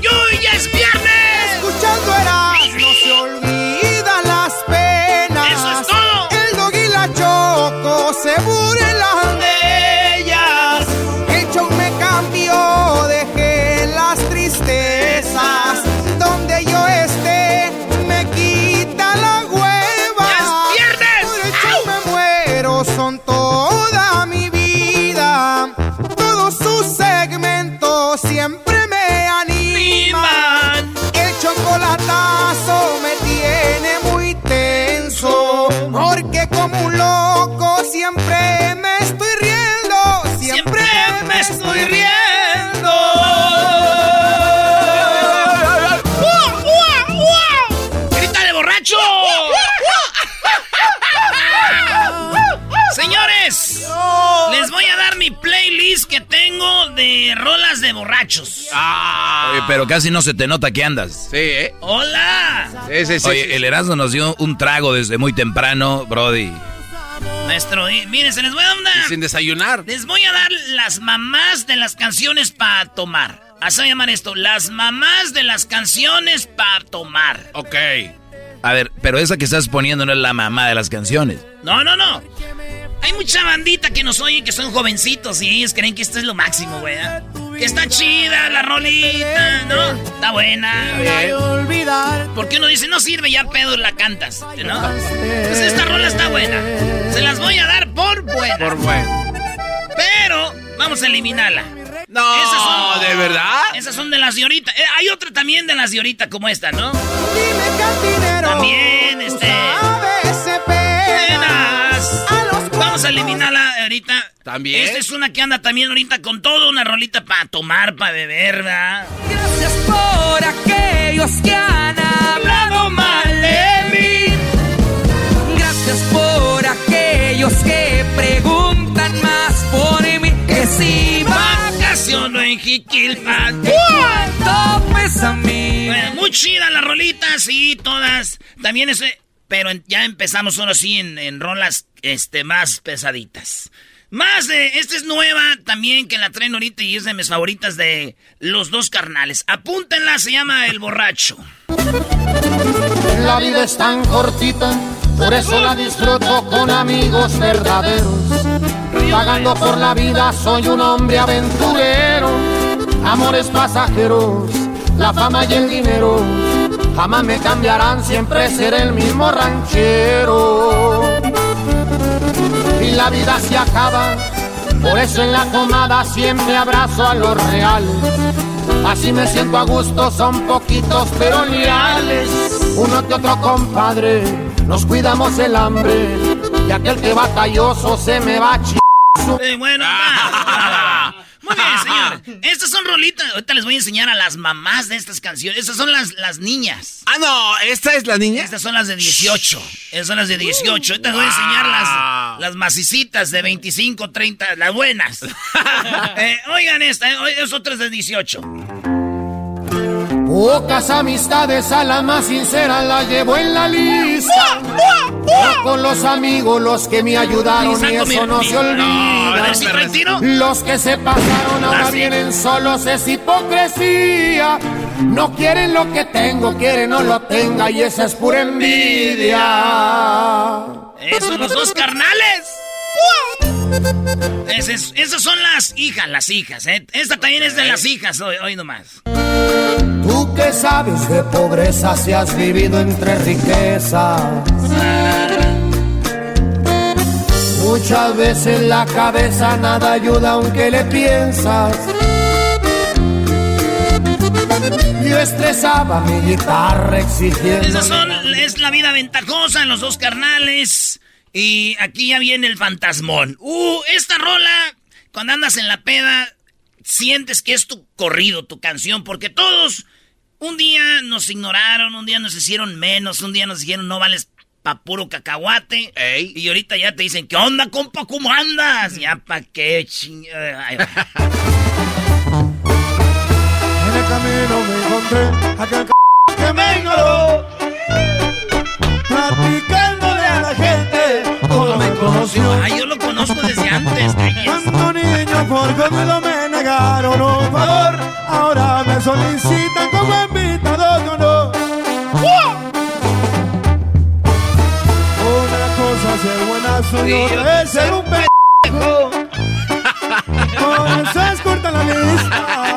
Uy, uy, uy, uy! ¡Ya es viernes! Mi playlist que tengo de rolas de borrachos. Oye, pero casi no se te nota que andas. Sí, ¿eh? ¡Hola! Sí, sí, sí. Oye, sí. el Erasmo nos dio un trago desde muy temprano, Brody. Maestro, eh, miren, se les voy a dar Sin desayunar. Les voy a dar las mamás de las canciones para tomar. Así llamar esto, las mamás de las canciones para tomar. Ok. A ver, pero esa que estás poniendo no es la mamá de las canciones. No, no, no. Hay mucha bandita que nos oye que son jovencitos y ellos creen que esto es lo máximo, güey. Que está chida la rolita, ¿no? Está buena. ¿Por qué uno dice no sirve ya pedo la cantas? ¿No? Pues esta rola está buena. Se las voy a dar por buena. Por bueno. Pero vamos a eliminarla. No, Esas son- ¿de verdad? Esas son de las de ahorita. Eh, hay otra también de las de ahorita como esta, ¿no? Dime cantinero. También, este, Vamos a eliminarla ahorita. ¿También? Esta es una que anda también ahorita con todo, una rolita para tomar, para beber, ¿verdad? Gracias por aquellos que han hablado mal de mí. Gracias por aquellos que preguntan más por mí. Que si Vacaciono en Jiquilpan. cuánto pesa a mí. Bueno, muy chida la rolita, sí, todas. También ese. Pero ya empezamos ahora sí en, en rolas este, más pesaditas. Más de. Esta es nueva también que la traen ahorita y es de mis favoritas de los dos carnales. Apúntenla, se llama El Borracho. La vida es tan cortita, por eso la disfruto con amigos verdaderos. Pagando por la vida soy un hombre aventurero. Amores pasajeros, la fama y el dinero jamás me cambiarán, siempre seré el mismo ranchero. Y la vida se acaba, por eso en la comada siempre abrazo a los reales. Así me siento a gusto, son poquitos pero leales. Uno que otro compadre, nos cuidamos el hambre. Y aquel que batalloso se me va a ch... Eh, bueno. Muy bien, señor. Estas son rolitas. Ahorita les voy a enseñar a las mamás de estas canciones. Estas son las, las niñas. Ah, no, ¿esta es la niña? Estas son las de 18. Estas son las de 18. Ahorita les voy a enseñar las, las macicitas de 25, 30, las buenas. Eh, oigan esta, eh, es otra de 18. Pocas amistades a la más sincera la llevo en la lista. Yo con los amigos, los que me ayudaron y eso no se olvida. Los que se pasaron ahora vienen solos, es hipocresía. No quieren lo que tengo, quieren no lo tenga y esa es pura envidia. Esos los dos carnales. Esas son las hijas, las hijas, ¿eh? Esta también es de las hijas, hoy, hoy nomás. Tú que sabes de pobreza si has vivido entre riquezas. Muchas veces la cabeza nada ayuda aunque le piensas. Yo estresaba mi guitarra exigiendo. Esas son, es la vida ventajosa en los dos carnales. Y aquí ya viene el fantasmón. Uh, esta rola, cuando andas en la peda, sientes que es tu corrido, tu canción, porque todos un día nos ignoraron, un día nos hicieron menos, un día nos dijeron no vales pa' puro cacahuate. Y ahorita ya te dicen, ¿qué onda, compa? ¿Cómo andas? Ya pa' qué ching... en el camino me encontré aquel c... que me ignoró. Platicándole a la gente me conoció. Ay, yo lo conozco desde antes. Cuando niño por conmigo me negaron un favor. Ahora me solicitan como invitado de honor. Una cosa ser buenazo y otra es ser un pendejo. Con eso es corta la lista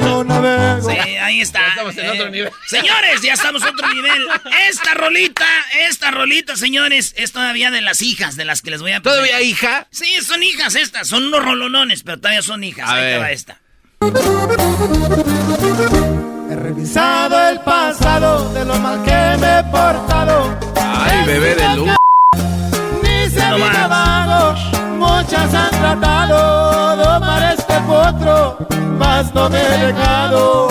navego. Sí, ahí está. Ya estamos en otro nivel. Señores, ya estamos en otro nivel. Esta rolita, esta rolita, señores, es todavía de las hijas de las que les voy a ¿Todavía hija? Sí, son hijas estas, son unos rolonones, pero todavía son hijas. ahí te va esta. He revisado el pasado de lo mal que me he portado. Ay, bebé de luz. Ni se no vago, muchas han tratado de potro, mas no me he dejado.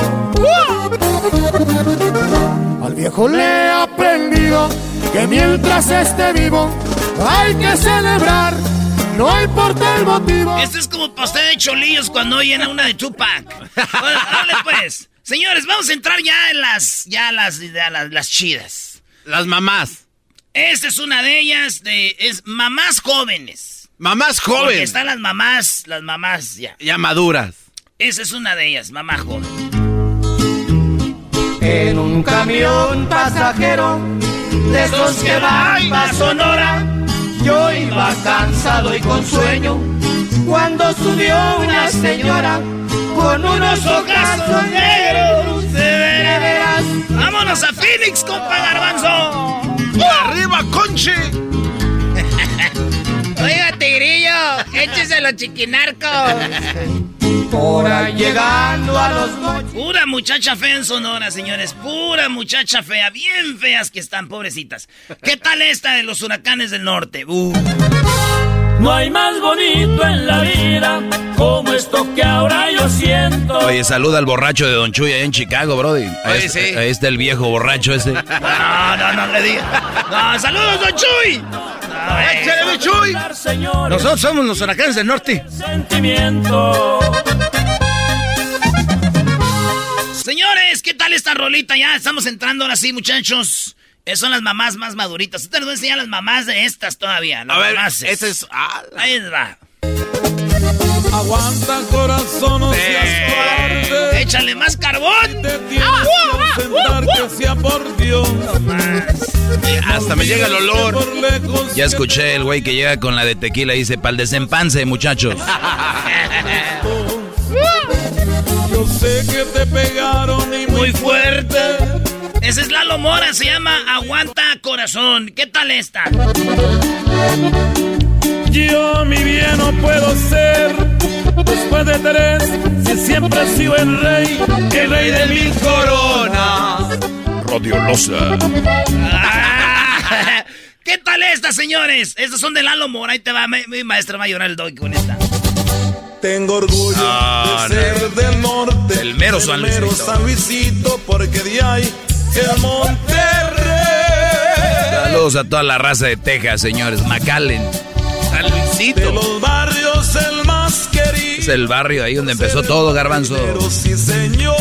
Al viejo le he aprendido que mientras esté vivo hay que celebrar. No importa el motivo. Este es como pastel de cholillos cuando oyen a una de Tupac. Dale pues. Señores, vamos a entrar ya en las, ya las, las, las, chidas. Las mamás. Esta es una de ellas, de, es mamás jóvenes. Mamás jóvenes. Porque están las mamás, las mamás ya. Ya maduras. Esa es una de ellas, mamá joven. En un camión pasajero, de esos que van a Sonora, yo iba cansado y con sueño, cuando subió una señora con unos ojazos negros de veras. ¡Vámonos a Phoenix, compa Garbanzo! ¡Arriba, Conchi! Oiga, Tigrillo, échese los chiquinarcos. Por ahí llegando a los Pura muchacha fea en Sonora, señores. Pura muchacha fea. Bien feas que están, pobrecitas. ¿Qué tal esta de los huracanes del norte? Uh. No hay más bonito en la vida como esto que ahora yo siento. Oye, saluda al borracho de Don Chuy ahí en Chicago, Brody. Ahí, está, sí. ahí está el viejo borracho ese. No, no, no le diga. No, saludos, Don Chuy. No, Échale, Chuy. Nosotros somos los huracanes del norte. Sentimiento. Señores, ¿qué tal esta rolita? Ya estamos entrando ahora sí, muchachos. Esas son las mamás más maduritas. Te les voy a enseñar las mamás de estas todavía. a ver, ese es... Ah, Ahí va. Aguanta corazón, no seas Échale más carbón. Ah, ah, por Dios. Hasta me llega el olor. Ya escuché el güey que llega con la de tequila y dice, pa'l desempance, muchachos. Yo sé que te pegaron y muy, fuerte. Esa es Lalo Mora, se llama Aguanta Corazón. ¿Qué tal esta? Yo mi bien no puedo ser después de tres, si siempre he sido el rey, el rey de mi corona. Radiolosa. ¿Qué tal esta, señores? Estas son de Lalo Mora. Ahí te va, mi, maestra va a llorar el dog con esta. Tengo orgullo de ser del norte. El mero San Luisito. El mero San Luisito, porque de ahí el Monterrey. Saludos a toda la raza de Texas, señores. McAllen. San Luisito. De los barrios el más querido. Es el barrio ahí donde empezó todo, Garbanzo. Pero sí, señor.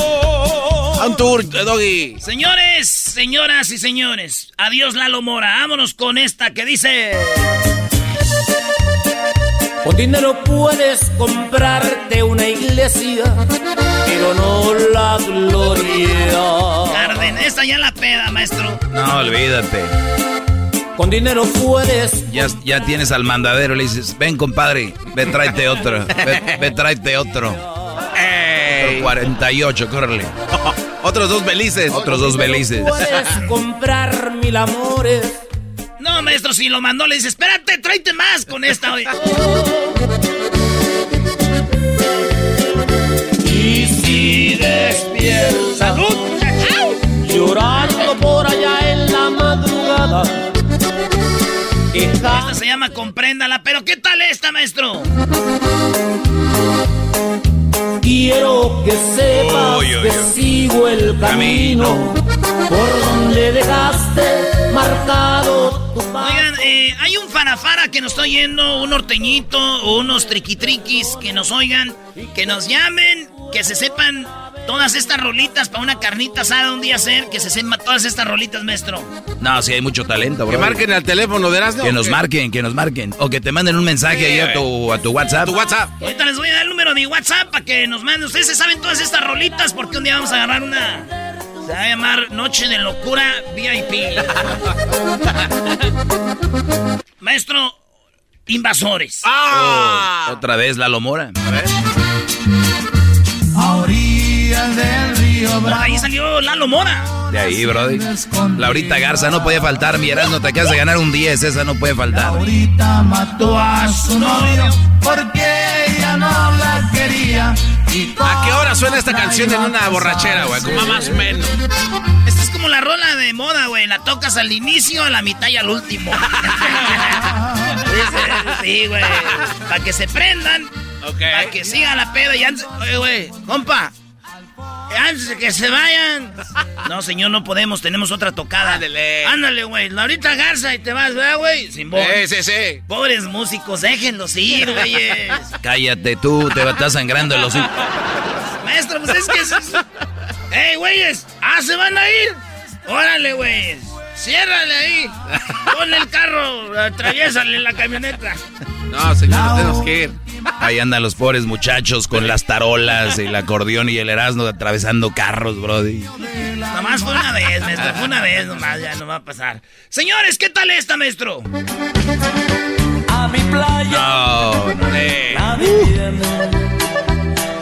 Un tour, Doggy. Señores, señoras y señores. Adiós, Lalo Mora. Vámonos con esta que dice. Con dinero puedes comprarte una iglesia, pero no la gloria. Carden, esta ya la peda, maestro. No, olvídate. con dinero puedes. Ya, ya tienes al mandadero, le dices, ven compadre, ve tráete otro, ve, tráete otro. Ey. 48, córrele. Otros dos belices. Otros dos belices. Puedes comprar mil amores. No, maestro, si lo mandó, le dice, espérate, tráete más con esta hoy. Llorando por allá en la madrugada. Esta se llama Compréndala, pero ¿qué tal esta, maestro? Quiero que sepas que sigo el camino, por donde dejaste marcado tu Oigan, eh, hay un fanafara que nos está oyendo, un norteñito o unos triquitriquis que nos oigan, que nos llamen, que se sepan todas estas rolitas para una carnita asada un día hacer, que se sepan todas estas rolitas, maestro. No, sí hay mucho talento, bro. Que marquen al teléfono, verás. Que nos marquen, que nos marquen. O que te manden un mensaje ahí a tu, a tu WhatsApp. Tu WhatsApp. Ahorita les voy a dar el número de mi WhatsApp para que nos manden. Ustedes se saben todas estas rolitas porque un día vamos a agarrar una... Se va a llamar Noche de Locura VIP. Maestro, invasores. ¡Ah! otra vez la Lomora. A ver. Ahí salió Lalo Mora. De ahí, Brody. Laurita Garza no puede faltar. Mi no te acabas de ganar un 10. Esa no puede faltar. Laurita mató a su novio porque ella no la quería. ¿A qué hora suena esta canción en una borrachera, güey? Como más o menos. Esta es como la rola de moda, güey. La tocas al inicio, a la mitad y al último. sí, güey. Para que se prendan. Para que siga la peda y antes. Oye, güey, compa. Antes de que se vayan. No, señor, no podemos. Tenemos otra tocada. Ándale. Ándale, güey. Laurita Garza y te vas, ¿verdad, güey? Sin voz. Sí, sí, sí. Pobres músicos, déjenlos ir, güeyes. Cállate tú, te estás sangrando los Maestro, pues es que... Es... ¡Ey, güeyes! ¡Ah, se van a ir! ¡Órale, güeyes! ¡Ciérrale ahí! Pon el carro, atraviésale la camioneta. No, señor, tenemos que ir. Ahí andan los pobres muchachos con las tarolas, el acordeón y el erasmo atravesando carros, brody. Nomás fue una vez, maestro, fue una vez nomás, ya no va a pasar. Señores, ¿qué tal esta, maestro? A mi playa.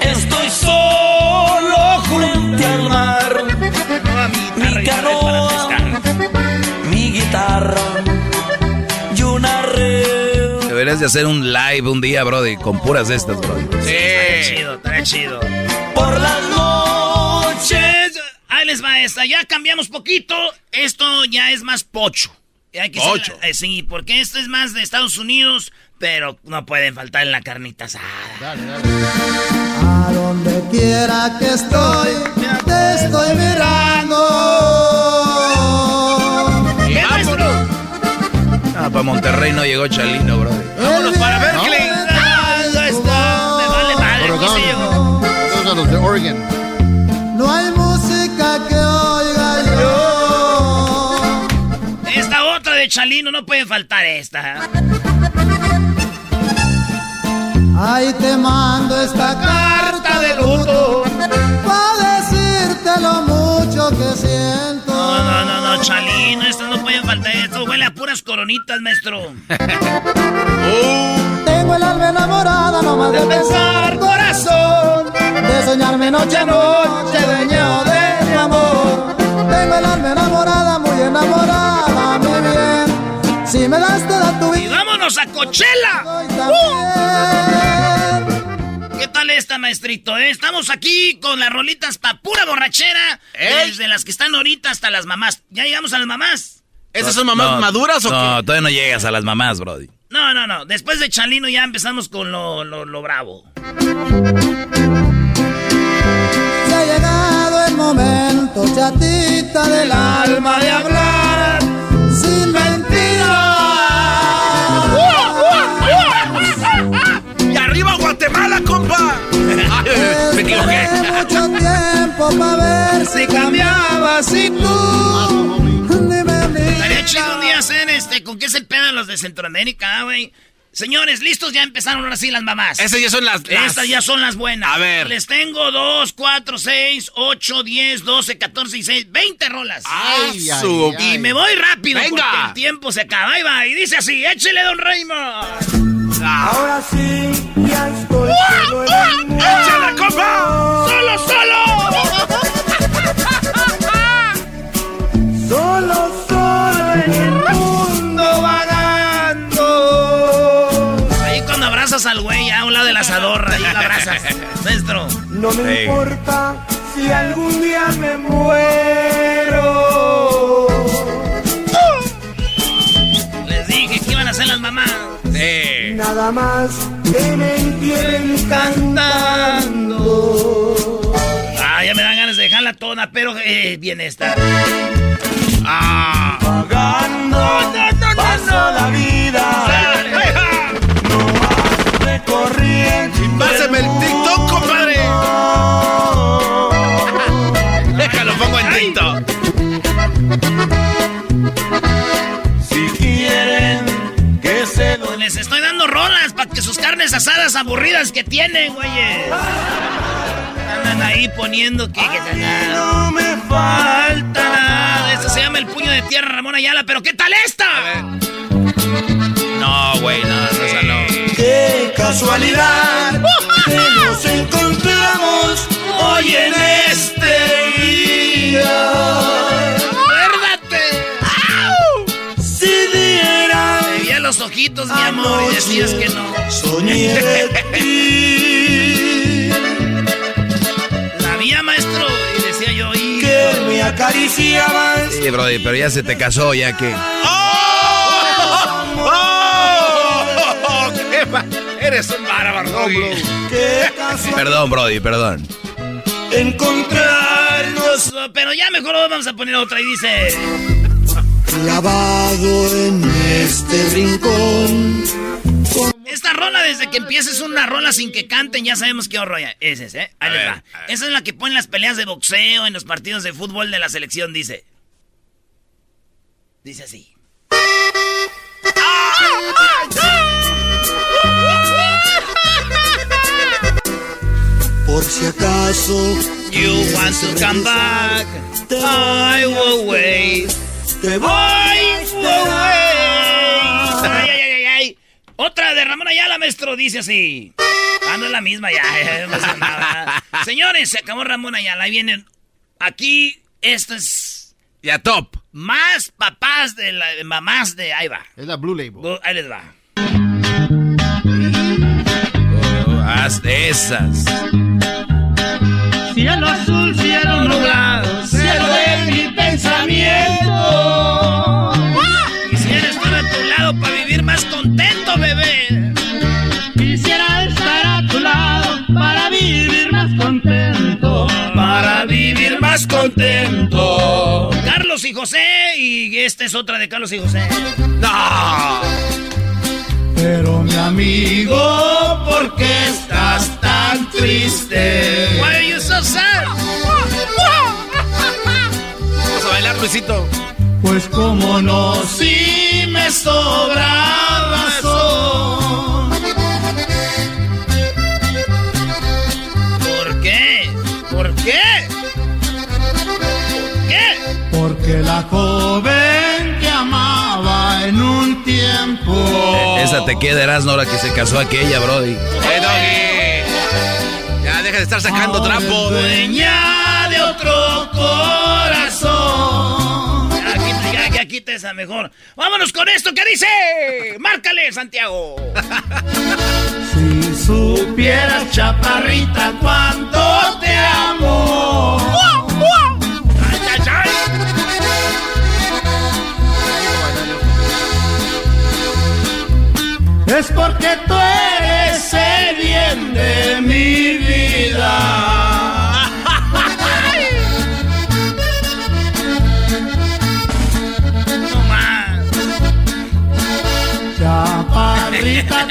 Estoy solo frente al mar. mi canoa, mi guitarra y Deberías de hacer un live un día, Brody, con puras de estas, Brody. Sí. Está chido, está chido. Por las noches. Ahí les va esta. Ya cambiamos poquito. Esto ya es más pocho. Hay que pocho. Eh, sí, porque esto es más de Estados Unidos, pero no pueden faltar en la carnita asada. Dale, dale. A donde quiera que estoy, te estoy mirando. Para Monterrey no llegó Chalino, bro. Vámonos para Berkeley. No, ah, está. Me vale madre. Aquí los de Oregon. No hay música que oiga yo. Esta otra de Chalino no puede faltar esta. Ahí te mando esta carta de luto para decirte lo que siento. No, no, no, no, Chalino, esto no puede faltar. Esto huele a puras coronitas, maestro. Tengo el alma enamorada, no más de pensar, corazón. De soñarme noche a noche, dueño de mi amor. Tengo el alma enamorada, muy enamorada, mi bien. Si me das toda tu vida. ¡Y vámonos a Coachella! ¿Qué esta, maestrito? Eh? Estamos aquí con las rolitas pa' pura borrachera. Desde las que están ahorita hasta las mamás. ¿Ya llegamos a las mamás? ¿Esas son mamás maduras o qué? No, todavía no llegas a las mamás, Brody. No, no, no. Después de Chalino ya empezamos con lo, lo, lo bravo. Se ha llegado el momento, chatita del alma, de hablar Me equivoqué. mucho tiempo para ver si cambiabas y tú chido un día hacer este, ¿con qué es el pedo de los de Centroamérica, güey? Señores, listos, ya empezaron ahora sí las mamás. Estas ya son las, Estas ya son las buenas. A ver. Les tengo 2, 4, 6, 8, 10, 12, 14 y 6, 20 rolas. Ay, ay, Y me voy rápido Venga. porque el tiempo se acaba. Ahí va, y dice así, échele, don Raymond. Ahora sí, ya estoy solo en el mundo. ¡Échale, compa! ¡Solo, solo! Solo, solo en el mundo vagando. Ahí cuando abrazas al güey a un lado del asador, ahí lo abrazas. Maestro. No me importa si algún día me muero. Les dije que iban a ser las mamás. Sí. Nada más que me entierren cantando. Ah, ya me dan ganas de dejarla toda, pero eh, bien esta. Ah. Vagando, paso la vida. No más recorriendo. Pásame el TikTok, compadre. Déjalo, pongo en TikTok. Si quieren que se lo les estoy carnes asadas aburridas que tienen, güeyes. Andan ahí poniendo que, no me falta nada. Esto se llama el puño de tierra, Ramón Ayala. Pero ¿qué tal esta? No, güey, no, no, esa no. Qué casualidad que nos encontramos hoy en este día. Los ojitos, mi amor, y decías que no. soñé de ti, La vía, maestro, y decía yo, y... que me acariciabas. Sí, Brody, pero ya se te casó, ya que. ¡Oh! ¡Qué va- Eres un bárbaro, casualidad Perdón, Brody, perdón. encontrarnos Pero ya mejor vamos a poner otra y dice... clavado en este rincón. Esta rola, desde que empieces una rola sin que canten, ya sabemos qué horror es ese, ¿eh? Ahí A les ver, va. a ver. Esa es la que ponen las peleas de boxeo en los partidos de fútbol de la selección, dice. Dice así. Por si acaso You want to come back, I will wait. Te voy will wait. Ay, ay, ay, ay. Otra de Ramón Ayala, maestro, dice así. Ah, no es la misma ya. ya no pasa nada. Señores, se acabó Ramón Ayala. Ahí vienen. Aquí, esto es Ya top. más papás de, la, de mamás de. Ahí va. Es la Blue Label. Ahí les va. Oh, haz de esas. Cielo azul, cielo nublado, Quisiera estar a tu lado para vivir más contento, bebé. Quisiera estar a tu lado para vivir más contento. Para vivir más contento. Carlos y José, y esta es otra de Carlos y José. No. Pero mi amigo, ¿por qué estás tan triste? Why are you so sad? Luisito. Pues como no, si me sobra razón. ¿Por qué? ¿Por qué? ¿Por qué? Porque la joven que amaba en un tiempo. Esa te queda, Erasmo, ahora que se casó aquella, Brody. ¡Eh, Doggy! Ya deja de estar sacando ahora trapo. Dueña de otro corazón. Quita esa mejor. Vámonos con esto que dice. Márcale, Santiago. Si supieras, chaparrita, cuánto te amo. Ay, ay, ay. Es porque tú eres el bien de mi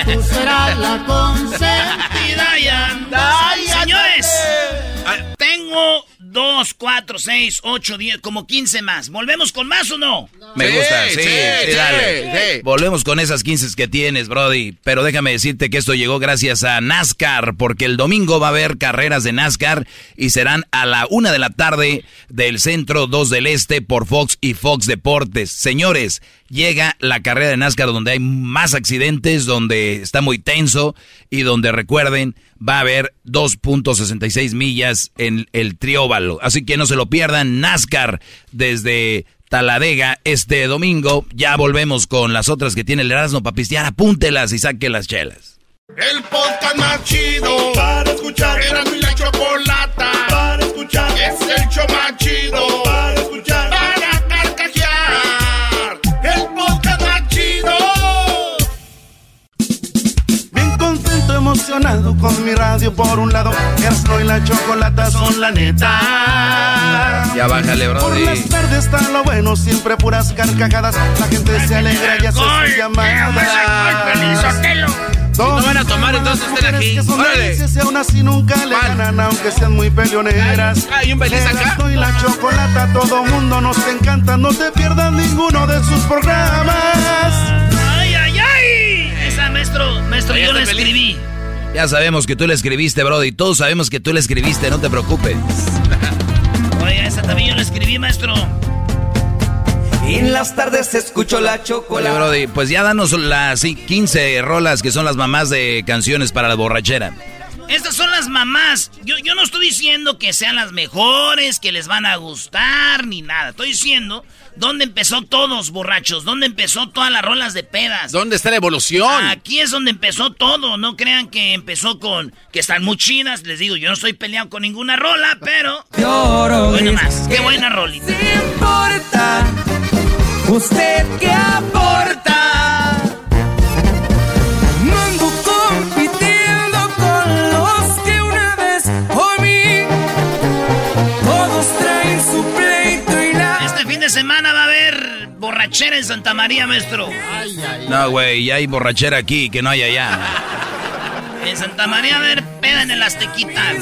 tú serás la consentida y anda. Señores, tengo dos 2, 4, 6, 8, 10, como 15 más. ¿Volvemos con más o no? Me gusta, sí, sí, dale. Volvemos con esas 15 que tienes, Brody. Pero déjame decirte que esto llegó gracias a NASCAR, porque el domingo va a haber carreras de NASCAR y serán a la una de la tarde del centro 2 del este por Fox y Fox Deportes. Señores, llega la carrera de NASCAR donde hay más accidentes, donde está muy tenso y donde recuerden, va a haber 2.66 millas en el trióvalo. Así que no se lo pierdan, NASCAR desde Taladega este domingo. Ya volvemos con las otras que tiene el Erasmo para. Apúntelas y saque las chelas. El podcast más chido para escuchar. Era mi la chocolata para escuchar. Es el show más chido para escuchar. Con mi radio por un lado. Erasmo y la chocolata son la neta. Ya bájale, Por Brody. las tardes está lo bueno, siempre puras carcajadas. La gente se alegra y hace sus llamadas. No van a tomar, entonces estén aquí. Órale. y aún así nunca le ganan, aunque sean muy peleoneras. Hay un feliz acá. La chocolata, todo mundo nos encanta. No te pierdas ninguno de sus programas. ¡Ay, ay, ay! Esa, maestro, maestro, Oye, yo la feliz. Ya sabemos que tú le escribiste, Brody. Todos sabemos que tú le escribiste, no te preocupes. Oye, esa también yo la escribí, maestro. En las tardes escucho la Oye, chocolate. Brody, pues ya danos las sí, 15 rolas que son las mamás de canciones para la borrachera. Estas son las mamás. Yo, yo no estoy diciendo que sean las mejores, que les van a gustar, ni nada. Estoy diciendo dónde empezó todos, borrachos. Dónde empezó todas las rolas de pedas. ¿Dónde está la evolución? Aquí es donde empezó todo. No crean que empezó con que están muy chidas. Les digo, yo no estoy peleado con ninguna rola, pero. Lloro. Bueno, más. Qué buena rolita. importa. ¿Usted qué aporta? Borrachera en Santa María, maestro. No, güey, ya hay borrachera aquí que no hay allá. En Santa María a haber peda en el Aztequita.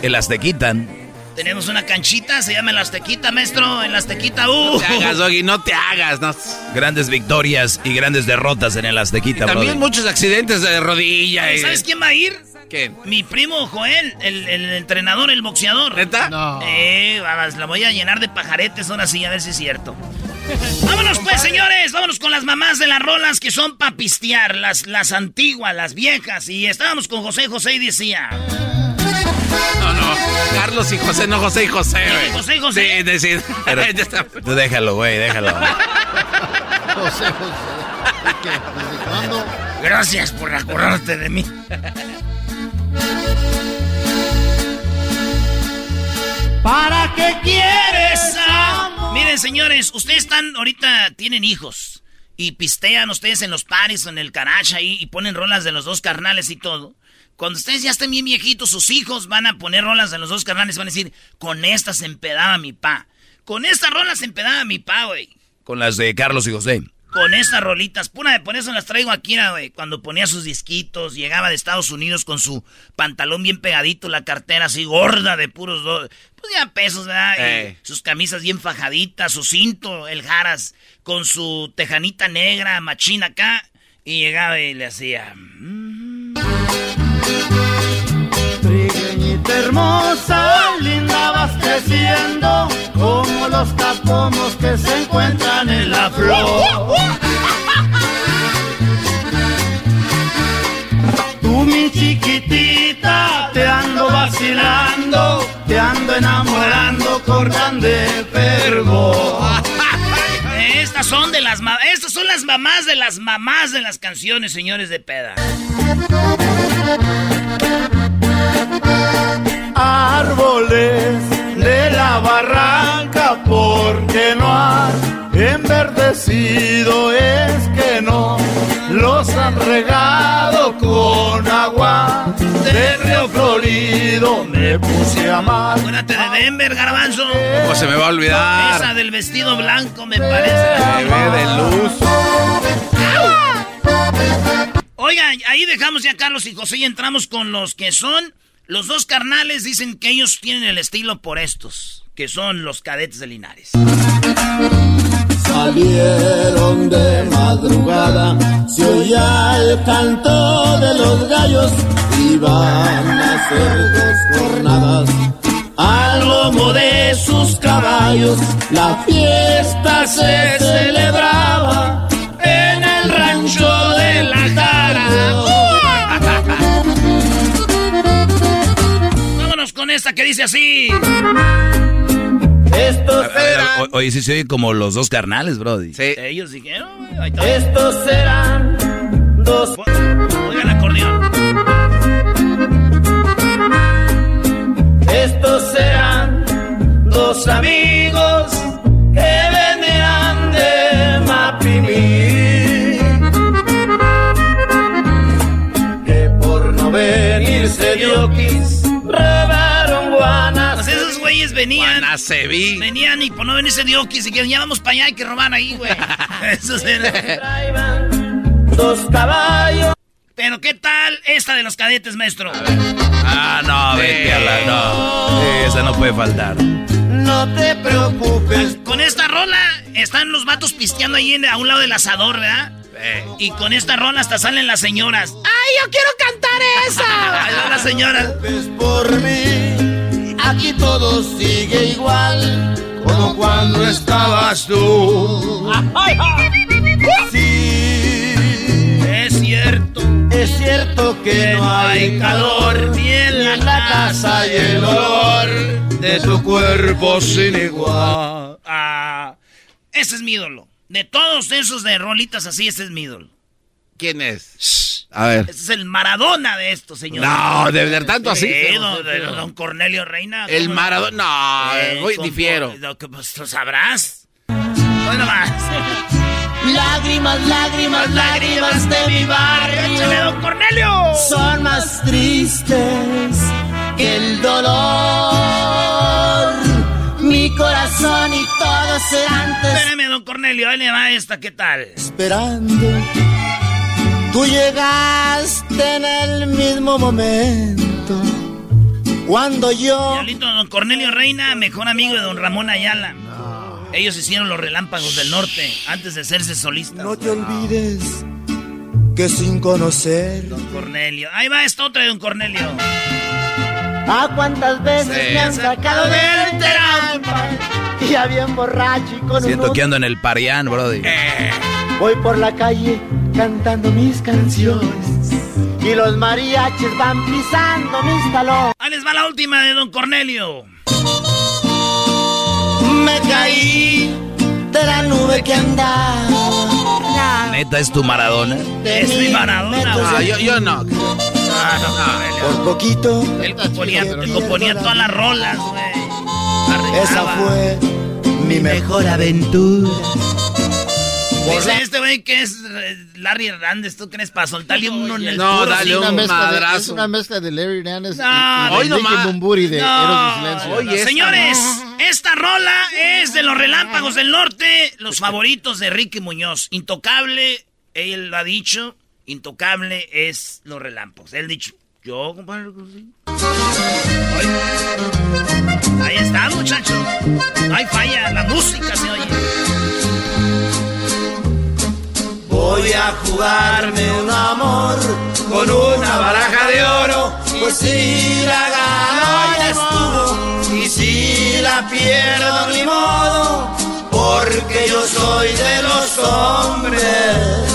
Que las te quitan. Tenemos una canchita, se llama el Aztequita, maestro. En la Aztequita, uh. No te hagas, Doggy, no te hagas. No. Grandes victorias y grandes derrotas en el Aztequita, También Brody. muchos accidentes de rodilla. y- ¿Sabes quién va a ir? ¿Qué? Mi primo Joel, el, el entrenador, el boxeador. ¿Neta? No. Eh, vamos, la voy a llenar de pajaretes ahora sí, a ver si es cierto. Vámonos pues, señores, vámonos con las mamás de las rolas que son pa' pistear, las, las antiguas, las viejas. Y estábamos con José José y decía... No, no. Carlos y José, no José y José, güey. José y José. Sí, decir. Tú déjalo, güey, déjalo. José, José. ¿Qué? ¿Desde cuándo? Gracias por acordarte de mí. ¿Para qué quieres amor? Miren, señores, ustedes están ahorita tienen hijos y pistean ustedes en los paris o en el caracha ahí y ponen rolas de los dos carnales y todo. Cuando ustedes ya estén bien viejitos, sus hijos van a poner rolas de los dos carnales y van a decir, con esta se empedaba mi pa. Con esta rola se empedaba mi pa, güey. Con las de Carlos y José. Con estas rolitas, pura de por eso las traigo aquí, güey. Cuando ponía sus disquitos, llegaba de Estados Unidos con su pantalón bien pegadito, la cartera así gorda de puros dos, pues ya pesos, ¿verdad? Y Ey. sus camisas bien fajaditas, su cinto, el jaras, con su tejanita negra, machina acá, y llegaba y le hacía. "Mm". Hermosa, linda vas creciendo, como los capomos que se encuentran en la flor. Tú mi chiquitita, te ando vacilando, te ando enamorando con grande fervor. Estas son de las estas son las mamás de las mamás de las canciones, señores de peda. Árboles de la barranca porque no han enverdecido es que no los han regado con agua de río florido me puse a amar Acuérdate de Denver, garbanzo. ¿Cómo se me va a Esa olvidar? del vestido blanco me parece. Se ve de luz. Oigan, ahí dejamos ya a Carlos y José y entramos con los que son los dos carnales. Dicen que ellos tienen el estilo por estos. que son los cadetes de Linares. Salieron de madrugada, se oía el canto de los gallos, iban a hacer dos jornadas. Al lomo de sus caballos, la fiesta se celebraba en el rancho de la con esta que dice así. Estos eran... Oye, sí se oye como los dos carnales, Brody. Sí. Ellos dijeron, Estos serán dos... Oigan el acordeón. Estos serán dos amigos que venían de Mapimí. Que por no venirse. Pues esos güeyes venían. Guanaceví. Venían y por no venirse diokis y que ya vamos para allá y que roban ahí, güey. Traían dos caballos. Pero ¿qué tal esta de los cadetes, maestro? Ah, no, vete a la... No, esa no puede faltar. No te preocupes. Con esta rola están los vatos pisteando ahí en- a un lado del asador, ¿verdad? Y con esta rola hasta salen las señoras. ¡Ay, yo quiero cantar esa! Las señoras. preocupes por mí. Aquí todo sigue igual como cuando estabas tú. Sí, Es cierto. es cierto que no hay calor ni en la casa y el olor de tu cuerpo sin igual. Ah, ese es mi ídolo. De todos esos de rolitas así, ese es mi ídolo. ¿Quién es? A ver. Ese es el Maradona de esto, señor. No, de verdad tanto así. Sí, don, de- don Cornelio Reina. El. Maradona. No, Eh, con- difiero. Lo que pues, lo sabrás. Hoy nomás. Lágrimas, lágrimas, lágrimas de mi ¡Échale, barrio don Cornelio! son más tristes que el dolor. Mi corazón y todo será antes Espérame, don Cornelio, ahí le va esta, ¿qué tal? esperando. Tú llegaste en el mismo momento cuando yo Diablito, don Cornelio Reina, mejor amigo de don Ramón Ayala. Ellos hicieron los relámpagos del norte antes de hacerse solistas. no te olvides que sin conocer Don Cornelio. Ahí va esta otra de don Cornelio. a cuántas veces Sí. me han sacado del trampa y ya bien borracho y con Siento un que ando en el Parián, Brody. Voy por la calle cantando mis canciones y los mariachis van pisando mis talones. Ahí les va la última de don Cornelio. Me caí de la nube que andaba. Neta, es tu Maradona. De Es mi Maradona, Ah, yo, yo no. Ah, Cornelio. Por poquito, Él componía, él componía todas las rolas, güey. esa fue mi mejor aventura. Dice este güey que es eh, Larry Hernández. ¿Tú crees para soltarle uno en el No, puro, dale sí? un mezcla de- madrazo. es una mezcla de Larry Hernández y- No, y, hoy nomás. Bumburi de No, de Silencio. Oye, esta Señores, esta rola es de los Relámpagos del Norte, los favoritos de Ricky Muñoz. Intocable, él lo ha dicho, intocable es los Relámpagos. Él ha dicho, yo, compadre, pues. Ahí está, muchachos. No hay falla, la música se oye. Voy a jugarme un amor con una baraja de oro. Pues si la gano ya estuvo. Y si la pierdo ni modo. Porque yo soy de los hombres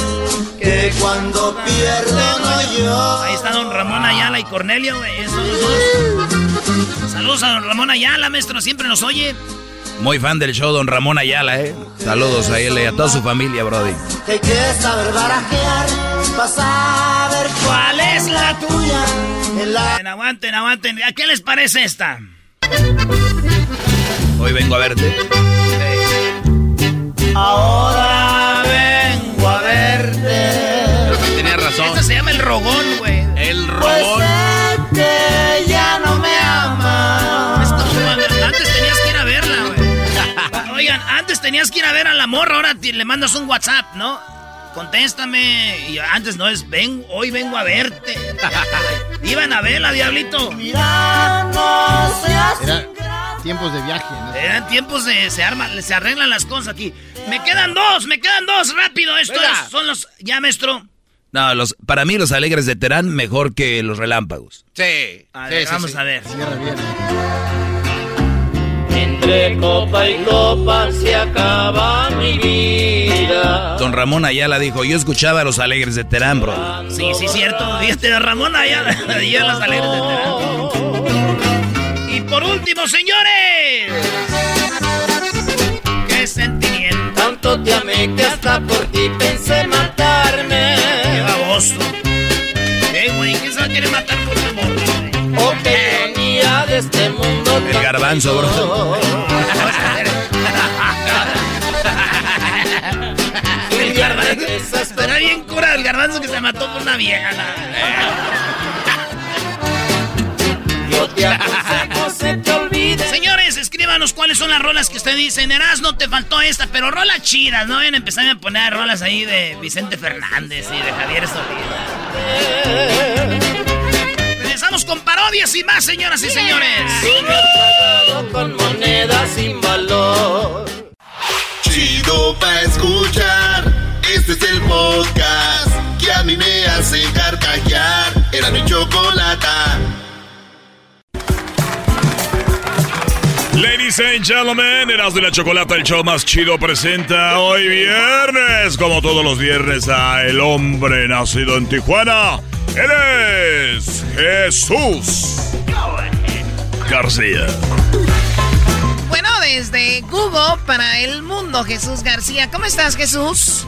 que cuando pierden no yo. Ahí está don Ramón Ayala y Cornelio, güey. Saludos a don Ramón Ayala, maestro, siempre nos oye. Muy fan del show, don Ramón Ayala, ¿eh? Saludos a él y a toda su familia, Brody. Que quieres saber barajear, vas a ver cuál es la tuya. La Aguanten, aguanten, aguanten. ¿A qué les parece esta? Hoy vengo a verte. Ahora vengo a verte. Creo que tenía razón. Esta se llama el rogón, güey. El Pues tenías que ir a ver a la morra, ahora te- le mandas un WhatsApp, ¿no? Contéstame. Y antes no es, ven, hoy vengo a verte. Iban a verla, diablito. Mira, no seas Mira, tiempos de viaje. Eran tiempos de se arma, se arreglan las cosas aquí. Me quedan dos, me quedan dos, rápido. Esto son los ya maestro. No, los, para mí los alegres de Terán mejor que los relámpagos. Sí. vamos a ver. Cierra bien. Entre copa y copa se acaba mi vida. Don Ramón Ayala dijo, yo escuchaba a los alegres de Terán, bro. Sí, sí, cierto. Fíjate, don Ramón Ayala, a los alegres de Terán. Y por último, señores. ¿Qué sentimiento? Tanto te amé que hasta por ti pensé matarme. Qué baboso. ¿Qué, güey? ¿Quién se va a querer matar por tu amor? Qué ironía de este mundo. El garbanzo, bro. el garbanzo. Estará bien cura el garbanzo que se mató por una vieja. Yo te aconsejo se te olvide. Señores, escríbanos cuáles son las rolas que ustedes dicen. Eras, no te faltó esta, pero rolas chidas. No vayan a empezar a poner rolas ahí de Vicente Fernández y de Javier Solís. Regresamos con parodias y más, señoras y señores. con monedas sin valor. Chido pa' escuchar. Este es el podcast que a mí me hace carcajear. Era mi chocolata. Ladies and gentlemen, Eras de la Chocolata, el show más chido, presenta hoy viernes, como todos los viernes, a el hombre nacido en Tijuana. Él es Jesús García. Bueno, desde Google para el mundo, Jesús García. ¿Cómo estás, Jesús?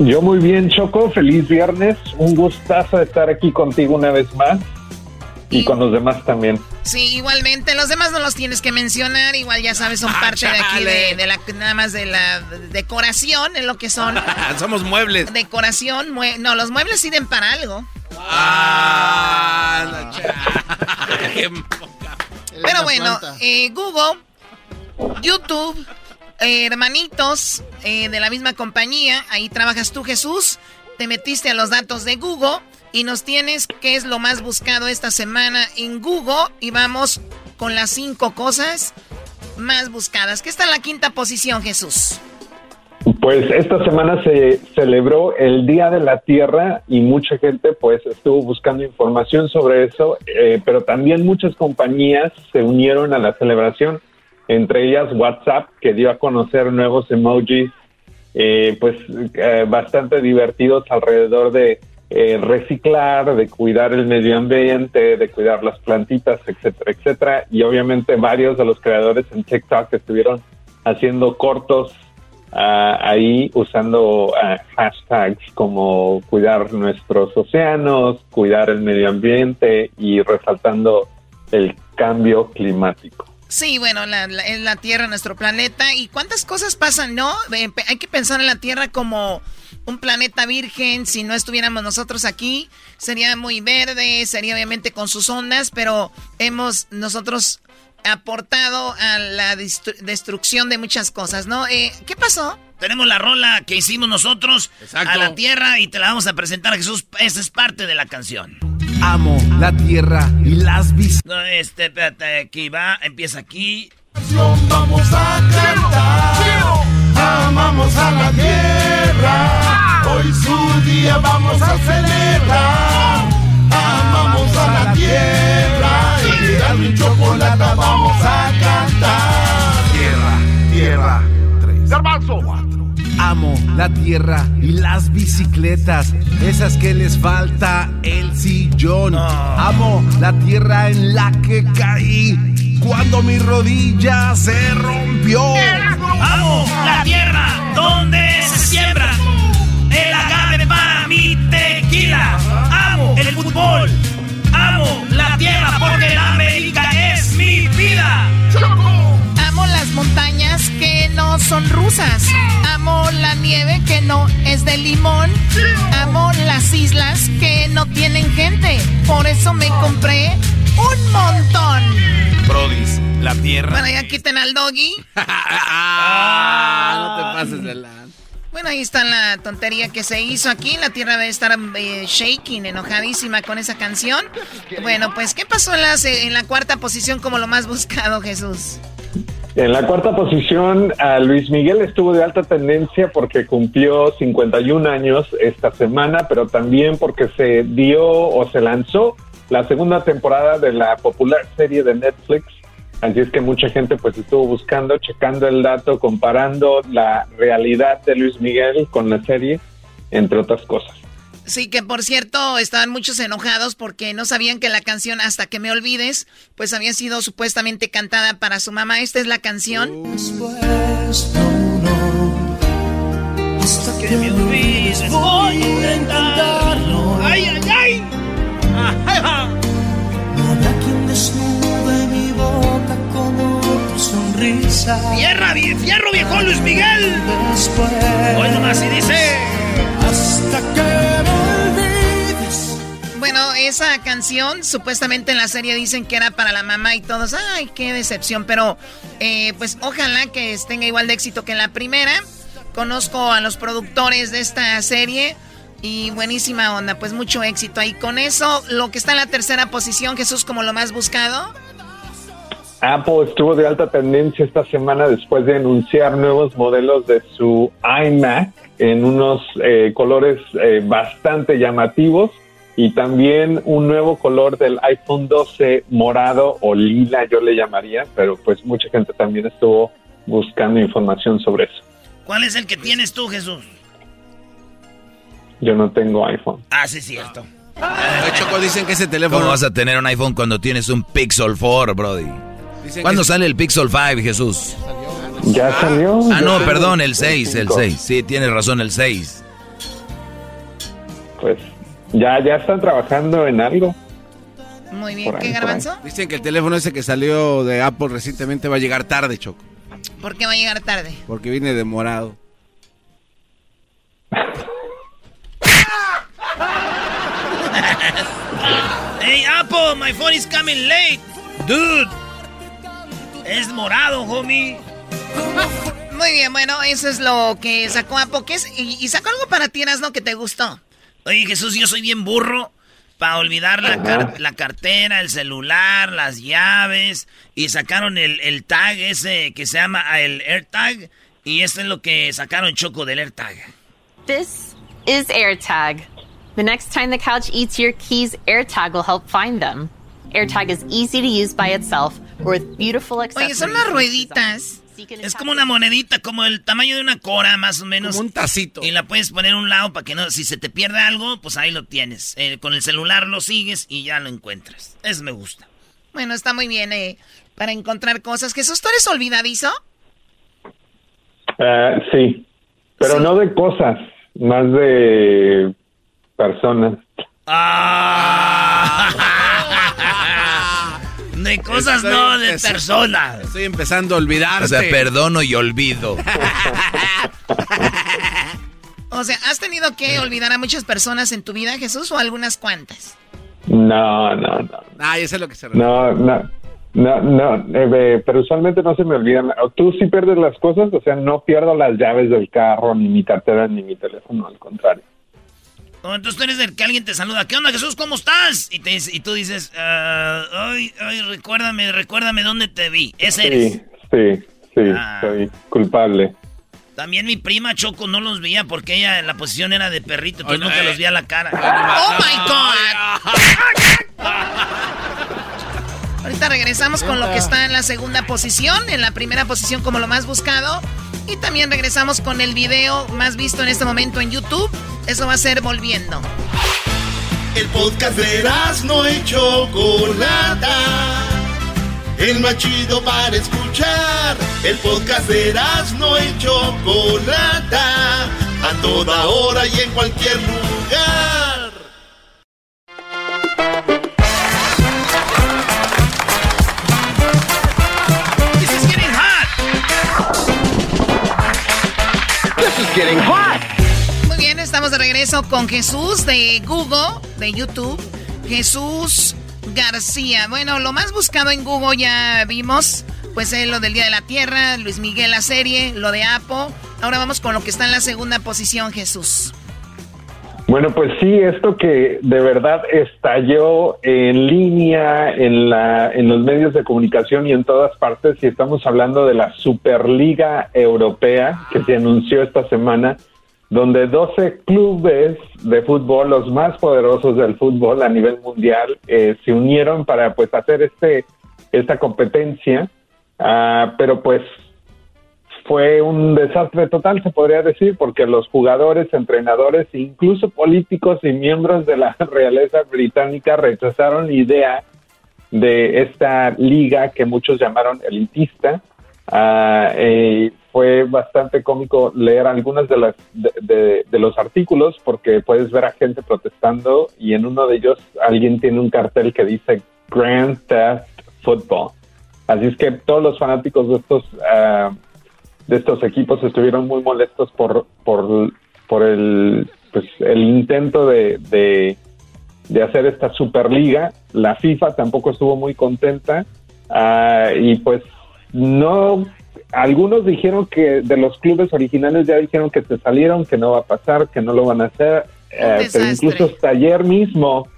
Yo muy bien, Choco. Feliz viernes. Un gustazo estar aquí contigo una vez más. Y, con los demás también. Sí, igualmente. Los demás no los tienes que mencionar. Igual ya sabes, son ah, parte de aquí de, la nada más de la decoración, en lo que son. Somos muebles. Decoración, no, los muebles sirven para algo. Ah, Pero bueno, eh, Google, YouTube, eh, hermanitos eh, de la misma compañía, ahí trabajas tú, Jesús. Te metiste a los datos de Google y nos tienes qué es lo más buscado esta semana en Google y vamos con las cinco cosas más buscadas. ¿Qué está en la quinta posición, Jesús? Pues esta semana se celebró el Día de la Tierra y mucha gente pues estuvo buscando información sobre eso, eh, pero también muchas compañías se unieron a la celebración, entre ellas WhatsApp, que dio a conocer nuevos emojis eh, pues eh, bastante divertidos alrededor de eh, reciclar, de cuidar el medio ambiente, de cuidar las plantitas, etcétera, etcétera. Y obviamente varios de los creadores en TikTok estuvieron haciendo cortos ah, ahí usando ah, hashtags como cuidar nuestros océanos, cuidar el medio ambiente y resaltando el cambio climático. Sí, bueno, la, la, la Tierra, nuestro planeta. ¿Y cuántas cosas pasan, no? Hay que pensar en la Tierra como un planeta virgen. Si no estuviéramos nosotros aquí, sería muy verde, sería obviamente con sus ondas, pero hemos nosotros aportado a la destrucción de muchas cosas, ¿no? Eh, ¿Qué pasó? Tenemos la rola que hicimos nosotros a la tierra y te la vamos a presentar a Jesús. Esa es parte de la canción. Amo la tierra y las vis. No, este, espérate, aquí va, empieza aquí. Vamos a cantar amamos a la tierra. La tierra y las bicicletas, esas que les falta el sillón. Amo la tierra en la que caí cuando mi rodilla se rompió. Amo la tierra donde se siembra el agave para mi tequila. Amo el fútbol. Amo la tierra porque la América montañas que no son rusas. Amo la nieve que no es de limón. Amo las islas que no tienen gente. Por eso me compré un montón. Brodis, la tierra. Bueno, ya quiten al doggy. ah, no te pases de la. Bueno, ahí está la tontería que se hizo aquí. La tierra debe estar eh, shaking, enojadísima con esa canción. Bueno, pues, ¿qué pasó en la, en la cuarta posición como lo más buscado, Jesús? En la cuarta posición, a Luis Miguel estuvo de alta tendencia porque cumplió 51 años esta semana, pero también porque se dio o se lanzó la segunda temporada de la popular serie de Netflix Así es que mucha gente pues estuvo buscando, checando el dato, comparando la realidad de Luis Miguel con la serie, entre otras cosas. Sí, que por cierto, estaban muchos enojados porque no sabían que la canción Hasta que me olvides, pues había sido supuestamente cantada para su mamá. Esta es la canción. hasta que me olvides, voy a intentarlo. ¡Ay, ay, ay! Ah, sonrisa. Fierra, fierro viejo Luis Miguel. Hoy nomás y dice. Hasta que Esa canción supuestamente en la serie dicen que era para la mamá y todos, ay, qué decepción, pero eh, pues ojalá que tenga igual de éxito que la primera. Conozco a los productores de esta serie y buenísima onda, pues mucho éxito ahí. Con eso, lo que está en la tercera posición, Jesús, como lo más buscado. Apple estuvo de alta tendencia esta semana después de anunciar nuevos modelos de su iMac en unos eh, colores eh, bastante llamativos y también un nuevo color del iPhone 12 morado o lila yo le llamaría, pero pues mucha gente también estuvo buscando información sobre eso. ¿Cuál es el que tienes tú, Jesús? Yo no tengo iPhone. Ah, sí, cierto. Choco, dicen que ese teléfono... ¿Cómo vas a tener un iPhone cuando tienes un Pixel 4, Brody? ¿Cuándo sale el Pixel 5, Jesús? Ya salió. Ah, no, perdón, el 6, el 6. Sí, tienes razón, el 6. Pues ya, ya están trabajando en algo. Muy bien, ¿qué garbanzo? Dicen que el teléfono ese que salió de Apple recientemente va a llegar tarde, Choco. ¿Por qué va a llegar tarde? Porque viene demorado. hey Apple, my phone is coming late. Dude. Es morado, homie. Muy bien, bueno, eso es lo que sacó a Y, y sacó algo para ti, ¿no? Que te gustó. Oye, Jesús, yo soy bien burro para olvidar la, la, cartera, el celular, las llaves. Y sacaron el, el, tag ese que se llama ah, el AirTag. Y esto es lo que sacaron Choco del AirTag. This is AirTag. The next time the couch eats your keys, AirTag will help find them. AirTag is easy to use by itself with beautiful accessories. Oye, son las rueditas. Es como una monedita, como el tamaño de una cora, más o menos. Como un tacito. Y la puedes poner a un lado para que no, si se te pierde algo, pues ahí lo tienes. Eh, con el celular lo sigues y ya lo encuentras. Eso me gusta. Bueno, está muy bien eh, para encontrar cosas. ¿Jesús, tú eres olvidadizo? Uh, sí, pero no de cosas, más de personas. Ah. De cosas no, de personas. Estoy empezando a olvidar. O sea, perdono y olvido. o sea, ¿has tenido que olvidar a muchas personas en tu vida, Jesús, o algunas cuantas? No, no, no. Ah, eso es lo que se refiere. No, no. No, no, eh, pero usualmente no se me olvidan. Tú sí pierdes las cosas, o sea, no pierdo las llaves del carro, ni mi cartera, ni mi teléfono, al contrario. Entonces tú eres el que alguien te saluda. ¿Qué onda, Jesús? ¿Cómo estás? Y, te, y tú dices, ah, ay, ay, recuérdame, recuérdame dónde te vi. Ese eres. Sí, sí, sí, ah. soy culpable. También mi prima Choco no los veía porque ella en la posición era de perrito, entonces nunca los veía la cara. ¡Oh, my God! Ahorita regresamos con lo que está en la segunda posición, en la primera posición como lo más buscado. Y también regresamos con el video más visto en este momento en YouTube. Eso va a ser volviendo. El podcast de no hecho Chocolata. El más chido para escuchar. El podcast de no hecho Chocolata. A toda hora y en cualquier lugar. This is getting hot. This is getting hot. Estamos de regreso con Jesús de Google, de YouTube. Jesús García. Bueno, lo más buscado en Google ya vimos, pues es lo del Día de la Tierra, Luis Miguel la serie, lo de Apo. Ahora vamos con lo que está en la segunda posición, Jesús. Bueno, pues sí, esto que de verdad estalló en línea, en, la, en los medios de comunicación y en todas partes, y estamos hablando de la Superliga Europea que se anunció esta semana, donde 12 clubes de fútbol, los más poderosos del fútbol a nivel mundial, eh, se unieron para pues hacer este esta competencia, ah, pero pues fue un desastre total, se podría decir, porque los jugadores, entrenadores, incluso políticos y miembros de la realeza británica rechazaron la idea de esta liga que muchos llamaron elitista. Ah, eh, fue bastante cómico leer algunos de, las, de, los artículos porque puedes ver a gente protestando y en uno de ellos alguien tiene un cartel que dice Grand Theft Football. Así es que todos los fanáticos de estos uh, de estos equipos estuvieron muy molestos por, por, por el, pues, el intento de, hacer esta Superliga. La FIFA tampoco estuvo muy contenta ah, y pues no, algunos dijeron que de los clubes originales ya dijeron que se salieron, que no va a pasar, que no lo van a hacer, eh, pero incluso hasta ayer mismo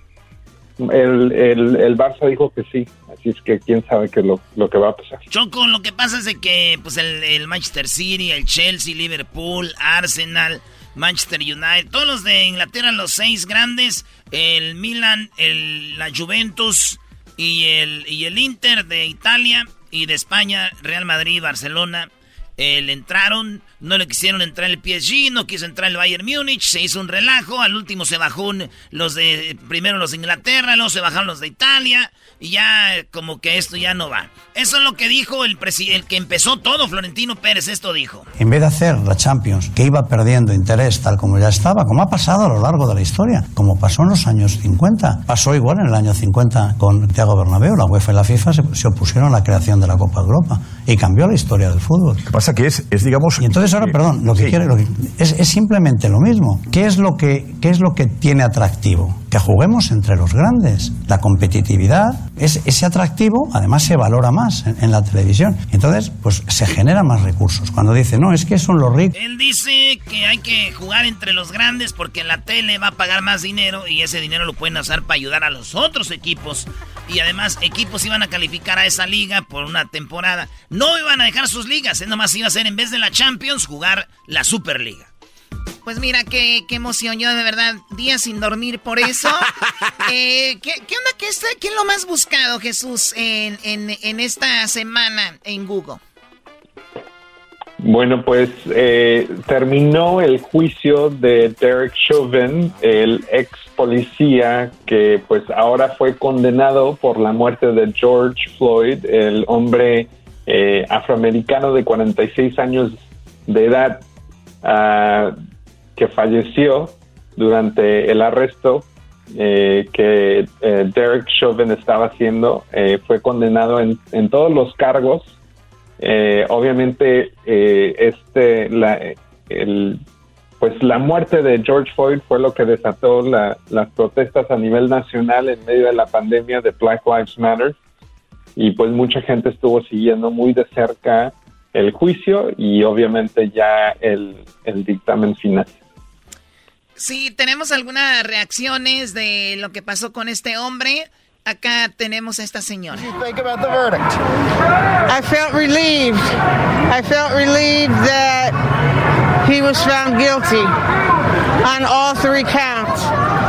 el, el, el, Barça dijo que sí, así es que quién sabe qué es lo, lo, que va a pasar. Choco, lo que pasa es de que pues el, el, Manchester City, el Chelsea, Liverpool, Arsenal, Manchester United, todos los de Inglaterra, los seis grandes, el Milan, el, la Juventus y el, y el Inter de Italia y de España, Real Madrid, Barcelona, le entraron, no le quisieron entrar el PSG, no quiso entrar el Bayern Múnich, se hizo un relajo, al último se bajó los de, primero los de Inglaterra, luego se bajaron los de Italia, y ya como que esto ya no va. Eso es lo que dijo el, el que empezó todo, Florentino Pérez, esto dijo. En vez de hacer la Champions, que iba perdiendo interés tal como ya estaba, como ha pasado a lo largo de la historia, como pasó en los años 50, pasó igual en el año 50 con Thiago Bernabéu, la UEFA y la FIFA se, se opusieron a la creación de la Copa de Europa y cambió la historia del fútbol. ¿Qué pasa? que es, es digamos... Y entonces ahora, perdón, lo que quiere es, es, simplemente lo mismo. ¿Qué es lo, que, ¿Qué es lo que tiene atractivo? Que juguemos entre los grandes. La competitividad, es, ese atractivo además se valora más en, la televisión. Entonces, pues se generan más recursos. Cuando dice, no, es que son los ricos... Él dice que hay que jugar entre los grandes porque la tele va a pagar más dinero y ese dinero lo pueden usar para ayudar a los otros equipos. Y además, equipos iban a calificar a esa liga por una temporada. No iban a dejar sus ligas, es nomás iba a ser en vez de la Champions jugar la Superliga. Pues mira, qué, qué emoción. Yo de verdad, días sin dormir por eso. Eh, ¿qué, onda? ¿Qué, es, ¿Qué es lo más buscado, Jesús, en, en, esta semana en Google? Bueno, pues eh, terminó el juicio de Derek Chauvin, el ex policía que pues ahora fue condenado por la muerte de George Floyd, el hombre eh, afroamericano de 46 años de edad uh, que falleció durante el arresto eh, que eh, Derek Chauvin estaba haciendo. fue condenado en, en, todos los cargos. obviamente, este, la, el, pues la muerte de George Floyd fue lo que desató la, las protestas a nivel nacional en medio de la pandemia de Black Lives Matter y pues mucha gente estuvo siguiendo muy de cerca el juicio y obviamente ya el, el dictamen final. Sí, tenemos algunas reacciones de lo que pasó con este hombre. Acá tenemos a esta señora. I felt relieved. I felt relieved that he was found guilty on all three counts.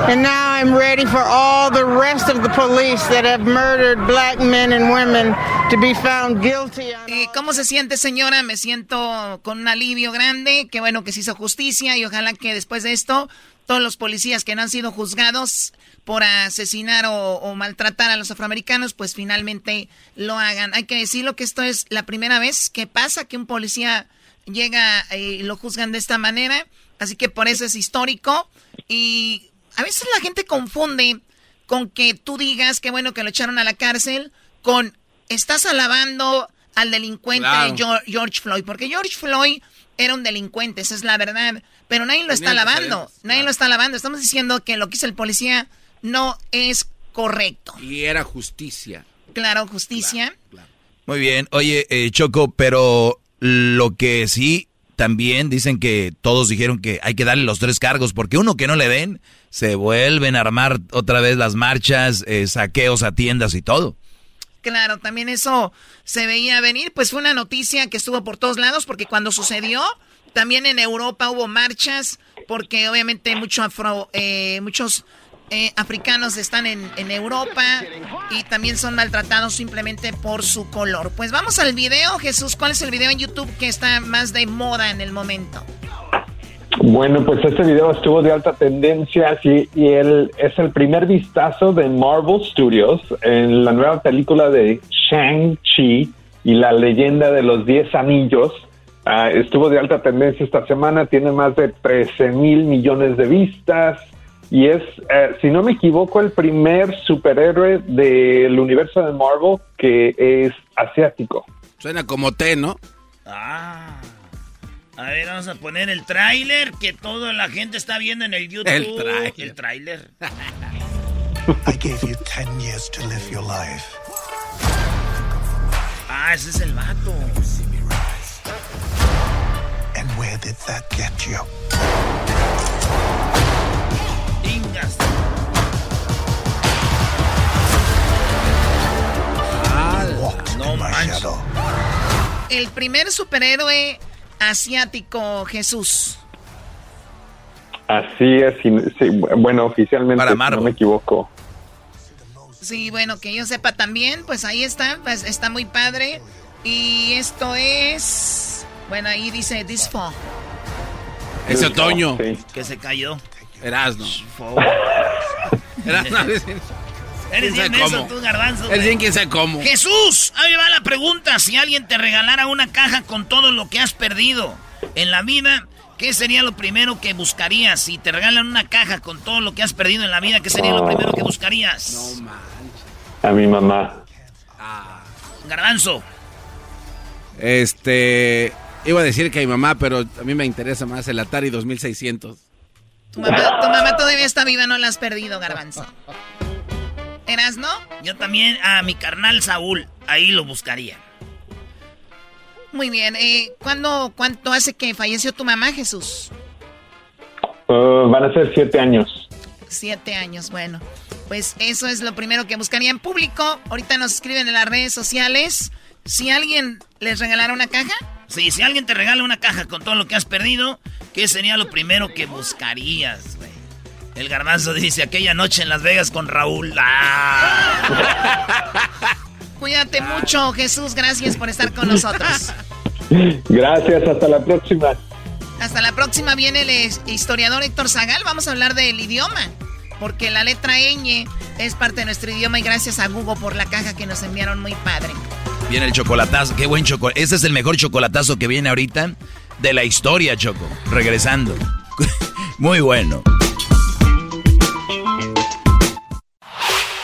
And now I'm ready for all the rest of the police that have murdered black men and women to be found guilty. ¿Y ¿Cómo se siente, señora? Me siento con un alivio grande. Qué bueno que se hizo justicia y ojalá que después de esto todos los policías que no han sido juzgados por asesinar o, maltratar a los afroamericanos, pues finalmente lo hagan. Hay que decirlo que esto es la primera vez que pasa que un policía llega y lo juzgan de esta manera, así que por eso es histórico y a veces la gente confunde con que tú digas que bueno que lo echaron a la cárcel con estás alabando al delincuente George Floyd, porque George Floyd era un delincuente, esa es la verdad, pero nadie lo está alabando, nadie lo está alabando, estamos diciendo que lo que hizo el policía no es correcto. Y era justicia. Claro, justicia. Muy bien, oye, eh, Choco, pero lo que sí también dicen que todos dijeron que hay que darle los tres cargos, porque uno que no le den, se vuelven a armar otra vez las marchas, eh, saqueos a tiendas y todo. Claro, también eso se veía venir, pues fue una noticia que estuvo por todos lados, porque cuando sucedió, también en Europa hubo marchas, porque obviamente mucho afro, eh, muchos eh, africanos están en, en, Europa y también son maltratados simplemente por su color. Pues vamos al video, Jesús, ¿cuál es el video en YouTube que está más de moda en el momento? Bueno, pues este video estuvo de alta tendencia y, y él es el primer vistazo de Marvel Studios en la nueva película de Shang-Chi y la leyenda de los 10 anillos. Uh, estuvo de alta tendencia esta semana, tiene más de 13 mil millones de vistas y es, eh, si no me equivoco, el primer superhéroe del universo de Marvel que es asiático. Suena como T, ¿no? Ah. A ver, vamos a poner el tráiler que toda la gente está viendo en el YouTube. El tráiler. El tráiler. I gave you 10 years to live your life. Ah, ese es el vato. And where did that get you? Ingas. No manches. El primer superhéroe asiático, Jesús. Así es, sí, bueno, oficialmente, si no me equivoco. Sí, bueno, que yo sepa también, pues ahí está, pues está muy padre. Y esto es, bueno, ahí dice This Fall. Ese otoño. Sí. Que se cayó. Erasno. Erasno. Eres bien eso, tú, garbanzo. Es bien quién sabe cómo. Jesús, ahí va la pregunta. Si alguien te regalara una caja con todo lo que has perdido en la vida, ¿qué sería lo primero que buscarías? Si te regalan una caja con todo lo que has perdido en la vida, ¿qué sería lo primero que buscarías? No manches. A mi mamá. Garbanzo. Este. Iba a decir que a mi mamá, pero a mí me interesa más el Atari 2600. Tu mamá, tu mamá todavía está viva, no la has perdido, Garbanzo. ¿Eras, no? Yo también a mi carnal Saúl, ahí lo buscaría. Muy bien. Eh, ¿cuándo, ¿Cuánto hace que falleció tu mamá, Jesús? Uh, van a ser siete años. Siete años, bueno. Pues eso es lo primero que buscaría en público. Ahorita nos escriben en las redes sociales. Si alguien les regalara una caja. Sí, si alguien te regala una caja con todo lo que has perdido, ¿qué sería lo primero que buscarías, güey? El garbanzo dice, aquella noche en Las Vegas con Raúl. ¡Ah! Cuídate mucho, Jesús. Gracias por estar con nosotros. Gracias, hasta la próxima. Hasta la próxima viene el historiador Héctor Zagal. Vamos a hablar del idioma. Porque la letra ñ es parte de nuestro idioma y gracias a Google por la caja que nos enviaron muy padre. Viene el chocolatazo, qué buen chocolate. Este es el mejor chocolatazo que viene ahorita de la historia, Choco. Regresando. muy bueno.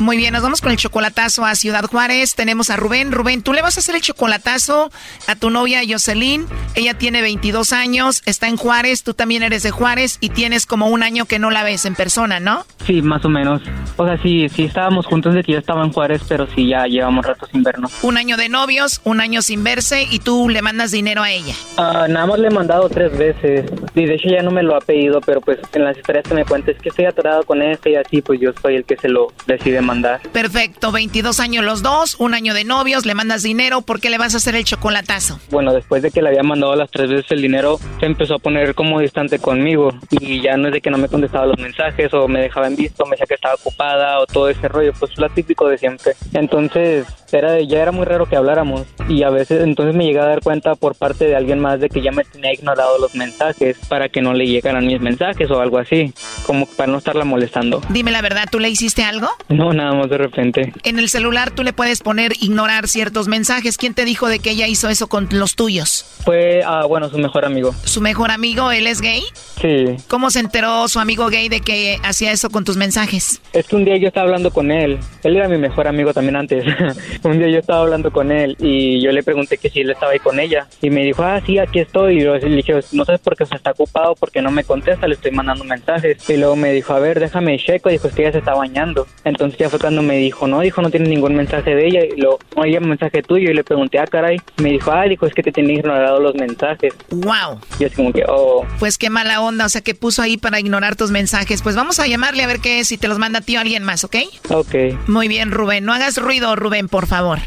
Muy bien, nos vamos con el chocolatazo a Ciudad Juárez. Tenemos a Rubén. Rubén, tú le vas a hacer el chocolatazo a tu novia Jocelyn. Ella tiene 22 años, está en Juárez, tú también eres de Juárez y tienes como un año que no la ves en persona, ¿no? Sí, más o menos. O sea, sí, sí estábamos juntos de que yo estaba en Juárez, pero sí ya llevamos rato sin vernos. Un año de novios, un año sin verse y tú le mandas dinero a ella. Ah, nada más le he mandado tres veces y de hecho ya no me lo ha pedido, pero pues en las historias que me cuenta es que estoy atorado con este y así, pues yo soy el que se lo decide mandar. Perfecto, 22 años los dos, un año de novios, le mandas dinero, ¿por qué le vas a hacer el chocolatazo? Bueno, después de que le había mandado las tres veces el dinero, se empezó a poner como distante conmigo y ya no es de que no me contestaba los mensajes o me dejaba en visto, me decía que estaba ocupada o todo ese rollo, pues lo típico de siempre. Entonces, era ya era muy raro que habláramos y a veces entonces me llegué a dar cuenta por parte de alguien más de que ya me tenía ignorado los mensajes para que no le llegaran mis mensajes o algo así, como para no estarla molestando. Dime la verdad, ¿tú le hiciste algo? No, nada más de repente. En el celular tú le puedes poner ignorar ciertos mensajes. ¿Quién te dijo de que ella hizo eso con los tuyos? Fue, ah, bueno, su mejor amigo. ¿Su mejor amigo, él es gay? Sí. ¿Cómo se enteró su amigo gay de que hacía eso con tus mensajes? Es que un día yo estaba hablando con él. Él era mi mejor amigo también antes. un día yo estaba hablando con él y yo le pregunté que si él estaba ahí con ella. Y me dijo, ah, sí, aquí estoy. Y yo le dije, no sabes por qué se está ocupado, porque no me contesta, le estoy mandando mensajes. Y luego me dijo, a ver, déjame checo. Dijo, es que ella se está bañando. Entonces ya fue cuando me dijo, no, dijo, no tiene ningún mensaje de ella. Y luego, oye, un mensaje tuyo. Y le pregunté, ah, caray. Me dijo, ah, dijo, es que te tenía ignorado los mensajes. Wow. Y es como que, oh. Pues qué mala onda, o sea, que puso ahí para ignorar tus mensajes. Pues vamos a llamarle a ver qué es, si te los manda a ti o alguien más, ¿ok? Ok. Muy bien, Rubén. No hagas ruido, Rubén, por favor.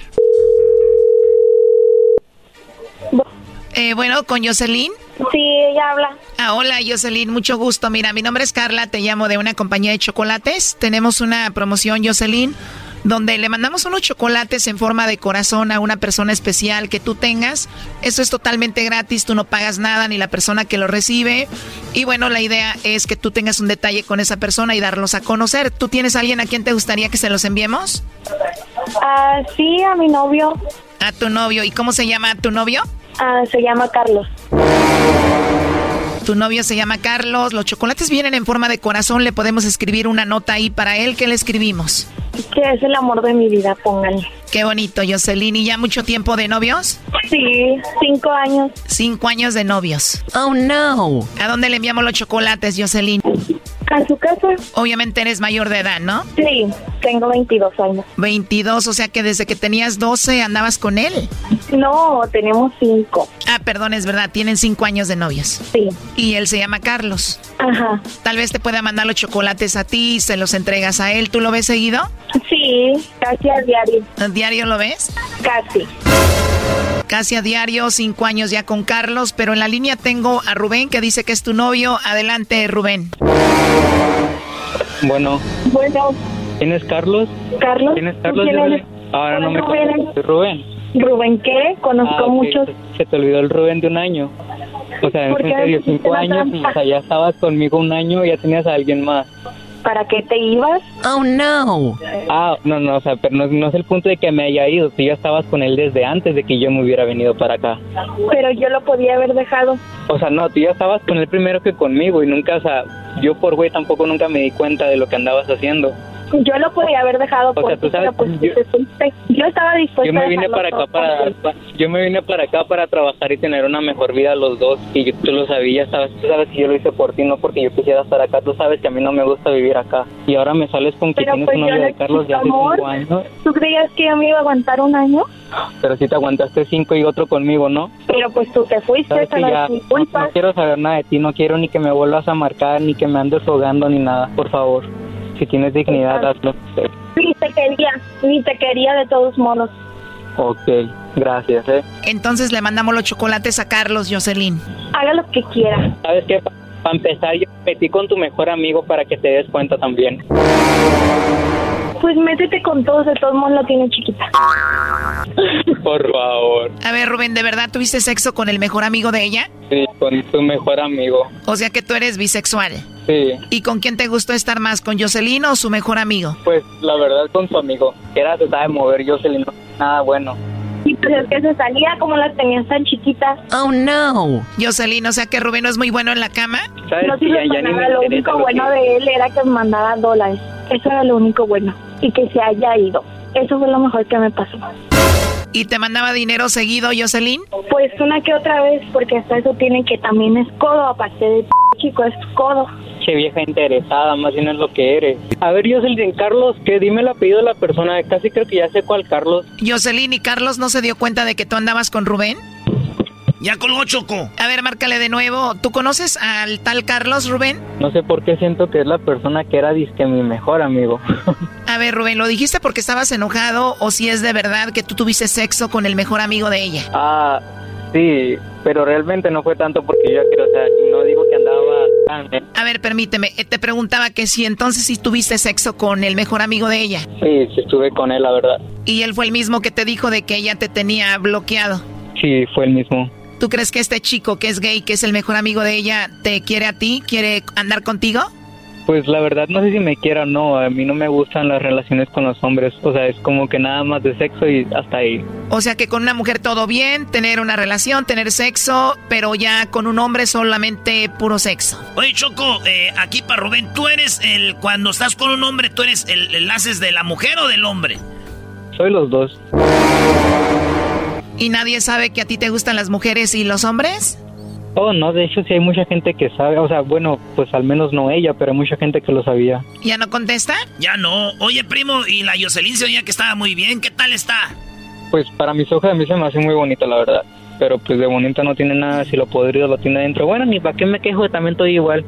Eh, bueno, con Jocelyn. Sí, ella habla. Ah, hola Jocelyn, mucho gusto. Mira, mi nombre es Carla, te llamo de una compañía de chocolates. Tenemos una promoción, Jocelyn, donde le mandamos unos chocolates en forma de corazón a una persona especial que tú tengas. Eso es totalmente gratis, tú no pagas nada ni la persona que lo recibe. Y bueno, la idea es que tú tengas un detalle con esa persona y darlos a conocer. ¿Tú tienes alguien a quien te gustaría que se los enviemos? Ah, sí, a mi novio. A tu novio. ¿Y cómo se llama tu novio? Ah, se llama Carlos. Tu novio se llama Carlos. Los chocolates vienen en forma de corazón. Le podemos escribir una nota ahí para él. ¿Qué le escribimos? Que es el amor de mi vida, pónganle. Qué bonito, Jocelyn. ¿Y ya mucho tiempo de novios? Sí, cinco años. Cinco años de novios. Oh, no. ¿A dónde le enviamos los chocolates, Jocelyn? A su casa. Obviamente eres mayor de edad, ¿no? Sí, tengo 22 años. 22, o sea que desde que tenías 12 andabas con él. No, tenemos cinco. Ah, perdón, es verdad, tienen cinco años de novios. Sí. Y él se llama Carlos. Ajá. Tal vez te pueda mandar los chocolates a ti, se los entregas a él. ¿Tú lo ves seguido? Sí, casi a diario. ¿A diario lo ves? Casi. Casi a diario, cinco años ya con Carlos, pero en la línea tengo a Rubén que dice que es tu novio. Adelante, Rubén. Bueno. Bueno. ¿Quién es Carlos? Carlos. ¿Quién es Carlos? ¿Quién eres? Ahora no me Rubén. conoces. Rubén. ¿Rubén qué? Conozco Ah, muchos. Se te olvidó el Rubén de un año. O sea, en ¿Por qué serio, cinco años y o sea, ya estabas conmigo un año y ya tenías a alguien más. ¿Para qué te ibas? Oh, no. Ah, no, no, o sea, pero no, no es el punto de que me haya ido. Tú ya estabas con él desde antes de que yo me hubiera venido para acá. Pero yo lo podía haber dejado. O sea, no, tú ya estabas con él primero que conmigo y nunca, o sea, yo por güey tampoco nunca me di cuenta de lo que andabas haciendo. Yo lo podía haber dejado O sea, por tú ti, sabes, pero pues yo- fuiste. Yo estaba dispuesta Yo me a vine dejarlo para acá para, yo me vine para acá para trabajar y tener una mejor vida los dos y yo- tú lo sabías, sabes, tú sabes que yo lo hice por ti, no porque yo quisiera estar acá, tú sabes que a mí no me gusta vivir acá y ahora me sales con que Pero tienes pues un yo novio de Carlos de hace amor. cinco años, ¿Tú creías que yo me iba a aguantar un año? pero si te aguantaste cinco y otro conmigo, ¿no? Pero pues tú te fuiste, Sabes que ya no, no quiero saber nada de ti, no quiero ni que me vuelvas a marcar, ni que me andes rogando, ni nada, por favor. Si tienes dignidad, hazlo. Ni te quería, ni te quería de todos modos. Ok, gracias, eh. Entonces le mandamos los chocolates a Carlos, Jocelyn. Haga lo que quiera. ¿Sabes qué? Para empezar, yo me metí con tu mejor amigo para que te des cuenta también. Pues métete con todos, de todos modos la tiene chiquita. Por favor. A ver, Rubén, ¿de verdad tuviste sexo con el mejor amigo de ella? Sí, con tu mejor amigo. O sea que tú eres bisexual. Sí, ¿Y con quién te gustó estar más, con Jocelyn o su mejor amigo? pues la verdad con tu amigo. Que era se sabe mover, no nada bueno. Y pues es que se salía como las tenías tan chiquitas. Oh, no. Jocelyn, o sea que Rubén no es muy bueno en la cama. ¿Sabes? No sirve ya, ya nada, lo único lo bueno que- de él era que me mandaba dólares. Eso era lo único bueno. Y que se haya ido. Eso fue lo mejor que me pasó. ¿Y te mandaba dinero seguido, Jocelyn? Pues una que otra vez, porque hasta eso tiene que también es codo, aparte de p- chico, es codo. Che vieja interesada, más bien es lo que eres. A ver, Jocelyn, Carlos, que dime el apellido de la persona. Casi creo que ya sé cuál Carlos. Jocelyn y Carlos no se dio cuenta de que tú andabas con Rubén. Ya colgó Choco. A ver, márcale de nuevo. ¿Tú conoces al tal Carlos, Rubén? No sé por qué siento que es la persona que era disque mi mejor amigo. A ver, Rubén, ¿lo dijiste porque estabas enojado o si es de verdad que tú tuviste sexo con el mejor amigo de ella? ah, sí, pero realmente no fue tanto porque yo quiero, o sea, no digo que andaba tan... A ver, permíteme, eh, te preguntaba que si entonces sí tuviste sexo con el mejor amigo de ella. Sí, sí estuve con él, la verdad. Y él fue el mismo que te dijo de que ella te tenía bloqueado. Sí, fue el mismo. ¿Tú crees que este chico que es gay, que es el mejor amigo de ella, te quiere a ti? ¿Quiere andar contigo? Pues la verdad no sé si me quiera o no, a mí no me gustan las relaciones con los hombres, o sea, es como que nada más de sexo y hasta ahí. O sea que con una mujer todo bien, tener una relación, tener sexo, pero ya con un hombre solamente puro sexo. Oye Choco, eh, aquí para Rubén, tú eres el, cuando estás con un hombre, tú eres el, el haces de la mujer o del hombre? Soy los dos. ¿Y nadie sabe que a ti te gustan las mujeres y los hombres? Oh, no, de hecho sí hay mucha gente que sabe, o sea, bueno, pues al menos no ella, pero hay mucha gente que lo sabía. ¿Ya no contesta? Ya no. Oye, primo, y la Jocelyn se oía que estaba muy bien, ¿qué tal está? Pues para mis ojos a mí se me hace muy bonita, la verdad. Pero pues de bonita no tiene nada, si lo podrido lo tiene dentro. Bueno, ni para qué me quejo, también estoy igual.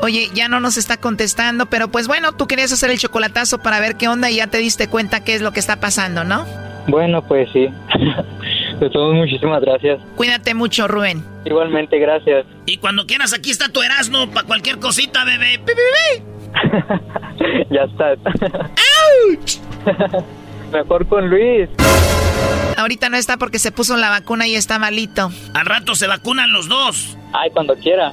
Oye, ya no nos está contestando, pero pues bueno, tú querías hacer el chocolatazo para ver qué onda y ya te diste cuenta qué es lo que está pasando, ¿no? Bueno, pues sí. De todos, muchísimas gracias. Cuídate mucho, Rubén. Igualmente, gracias. Y cuando quieras, aquí está tu Erasmo para cualquier cosita, bebé. ¡Pi, pi, pi! ya está. ¡Auch! Mejor con Luis. Ahorita no está porque se puso la vacuna y está malito. Al rato se vacunan los dos. Ay, cuando quiera.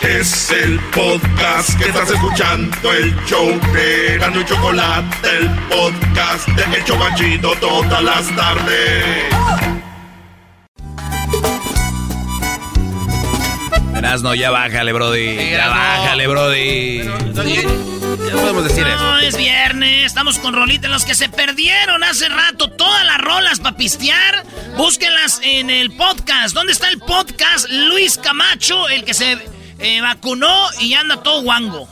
Es el podcast que estás escuchando, el show de Gano y Chocolate, el podcast de El Chocachito todas las tardes. Erasno, ya bájale, Brody. Ya bájale, Brody. Ya podemos decir eso. No, es viernes, estamos con rolitas los que se perdieron hace rato todas las rolas para pistear. Búsquenlas en el podcast. ¿Dónde está el podcast? Luis Camacho, el que se eh, vacunó y anda todo guango.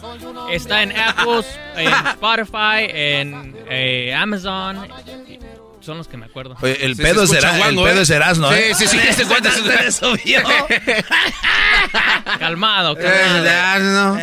Está en Apple, en Spotify, en eh, Amazon. Son los que me acuerdo. Oye, el Sí, pedo, se es, escucha Era- el pedo ¿eh? es Erasno, ¿eh? Sí, sí, sí, este cuenta Se le subió. Calmado, calmado.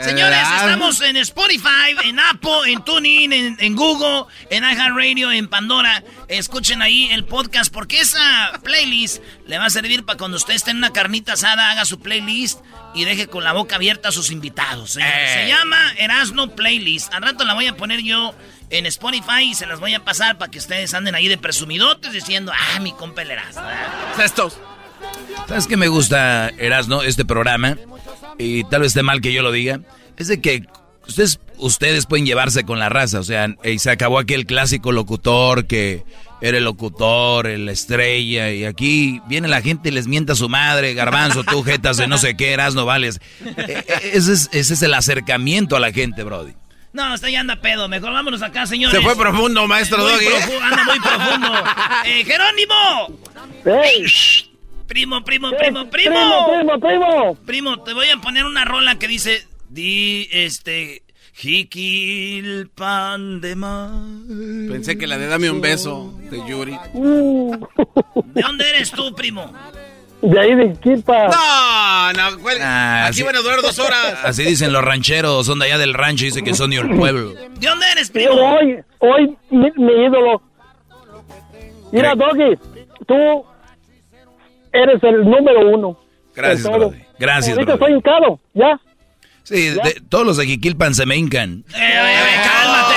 Señores, estamos en Spotify, en Apple, en TuneIn, en, en Google, en iHeartRadio, en Pandora. Escuchen ahí el podcast porque esa playlist le va a servir para cuando usted esté en una carnita asada, haga su playlist y deje con la boca abierta a sus invitados. señores. Eh. Se llama Erasno Playlist. Al rato la voy a poner yo en Spotify y se las voy a pasar para que ustedes anden ahí de presumidotes diciendo, ah, mi compa el Erasno. Estos. ¿Sabes qué me gusta, Erasno, este programa? Y tal vez esté mal que yo lo diga. Es de que ustedes, ustedes pueden llevarse con la raza. O sea, y se acabó aquel clásico locutor que era el locutor, el estrella. Y aquí viene la gente y les mienta a su madre, garbanzo, tú, jetas de no sé qué, Erasno, vales. Eh, eh, Ese es, ese es el acercamiento a la gente, Brody. No, usted ya anda pedo. Mejor vámonos acá, señores. Se fue profundo, maestro Muy Doggy. profu- anda muy profundo. Eh, Jerónimo. Primo, primo, primo, primo. primo, primo, primo. Primo, te voy a poner una rola que dice, di, este, Jiquilpan de mar. Pensé que la de Dame un beso de Yuri. ¿De dónde eres tú, primo? De ahí de Quilpa. No, no, cuel- Ah, aquí sí. van a durar dos horas. Así dicen los rancheros, son de allá del rancho y dicen que son de un pueblo. ¿De dónde eres, primo? hoy, hoy mi, mi ídolo. Mira, Doggy, tú eres el número uno. Gracias. Brody. Gracias, Ahorita Brody. estoy hincado, ¿ya? Sí, de- todos los de Jiquilpan se me hincan. Eh, eh, cálmate.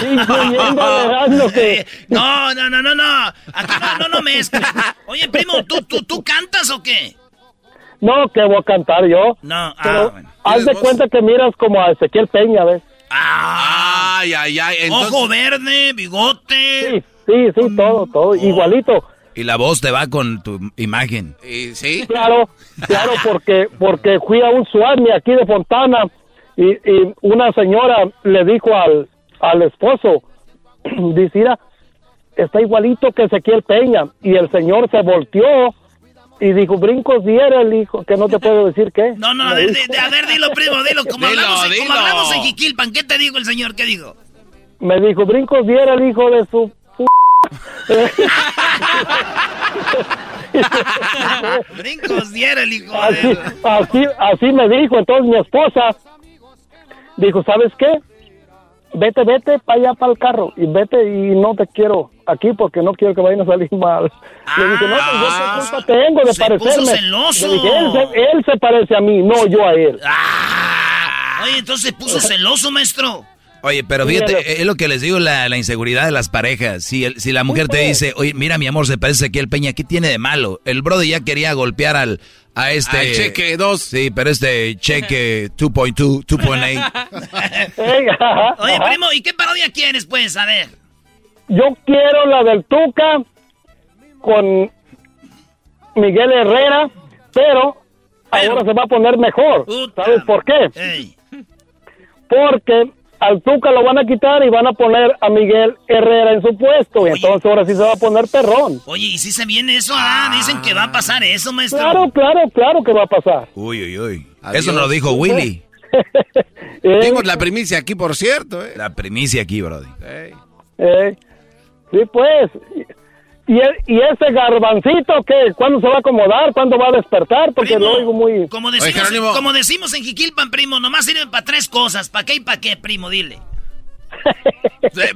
Sí, incluyendo a Erasmo que... Eh, No, no, no, no, no. Aquí no, no, no mezcles. Oye, primo, ¿tú, tú, ¿tú cantas o qué? No, que voy a cantar yo. No, ah, Pero bueno. haz de cuenta que miras como a Ezequiel Peña, ¿ves? Ay, ay, ay. Entonces, Ojo verde, bigote. Sí, sí, sí, todo, todo, igualito. Y la voz te va con tu imagen. y- ¿Sí? Claro, claro, porque porque fui a un Suami aquí de Fontana y, y una señora le dijo al, al esposo, dice, mira, está igualito que Ezequiel Peña. Y el señor se volteó y dijo, brincos diera el hijo, que no te puedo decir qué. No, no, a ver, de- a ver, dilo, primo, dilo. Como, Dilo, hablamos, en- como hablamos en Jiquilpan, ¿qué te dijo el señor? ¿Qué dijo? Me dijo, brincos diera el hijo de su... pu-". y Brincos diera el hijo así, de... así, así me dijo. Entonces mi esposa dijo, ¿sabes qué? Vete, vete para allá para el carro y vete y no te quiero aquí porque no quiero que vayan a salir mal. Le dije, no, pues yo qué culpa tengo de se parecerme. celoso. Le dije, él se, él se parece a mí, no yo a él. Oye, entonces se puso celoso, maestro. Oye, pero fíjate, es lo que les digo, la, la inseguridad de las parejas. Si, el- si la mujer te dice, oye, mira, mi amor, se parece aquí el Peña, ¿qué tiene de malo? El brother ya quería golpear al, a este... Al cheque 2. Sí, pero este cheque 2.2, 2.8. Oye, primo, ¿y qué parodia quieres, pues? A ver. Yo quiero la del Tuca con Miguel Herrera, pero, ahora se va a poner mejor. ¿Sabes por qué? Porque al Tuca lo van a quitar y van a poner a Miguel Herrera en su puesto. Y entonces ahora sí se va a poner perrón. Oye, ¿y si se viene eso? Ah, dicen que va a pasar eso, maestro. Claro, claro, claro que va a pasar. Uy, uy, uy. Eso nos lo dijo Willy. Tengo la primicia aquí, por cierto. Eh. La primicia aquí, brody. Eh, sí, pues. Y, e- y ese garbancito, ¿qué? ¿Cuándo se va a acomodar? ¿Cuándo va a despertar? Porque lo oigo muy... Como decimos, como decimos en Jiquilpan, primo, nomás sirve para tres cosas. ¿Para qué y para qué, primo? Dile.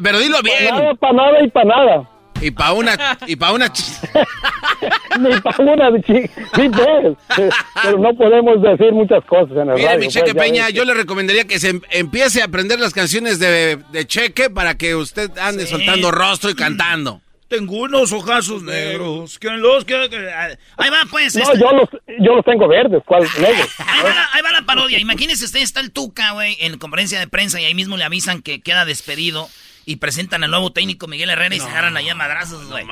Pero dilo bien. Para nada, para nada y para nada. Y para una... Y para una... Ni para una pues. Pero no podemos decir muchas cosas en el Mire, radio. mi Cheque pues, Peña, que- yo le recomendaría que se em- empiece a aprender las canciones de, de Cheque para que usted ande soltando rostro y cantando. Tengo unos ojazos negros que los que... Ahí va, pues. No, este- yo los, yo los tengo verdes, ¿cuál negro? Ahí va, la, ahí va la parodia. Imagínese usted, está el Tuca, güey, en conferencia de prensa y ahí mismo le avisan que queda despedido y presentan al nuevo técnico Miguel Herrera y se agarran allá a madrazos, güey.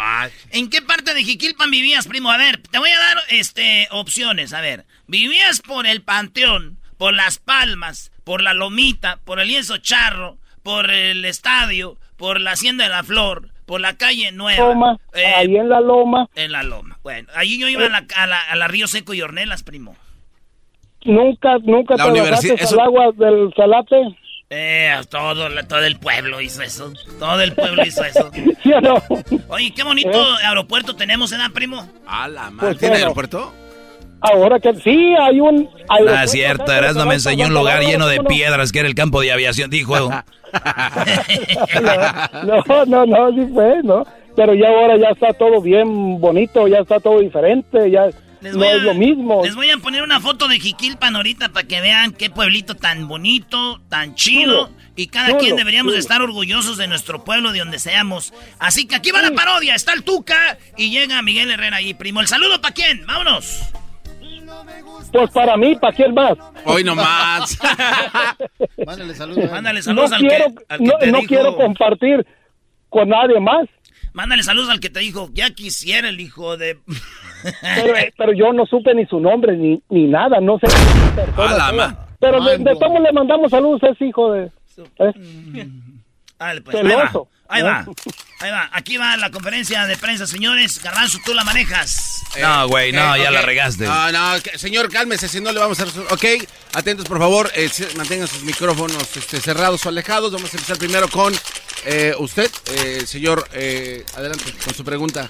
¿En qué parte de Jiquilpan vivías, primo? A ver, te voy a dar este opciones. A ver, ¿vivías por el Panteón, por Las Palmas, por La Lomita, por el Lienzo Charro, por el estadio, por la Hacienda de la Flor, por la calle Nueva? Loma, Eh, ahí en la loma. En la Loma. Bueno, ahí yo iba a la, a la- a la Río Seco y Ornelas, primo. Nunca, nunca La te universi- bajaste eso- al agua del salate. Eh, todo, todo el pueblo hizo eso. Todo el pueblo hizo eso. ¿Sí o no? Oye, qué bonito aeropuerto tenemos, ¿verdad, primo? A la Pues madre. ¿Tiene bueno. aeropuerto? Ahora que sí, hay un... Ah, cierto, Erasmo me enseñó un lugar lleno de piedras que era el campo de aviación, dijo. No, no, no, sí fue, ¿no? Pero ya ahora ya está todo bien bonito, ya está todo diferente, ya Les no voy a- es lo mismo. Les voy a poner una foto de Jiquilpan ahorita para que vean qué pueblito tan bonito, tan chido. Chulo, y cada chulo, quien deberíamos chulo. estar orgullosos de nuestro pueblo, de donde seamos. Así que aquí va la parodia. Está el Tuca y llega Miguel Herrera ahí, primo. ¿El saludo para quién? Vámonos. Pues para mí, ¿para quién más? Hoy nomás. Mándale saludos. Mándale No saludos al, quiero, que, al que no, te no dijo- quiero compartir con nadie más, Mándale saludos al que te dijo, ya quisiera el hijo de... pero, eh, pero yo no supe ni su nombre ni, ni nada, no sé. qué persona A la sea. ma- Pero de, de todos le mandamos saludos a ese hijo de... ¿eh? Dale, pues, ahí va, Celoso, ahí va, ahí va. Aquí va la conferencia de prensa, señores. Garbanzo, tú la manejas. No, güey, no, ya la regaste. No, no, señor, cálmese, si no le vamos a resolver. Ok, atentos, por favor, eh, mantengan sus micrófonos este, cerrados o alejados. Vamos a empezar primero con eh, usted, eh, señor. eh, adelante con su pregunta.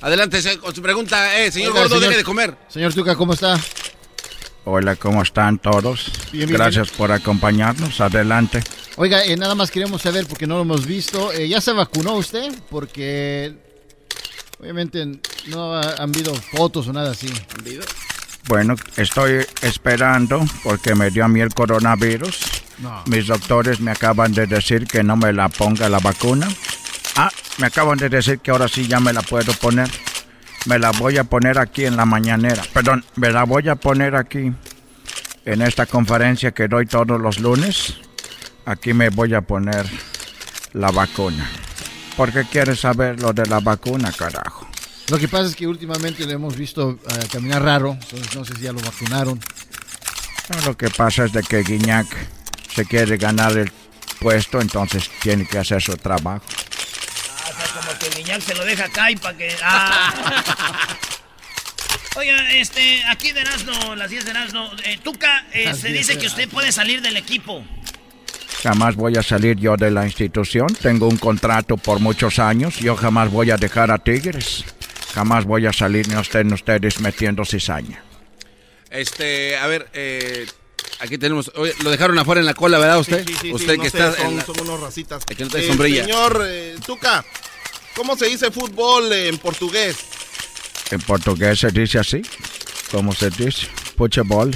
Adelante con su pregunta. Eh, señor Oiga, Gordo, señor- deje de comer. Señor Tuca, ¿cómo está? Hola, ¿cómo están todos? Bien, bien, Gracias por acompañarnos. Adelante. Oiga, eh, nada más queremos saber, porque no lo hemos visto, eh, ¿ya se vacunó usted? Porque obviamente no ha- han habido fotos o nada así. Bueno, estoy esperando porque me dio a mí el coronavirus. No. Mis doctores me acaban de decir que no me la ponga la vacuna. Ah, me acaban de decir que ahora sí ya me la puedo poner. Me la voy a poner aquí en la mañanera. Perdón, me la voy a poner aquí en esta conferencia que doy todos los lunes. Aquí me voy a poner la vacuna. ¿Por qué quieres saber lo de la vacuna, carajo? Lo que pasa es que últimamente le hemos visto eh, caminar raro, entonces no sé si ya lo vacunaron. No, lo que pasa es de que Guiñac se quiere ganar el puesto, entonces tiene que hacer su trabajo. Ah, o sea, como que Guiñac se lo deja acá y para que... Ah. Oiga, este, aquí de Erasmo, las 10 de Erasmo. Eh, Tuca, eh, se 10 dice que usted puede salir del equipo. Jamás voy a salir yo de la institución. Tengo un contrato por muchos años. Yo jamás voy a dejar a Tigres. Jamás voy a salir ni estén ustedes metiendo cizaña. Este, a ver, eh, aquí tenemos. oye, lo dejaron afuera en la cola, ¿verdad usted? Sí, sí, sí, usted no que sé, está. son, en la- son unos racitas. Aquí no Eh, sombrilla. Señor eh, Tuca, ¿cómo se dice fútbol en portugués? En portugués se dice así. ¿Cómo se dice? Puchebol.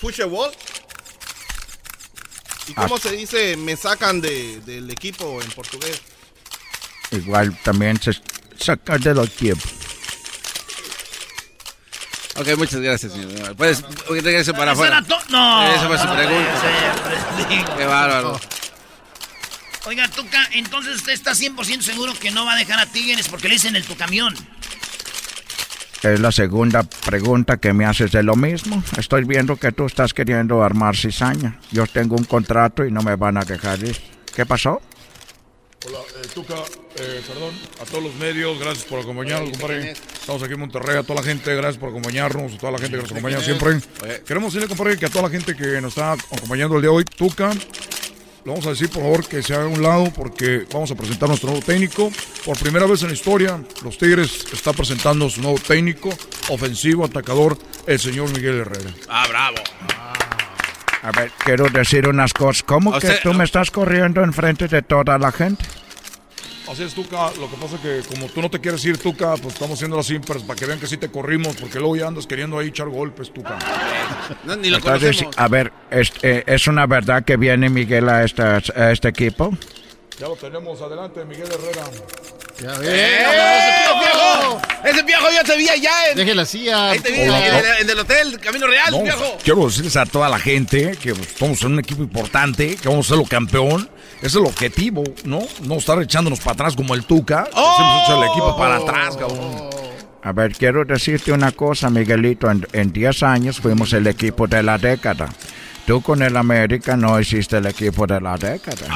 ¿Pusheball? ¿Y Ah. cómo se dice me sacan de, del equipo en portugués? Igual también se saca de los tiempos. Ok, muchas gracias, señor. Puedes oye, regrese para Eso afuera. no. Esa fue su pregunta. Qué bárbaro. Oiga, Tuca, entonces usted está 100% seguro que no va a dejar a Tigres porque le dicen el tu camión. Es la segunda pregunta que me haces de lo mismo. Estoy viendo que tú estás queriendo armar cizaña. Yo tengo un contrato y no me van a dejar ir. ¿Qué pasó? Hola, eh, Tuca, eh, perdón, a todos los medios, gracias por acompañarnos, compadre. Estamos aquí en Monterrey, a toda la gente, gracias por acompañarnos, a toda la gente que nos acompaña siempre. Queremos decirle, compadre, que a toda la gente que nos está acompañando el día de hoy, Tuca, le vamos a decir, por favor, que se haga a un lado porque vamos a presentar nuestro nuevo técnico. Por primera vez en la historia, los Tigres está presentando su nuevo técnico, ofensivo, atacador, el señor Miguel Herrera. Ah, bravo. A ver, quiero decir unas cosas. ¿Cómo O que sea, tú me estás corriendo enfrente de toda la gente? Así es, Tuca. Lo que pasa es que como tú no te quieres ir, Tuca, pues estamos haciendo así pero para que vean que sí te corrimos, porque luego ya andas queriendo ahí echar golpes, Tuca. No, ni lo Entonces, a ver, es, eh, ¿es una verdad que viene Miguel a, esta- a este equipo? Ya lo tenemos. Adelante, Miguel Herrera. Ya ¡Eh, ese viejo! ¡Ese viejo yo te vi allá en... Deje la silla. Ahí te vi, Hola. en, el- en el hotel Camino Real, No, viejo. quiero decirles a toda la gente que pues, estamos en un equipo importante, que vamos a ser lo campeón. Es el objetivo, ¿no? No estar echándonos para atrás como el Tuca. que Hacemos echar el equipo para atrás, cabrón. A ver, quiero decirte una cosa, Miguelito. En, en 10 años fuimos el equipo de la década. Tú con el América no hiciste el equipo de la década.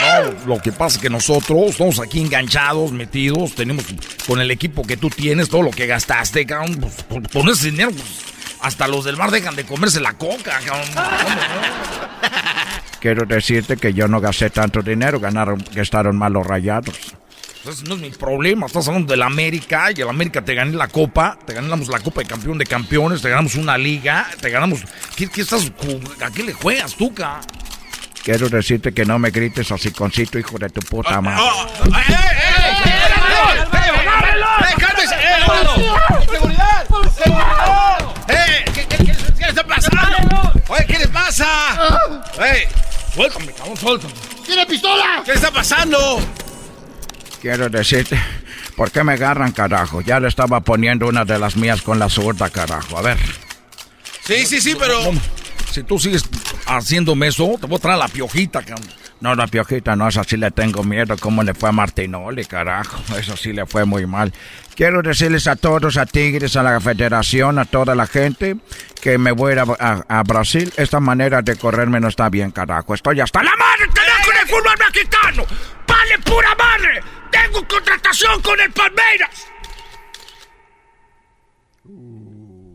No, lo que pasa es que nosotros estamos aquí enganchados, metidos, tenemos con el equipo que tú tienes, todo lo que gastaste, cabrón, pues, por, por ese dinero, pues, hasta los del mar dejan de comerse la coca, cabrón. Quiero decirte que yo no gasté tanto dinero, ganaron, gastaron más los rayados. Ese no es mi problema, estás hablando del América y el América te gané la copa, te ganamos la copa de campeón de campeones, te ganamos una liga, te ganamos... ¿Qué, qué estás, ¿A qué le juegas, Tuca? Quiero decirte que no me grites así concito, hijo de tu puta madre. cálmese! ¡Eh, ¡Seguridad! Oye, ¿qué les pasa? ¡Eh! Suéltame, cabrón, suéltame. ¡Tiene pistola! ¿Qué está pasando? Quiero decirte, ¿por qué me agarran, carajo? Ya le estaba poniendo una de las mías con la zurda, carajo. A ver. Sí, sí, sí, pero... Si tú sigues haciéndome eso, te voy a traer la piojita, cabrón. No, la piojita, no, esa sí le tengo miedo. ¿Cómo le fue a Martinoli, carajo? Eso sí le fue muy mal. Quiero decirles a todos, a Tigres, a la federación, a toda la gente, que me voy a ir a, a- a Brasil. Esta manera de correrme no está bien, carajo. Estoy hasta la madre, carajo, del fútbol mexicano. ¡Vale, pura madre! ¡Tengo contratación con el Palmeiras!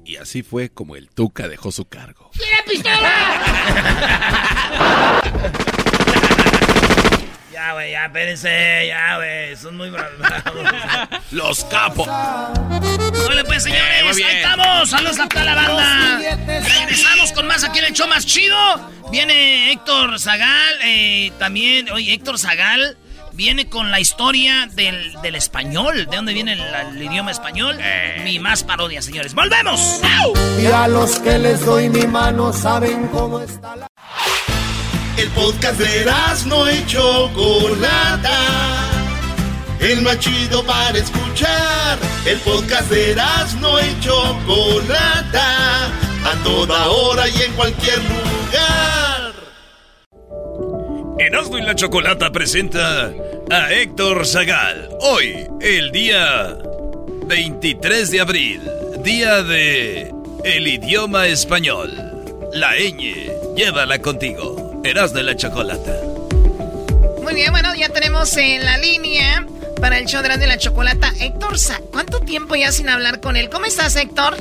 Y así fue como el Tuca dejó su cargo. ¡Tiene pistola! Ya, güey, ya, espérense, ya, güey. Son muy bravos. Los capos. Hola, pues, señores, Eh, ahí estamos. Saludos a toda la banda. Regresamos con más aquí en el show más chido. Viene Héctor Zagal, eh, también, oye, Héctor Zagal viene con la historia del, del español. ¿De dónde viene el, el idioma español? Mi más parodia, señores. ¡Volvemos! ¡Au! Y a los que les doy mi mano saben cómo está la... El podcast de no y Chocolata. El más chido para escuchar. El podcast de no y Chocolata. A toda hora y en cualquier lugar. Erasmo y la Chocolata presenta a Héctor Zagal. Hoy, el día 23 de abril, día de el idioma español. La ñ, llévala contigo. Erasmo y la Chocolata. Muy bien, bueno, ya tenemos en la línea para el show de la, de la chocolata Héctor Sa ¿Cuánto tiempo ya sin hablar con él? ¿Cómo estás, Héctor?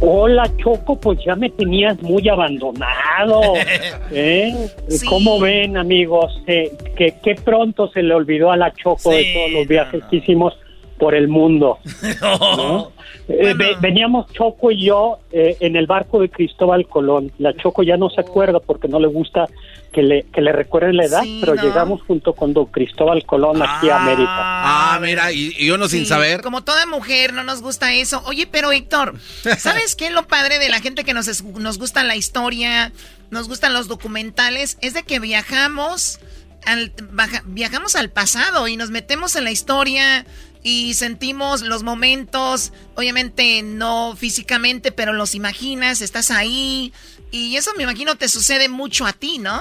Hola Choco, pues ya me tenías muy abandonado. ¿eh? ¿Cómo ven amigos? Eh, que, que pronto se le olvidó a la Choco de todos los viajes que hicimos por el mundo. ¿no? Eh, ve- veníamos Choco y yo eh, en el barco de Cristóbal Colón. La Choco ya no se acuerda porque no le gusta que le, que le recuerden la edad, pero llegamos junto con don Cristóbal Colón aquí a América. Ah, mira, y, y uno sin saber. Como toda mujer, no nos gusta eso. Oye, pero Héctor, ¿sabes qué es lo padre de la gente que nos, es- nos gusta la historia, nos gustan los documentales? Es de que viajamos al, baja- viajamos al pasado y nos metemos en la historia y sentimos los momentos, obviamente no físicamente, pero los imaginas, estás ahí. Y eso me imagino te sucede mucho a ti, ¿no?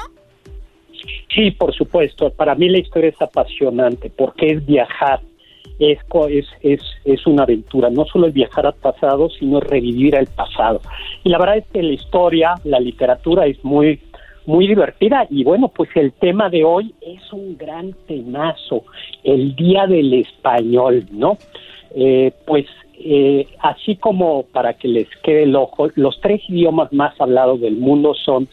Sí, por supuesto. Para mí la historia es apasionante porque es viajar, es, es, es, una aventura. No solo es viajar al pasado, sino revivir el pasado. Y la verdad es que la historia, la literatura es muy, muy divertida. Y bueno, pues el tema de hoy es un gran temazo, el Día del Español, ¿no? Eh, pues eh, así como para que les quede el ojo, los tres idiomas más hablados del mundo son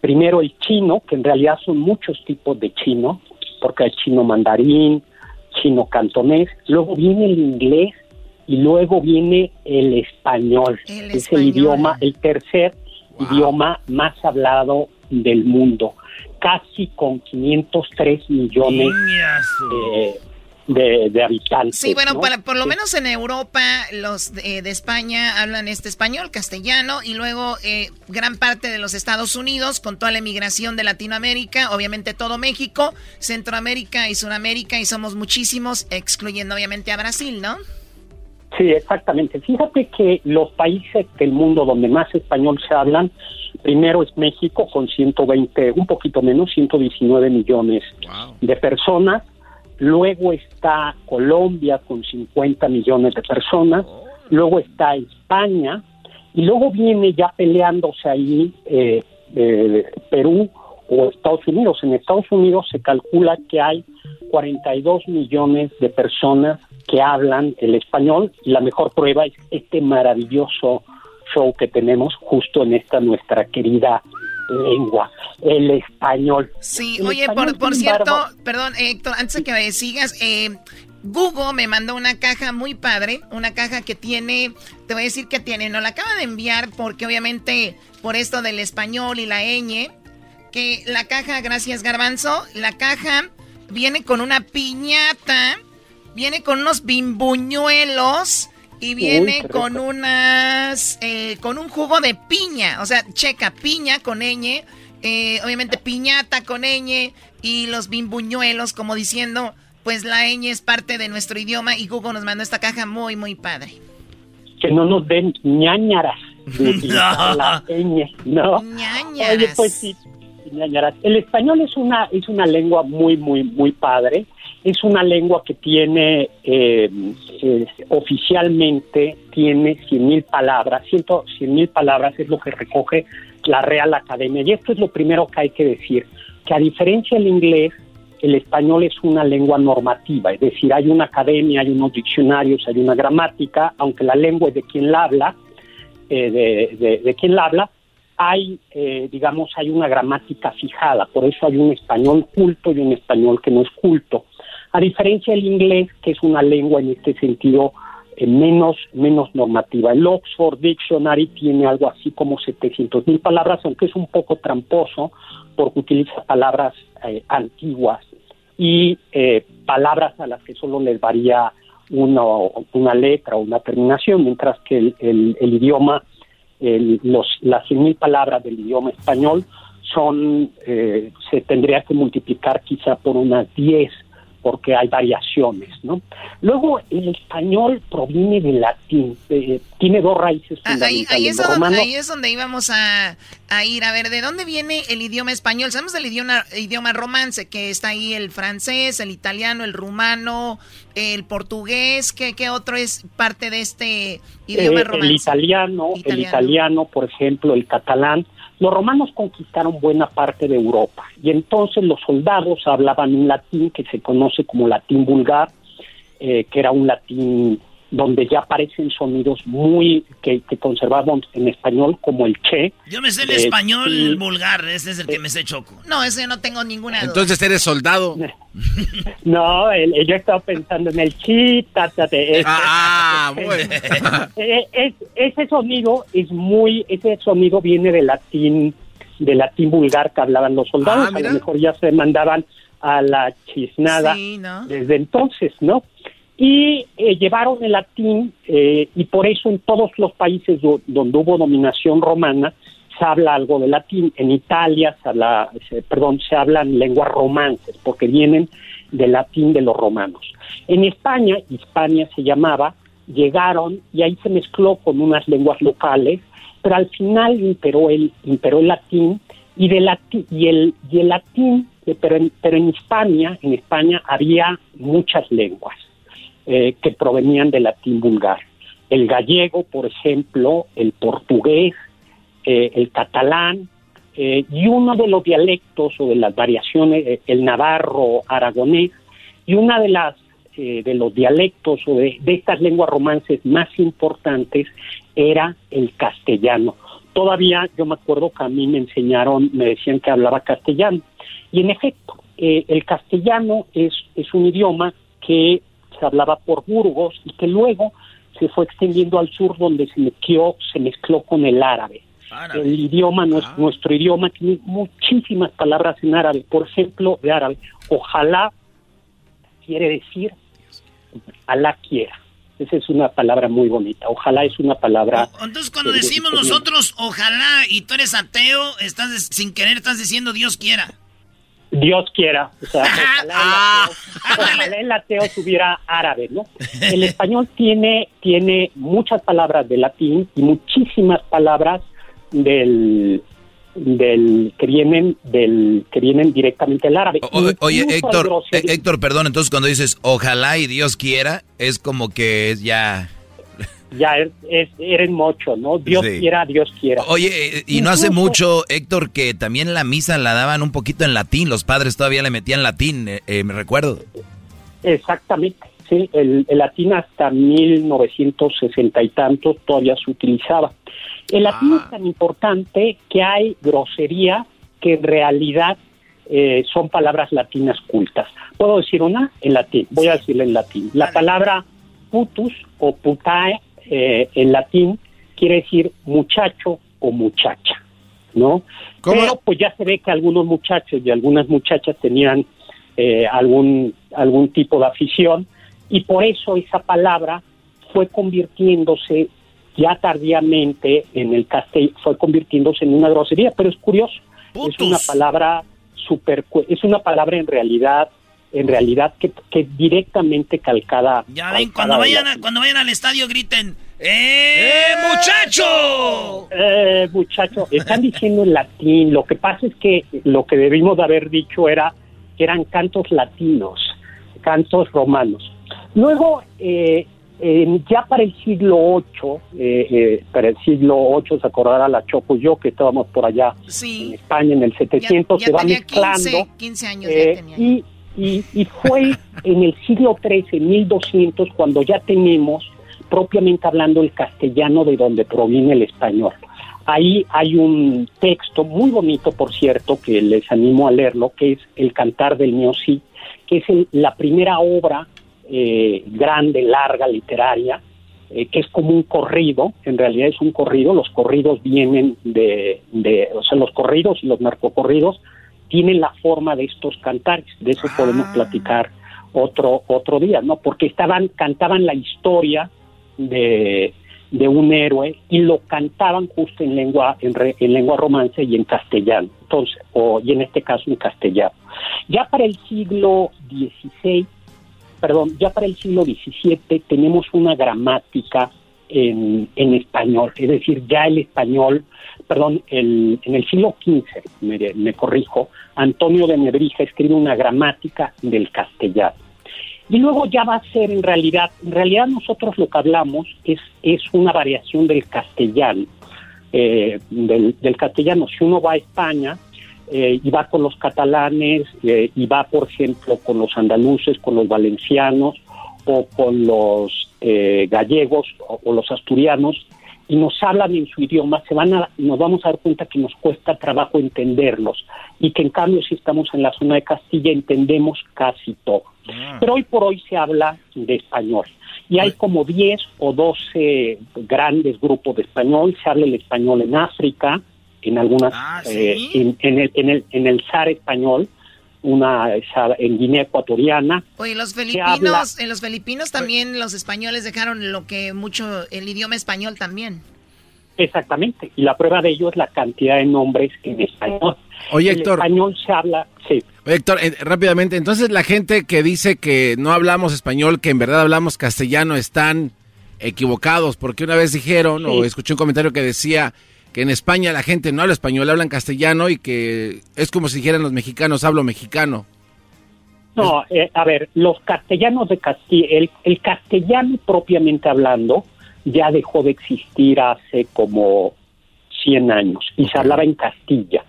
primero el chino, que en realidad son muchos tipos de chino, porque hay chino mandarín, chino cantonés, luego viene el inglés y luego viene el español, que es el idioma, el tercer idioma más hablado del mundo, casi con 503 millones eh, de, de habitantes. Sí, bueno, ¿no? para, por lo menos en Europa, los de, de España hablan este español, castellano, y luego eh, gran parte de los Estados Unidos, con toda la emigración de Latinoamérica, obviamente todo México, Centroamérica y Sudamérica, y somos muchísimos, excluyendo obviamente a Brasil, ¿no? Sí, exactamente. Fíjate que los países del mundo donde más español se hablan, primero es México con 120, un poquito menos, 119 millones de personas. Luego está Colombia con 50 millones de personas. Luego está España. Y luego viene ya peleándose ahí eh, eh, Perú o Estados Unidos. En Estados Unidos se calcula que hay 42 millones de personas que hablan el español y la mejor prueba es este maravilloso show que tenemos justo en esta nuestra querida lengua, el español. Sí, El oye, español, por, cierto, embargo, perdón, Héctor, antes de que me sigas, eh, Google me mandó una caja muy padre, una caja que tiene, te voy a decir que tiene, no la acaba de enviar porque obviamente por esto del español y la ñ, que la caja, gracias Garbanzo, la caja viene con una piñata, viene con unos bimbuñuelos y viene con unas, eh, con un jugo de piña, o sea, checa, piña con ñ, eh, obviamente piñata con ñ y los bimbuñuelos, como diciendo, pues la ñ es parte de nuestro idioma y Google nos mandó esta caja muy, muy padre. que no nos den ñañaras de utilizar la ñ, ¿no? Oye, pues sí, ñañaras. El español es una es una lengua muy muy muy padre. Es una lengua que tiene eh, eh, oficialmente tiene 100.000 palabras, 100 mil palabras es lo que recoge la Real Academia. Y esto es lo primero que hay que decir, que a diferencia del inglés, el español es una lengua normativa, es decir, hay una academia, hay unos diccionarios, hay una gramática, aunque la lengua es de quien la habla, eh, de, de, de quien la habla, hay, eh, digamos, hay una gramática fijada, por eso hay un español culto y un español que no es culto. A diferencia del inglés, que es una lengua en este sentido eh, menos, menos normativa. El Oxford Dictionary tiene algo así como 700 mil palabras, aunque es un poco tramposo porque utiliza palabras eh, antiguas y eh, palabras a las que solo les varía una, una letra o una terminación, mientras que el, el- el idioma, el- los, las 100.000 palabras del idioma español son, eh, se tendría que multiplicar quizá por unas 10 porque hay variaciones, ¿no? Luego, el español proviene del latín, eh, tiene dos raíces Ah, Ahí, fundamentales. ahí es donde, ahí es donde íbamos a, a ir. A ver, ¿de dónde viene el idioma español? Sabemos del idioma, idioma romance, que está ahí el francés, el italiano, el rumano, el portugués. ¿Qué, qué otro es parte de este idioma Eh, romance? el italiano, el italiano, por ejemplo, el catalán. Los romanos conquistaron buena parte de Europa y entonces los soldados hablaban un latín que se conoce como latín vulgar, eh, que era un latín donde ya aparecen sonidos muy que, que conservamos en español como el che. Yo me sé el eh, español y- vulgar, ese es el que me sé choco. No, ese no tengo ninguna duda. Entonces eres soldado. No, el- el- yo estaba pensando en el chi, tátate. Ah, bueno. Eh, es- ese sonido es muy, ese sonido viene del latín, del latín vulgar que hablaban los soldados. Ah, a lo mejor ya se mandaban a la chisnada Sí, ¿no? desde entonces, ¿no? Y eh, llevaron el latín eh, y por eso en todos los países do- donde hubo dominación romana se habla algo de latín. En Italia se habla, se- perdón, se hablan lenguas romances porque vienen del latín de los romanos. En España, Hispania se llamaba, llegaron y ahí se mezcló con unas lenguas locales, pero al final imperó el, imperó el latín y, de lati- y, el, y el latín, pero en, pero en Hispania, en España había muchas lenguas eh, que provenían del latín vulgar. El gallego, por ejemplo, el portugués, eh, el catalán, eh, y uno de los dialectos o de las variaciones, eh, el navarro aragonés, y una de las de los dialectos o de, estas lenguas romances más importantes era el castellano. Todavía yo me acuerdo que a mí me enseñaron, me decían que hablaba castellano. Y en efecto, el castellano es, es un idioma que se hablaba por Burgos y que luego se fue extendiendo al sur donde se mezcló, se mezcló con el árabe. El idioma, nues- nuestro idioma tiene muchísimas palabras en árabe. Por ejemplo, de árabe, ojalá quiere decir Alá quiera. Esa es una palabra muy bonita. Ojalá es una palabra. Entonces, cuando decimos nosotros, ojalá, y tú eres ateo, estás sin querer estás diciendo Dios quiera. Dios quiera. O sea, ojalá, el ateo, ojalá el ateo tuviera árabe, ¿no? El español tiene, tiene muchas palabras de latín y muchísimas palabras del del que vienen del que vienen directamente del árabe. O- oye, Héctor, eh, Héctor, perdón, entonces cuando dices ojalá y Dios quiera, es como que es ya... ya es, es- eres mocho, ¿no? Dios Sí. quiera, Dios quiera. Oye, eh, y no hace mucho, Héctor, que también la misa la daban un poquito en latín, los padres todavía le metían latín, eh, eh, me recuerdo. Exactamente, sí, el, el latín hasta 1960 y tantos todavía se utilizaba. El latín es tan importante que hay groserías que en realidad eh, son palabras latinas cultas. ¿Puedo decir una? En latín, voy a decirla en latín. La palabra putus o putae eh, en latín quiere decir muchacho o muchacha, ¿no? Pero pues ya se ve que algunos muchachos y algunas muchachas tenían eh, algún, algún tipo de afición y por eso esa palabra fue convirtiéndose ya tardíamente en el castellano, fue convirtiéndose en una grosería, pero es curioso, es una palabra super, es una palabra en realidad, en realidad que, que directamente calcada. Ya ven, calcada cuando vayan, a- cuando vayan al estadio griten, ¡Eh, muchacho! Eh, muchacho, están diciendo en latín. Lo que pasa es que lo que debimos de haber dicho era eran cantos latinos, cantos romanos. Luego, eh, en- ya para el siglo VIII, eh, eh, para el siglo VIII, se acordará la Choco y yo que estábamos por allá en España en el 700, Ya se va tenía mezclando. 15, 15 años. Eh, ya tenía. y, y, y fue en el siglo XIII, 1200, cuando ya tenemos, propiamente hablando, el castellano de donde proviene el español. Ahí hay un texto muy bonito, por cierto, que les animo a leerlo, que es El Cantar del Mío Sí, que es el- la primera obra eh, grande, larga, literaria, eh, que es como un corrido, en realidad es un corrido, los corridos vienen de, de, o sea, los corridos y los narcocorridos tienen la forma de estos cantares, de eso podemos platicar otro otro día, ¿no? Porque estaban cantaban la historia de, de un héroe y lo cantaban justo en lengua en, re- en lengua romance y en castellano, entonces o y en este caso en castellano. Ya para el siglo XVI perdón, ya para el siglo XVII tenemos una gramática en, en español, es decir, ya el español, perdón, en el siglo XV, me, corrijo, Antonio de Nebrija escribe una gramática del castellano. Y luego ya va a ser en realidad, en realidad nosotros lo que hablamos es, es una variación del castellano, eh, del, castellano. Si uno va a España, eh, y va con los catalanes, eh, y va, por ejemplo, con los andaluces, con los valencianos o con los eh, gallegos o los asturianos y nos hablan en su idioma, se van a, nos vamos a dar cuenta que nos cuesta trabajo entenderlos y que en cambio si estamos en la zona de Castilla entendemos casi todo. Pero hoy por hoy se habla de español y hay como 10 o 12 grandes grupos de español, se habla el español en África, en algunas, eh, en, en el, en, el, en el SAR español, una en Guinea Ecuatoriana. Oye, los filipinos, en los filipinos también los españoles dejaron lo que mucho, el idioma español también. Exactamente, y la prueba de ello es la cantidad de nombres en español. Oye, el Héctor. español se habla, sí. Oye, Héctor, eh, rápidamente, entonces la gente que dice que no hablamos español, que en verdad hablamos castellano, están equivocados, porque una vez dijeron, o escuché un comentario que decía que en España la gente no habla español, hablan castellano y que es como si dijeran los mexicanos, hablo mexicano. No, eh, a ver, los castellanos de Castilla, el, el castellano propiamente hablando ya dejó de existir hace como 100 años y se hablaba en Castilla,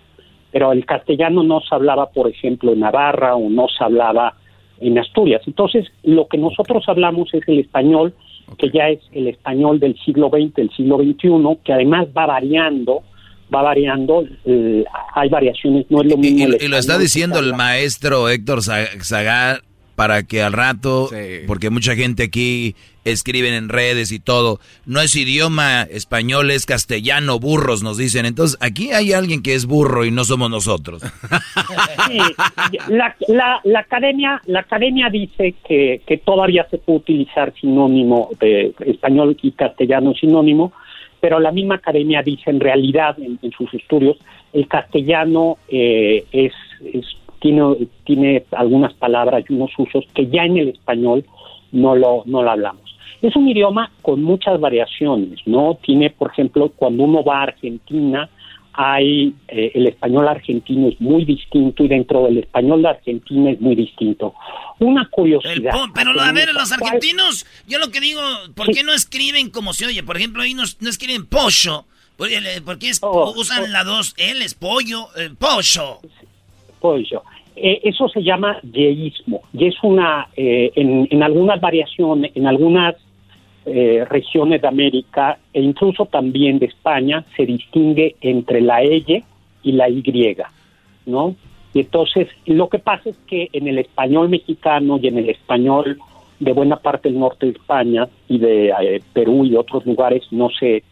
pero el castellano no se hablaba, por ejemplo, en Navarra o no se hablaba en Asturias. Entonces, lo que nosotros hablamos es el español, que ya es el español del siglo XX, del siglo XXI, que además va variando, va variando, eh, hay variaciones, no es lo mismo. Y, el y lo está diciendo el maestro Héctor Za- Zagar para que al rato, porque mucha gente aquí escriben en redes y todo, no es idioma español, es castellano, burros nos dicen. Entonces, aquí hay alguien que es burro y no somos nosotros. Sí, la, la, la academia la academia dice que, que todavía se puede utilizar sinónimo de español y castellano sinónimo, pero la misma academia dice en realidad en, en sus estudios el castellano eh, es, es tiene tiene algunas palabras y unos usos que ya en el español no lo no lo hablamos. Es un idioma con muchas variaciones, ¿no? Tiene, por ejemplo, cuando uno va a Argentina, hay eh, el español argentino es muy distinto y dentro del español de Argentina es muy distinto. Una curiosidad. Pero a ver, los ¿cuál- argentinos, yo lo que digo, ¿por qué no escriben como se oye? Por ejemplo, ahí no, no escriben pollo. ¿Por qué, por qué es- Oh, usan la dos L, es pollo, eh, pollo? Eh, eso se llama yeísmo y es una, eh, en, en algunas variaciones, en algunas eh, regiones de América e incluso también de España se distingue entre la L y la Y, ¿no? Y entonces lo que pasa es que en el español mexicano y en el español de buena parte del norte de España y de eh, Perú y otros lugares no se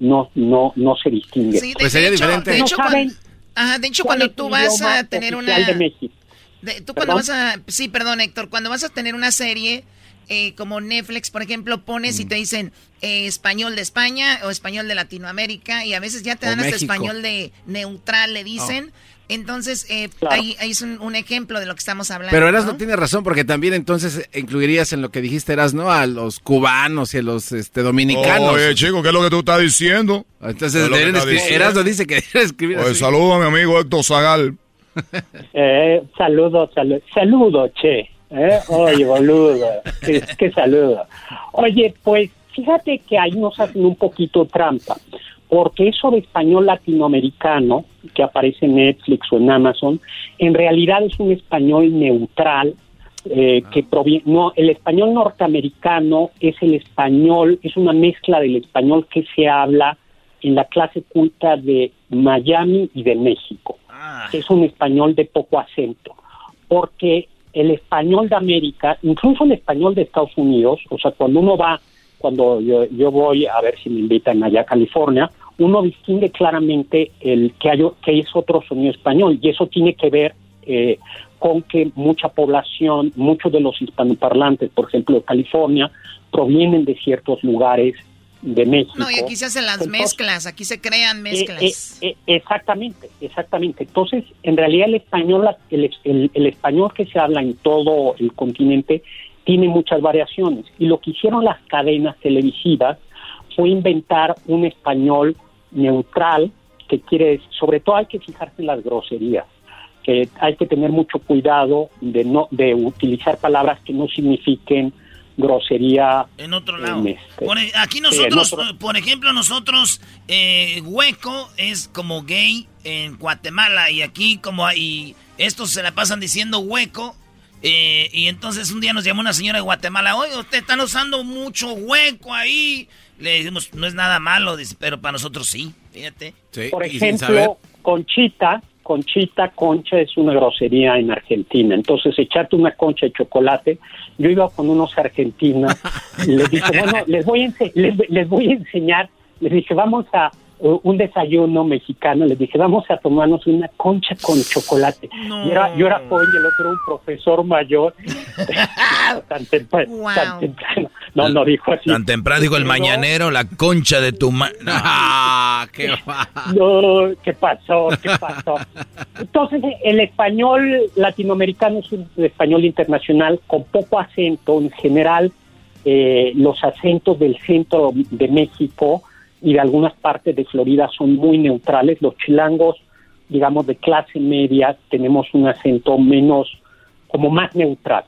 no no no se distingue. Sí, de hecho, de No hecho, saben ajá, de hecho, cuando tú vas a tener una... de México. de- tú cuando vas a... Sí, perdón, Héctor. Cuando vas a tener una serie eh, como Netflix, por ejemplo, pones y te dicen eh, español de España o español de Latinoamérica y a veces ya te O dan hasta México. español de neutral, le dicen. Entonces, eh, Claro. ahí, ahí es un, un ejemplo de lo que estamos hablando. Pero Eras ¿no? tiene razón, porque también entonces incluirías en lo que dijiste Eras, ¿no? A los cubanos y a los este, dominicanos. Oye, chico, ¿qué es lo que tú estás diciendo? Entonces, ¿Qué es que diciendo? Dice que deberían escribir Oye, así. saludo a mi amigo Héctor Zagal. Eh, saludo, saludo, saludo, che. ¿eh? Oye, boludo, qué, qué saludo. Oye, pues fíjate que ahí nos hacen un poquito trampa, porque eso de español latinoamericano que aparece en Netflix o en Amazon, en realidad es un español neutral eh, que proviene, no, el español norteamericano es el español, es una mezcla del español que se habla en la clase culta de Miami y de México. Es un español de poco acento, porque el español de América, incluso el español de Estados Unidos, o sea, cuando uno va, cuando yo, yo voy a ver si me invitan allá a California, uno distingue claramente el que, hay, que es otro sonido español, y eso tiene que ver eh, con que mucha población, muchos de los hispanoparlantes, por ejemplo, de California, provienen de ciertos lugares de México. No, y aquí se hacen las Entonces, mezclas, aquí se crean mezclas. eh, eh, eh, exactamente, exactamente. Entonces, en realidad el español, el- el español que se habla en todo el continente tiene muchas variaciones. Y lo que hicieron las cadenas televisivas fue inventar un español neutral, que quiere, sobre todo hay que fijarse en las groserías, que hay que tener mucho cuidado de no de utilizar palabras que no signifiquen grosería En otro lado. en este- Por e- aquí sí, nosotros, otro- por ejemplo, nosotros, eh, hueco es como gay en Guatemala y aquí como hay, estos se la pasan diciendo hueco, Eh, y entonces un día nos llamó una señora de Guatemala, oye, ustedes están usando mucho hueco ahí. Le dijimos, no es nada malo, dice, pero para nosotros sí, fíjate. Por ejemplo, Conchita, Conchita, concha es una grosería en Argentina. Entonces, echarte una concha de chocolate. Yo iba con unos argentinos y les dije, bueno, les voy a, les, les voy a enseñar. Les dije, vamos a un desayuno mexicano. Les dije, vamos a tomarnos una concha con chocolate. Y era, yo era joven y el otro un profesor mayor. tan, tempra- tan temprano. No, no dijo así. Tan temprano dijo el mañanero, la concha de tu ma... Ah, qué No, ¿qué pasó? ¿Qué pasó? Entonces, el español latinoamericano es un español internacional con poco acento. En general, eh, los acentos del centro de México y de algunas partes de Florida son muy neutrales. Los chilangos, digamos, de clase media, tenemos un acento menos, como más neutral.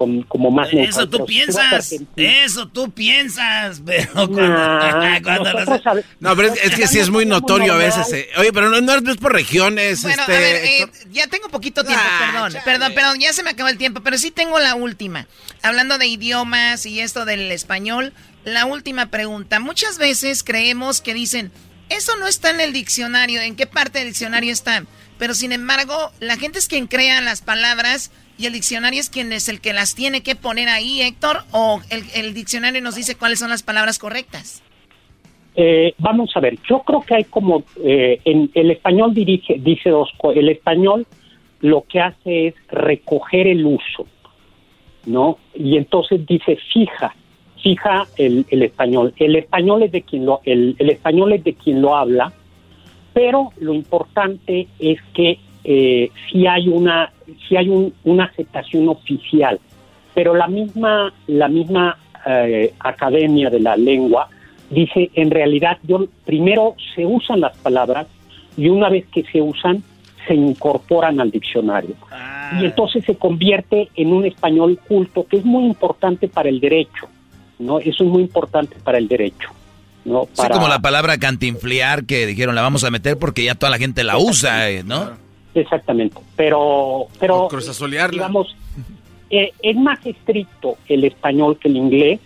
Con- como más neutral. Eso tú piensas, eso tú piensas, pero cuando, Nah, cuando los- No, pero es, es que sí es muy notorio a veces. eh. Oye, pero no, no es por regiones. Bueno, este, a ver, eh, ya tengo poquito tiempo, Ah, perdón, perdón, perdón, ya se me acabó el tiempo, pero sí tengo la última. Hablando de idiomas y esto del español, la última pregunta. Muchas veces creemos que dicen, eso no está en el diccionario, ¿en qué parte del diccionario está? Pero sin embargo, la gente es quien crea las palabras y el diccionario es quien es el que las tiene que poner ahí, Héctor, o el, diccionario nos dice cuáles son las palabras correctas. Eh, vamos a ver, yo creo que hay como, eh, en el español dirige, dice dos. El español lo que hace es recoger el uso, ¿no? Y entonces dice fija, fija el, el español. El español es de quien lo, el, el español es de quien lo habla, pero lo importante es que eh, si hay una, si hay un- una aceptación oficial, pero la misma, la misma eh, academia de la lengua dice en realidad yo primero se usan las palabras y una vez que se usan se incorporan al diccionario. Y entonces se convierte en un español culto que es muy importante para el derecho no eso es muy importante para el derecho no Sí, para como la palabra cantinflear que dijeron la vamos a meter porque ya toda la gente la usa, eh, ¿no? Exactamente, pero pero digamos eh, es más estricto el español que el inglés,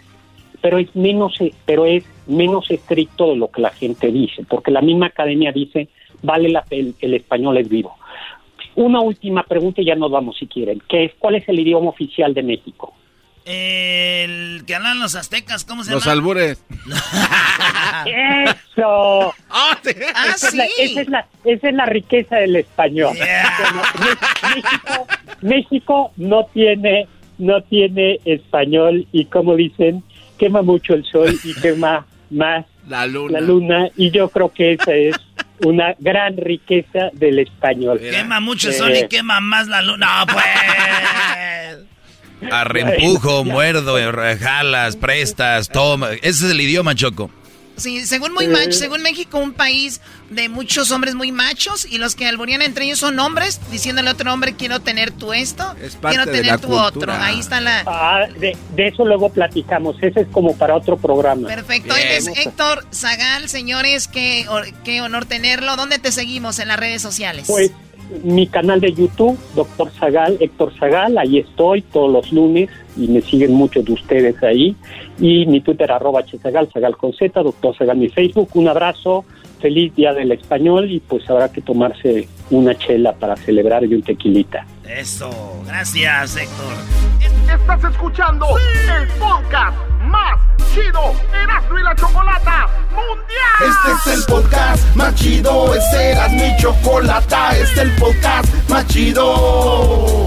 pero es menos eh, pero es menos estricto de lo que la gente dice, porque la misma academia dice vale la el, el español es vivo. Una última pregunta y ya nos vamos si quieren, que es ¿cuál es el idioma oficial de México? El que hablan los aztecas, ¿cómo se Los llama? albures. Eso. Ah, esa, es la, sí. esa es la- esa es la riqueza del español. México, México no tiene no tiene español y como dicen quema mucho el sol y quema más la luna. la luna y yo creo que esa es una gran riqueza del español. Quema mucho el sol y Eh, quema más la luna. No, pues. Arrempujo, muerdo, eh, jalas, prestas, toma. Ese es el idioma, Choco. Sí, según muy macho, según México, un país de muchos hombres muy machos y los que alborean entre ellos son hombres, diciéndole a otro hombre quiero tener tú esto, quiero tener tu cultura. otro. Ahí está la. Ah, de, de eso luego platicamos. Ese es como para otro programa. Perfecto. Es Héctor Zagal, señores, qué, qué honor tenerlo. ¿Dónde te seguimos en las redes sociales? Pues mi canal de YouTube, Doctor Zagal, Héctor Zagal, ahí estoy todos los lunes y me siguen muchos de ustedes ahí. Y mi Twitter, arroba Zagal, Zagal con Z, Doctor Zagal, mi Facebook. Un abrazo, feliz Día del Español y pues habrá que tomarse una chela para celebrar y un tequilita. Eso, gracias, Héctor. Estás escuchando el podcast más chido Erasmo y la Chocolata Mundial. Este es el podcast más chido, este era mi chocolata, este es el podcast más chido.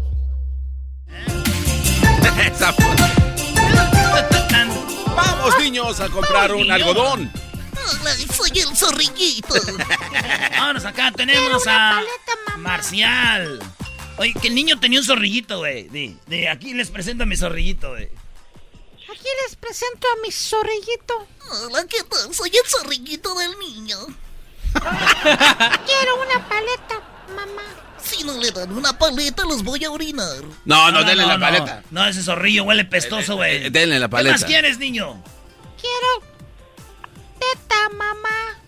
Esa Vamos, niños, a comprar un algodón. Soy el zorrillito. Vámonos acá, tenemos a Marcial. Oye, que el niño tenía un zorrillito, güey. De, de aquí les presento a mi zorrillito, güey. Aquí les presento a mi zorrillito. Hola, ¿qué tal? Soy el zorrillito del niño. Quiero una paleta, mamá. Si no le dan una paleta, los voy a orinar. No, no, denle la paleta. No, ese zorrillo huele pestoso, güey. Eh, denle la paleta. ¿Qué más quieres, niño? Quiero teta, mamá.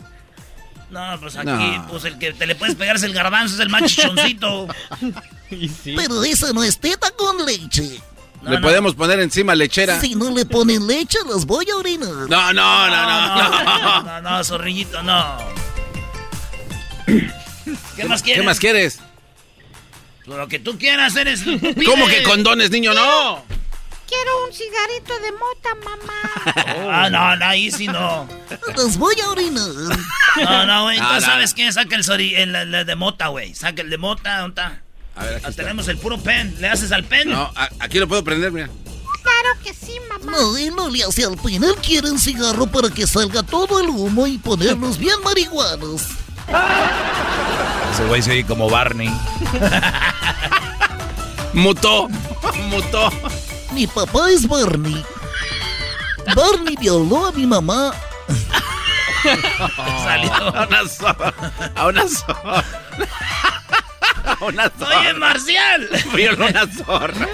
No, pues aquí, No. pues el que te le puedes pegar es el garbanzo, es el más chichoncito. Pero esa no es teta con leche. le podemos poner encima lechera. Si no le ponen leche, los voy a orinar. No, no, no, no. No, no, no, zorrillito, no. ¿Qué más quieres? ¿Qué más quieres? Lo que tú quieras, eres. ¿Cómo que condones, niño? No. Quiero un cigarrito de mota, mamá. Ah, no, no, ahí sí no. Los voy a orinar. No, no, güey. No, Entonces, no, ¿sabes qué? Saca el, sori- el, el- el de mota, güey. Saca el de mota, ¿dónde está? A ver, aquí Ah, está. tenemos el puro pen. ¿Le haces al pen? No, a- aquí lo puedo prender, mira. Claro que sí, mamá. No, él no le hace al pin. Él quiere un cigarro para que salga todo el humo y ponerlos bien marihuanos. Ese güey se oye como Barney. Mutó. Mutó. Mi papá es Barney. Barney violó a mi mamá. Salió. A una zorra. A una zorra. A una zorra. Oye, Marcial. Violó una zorra.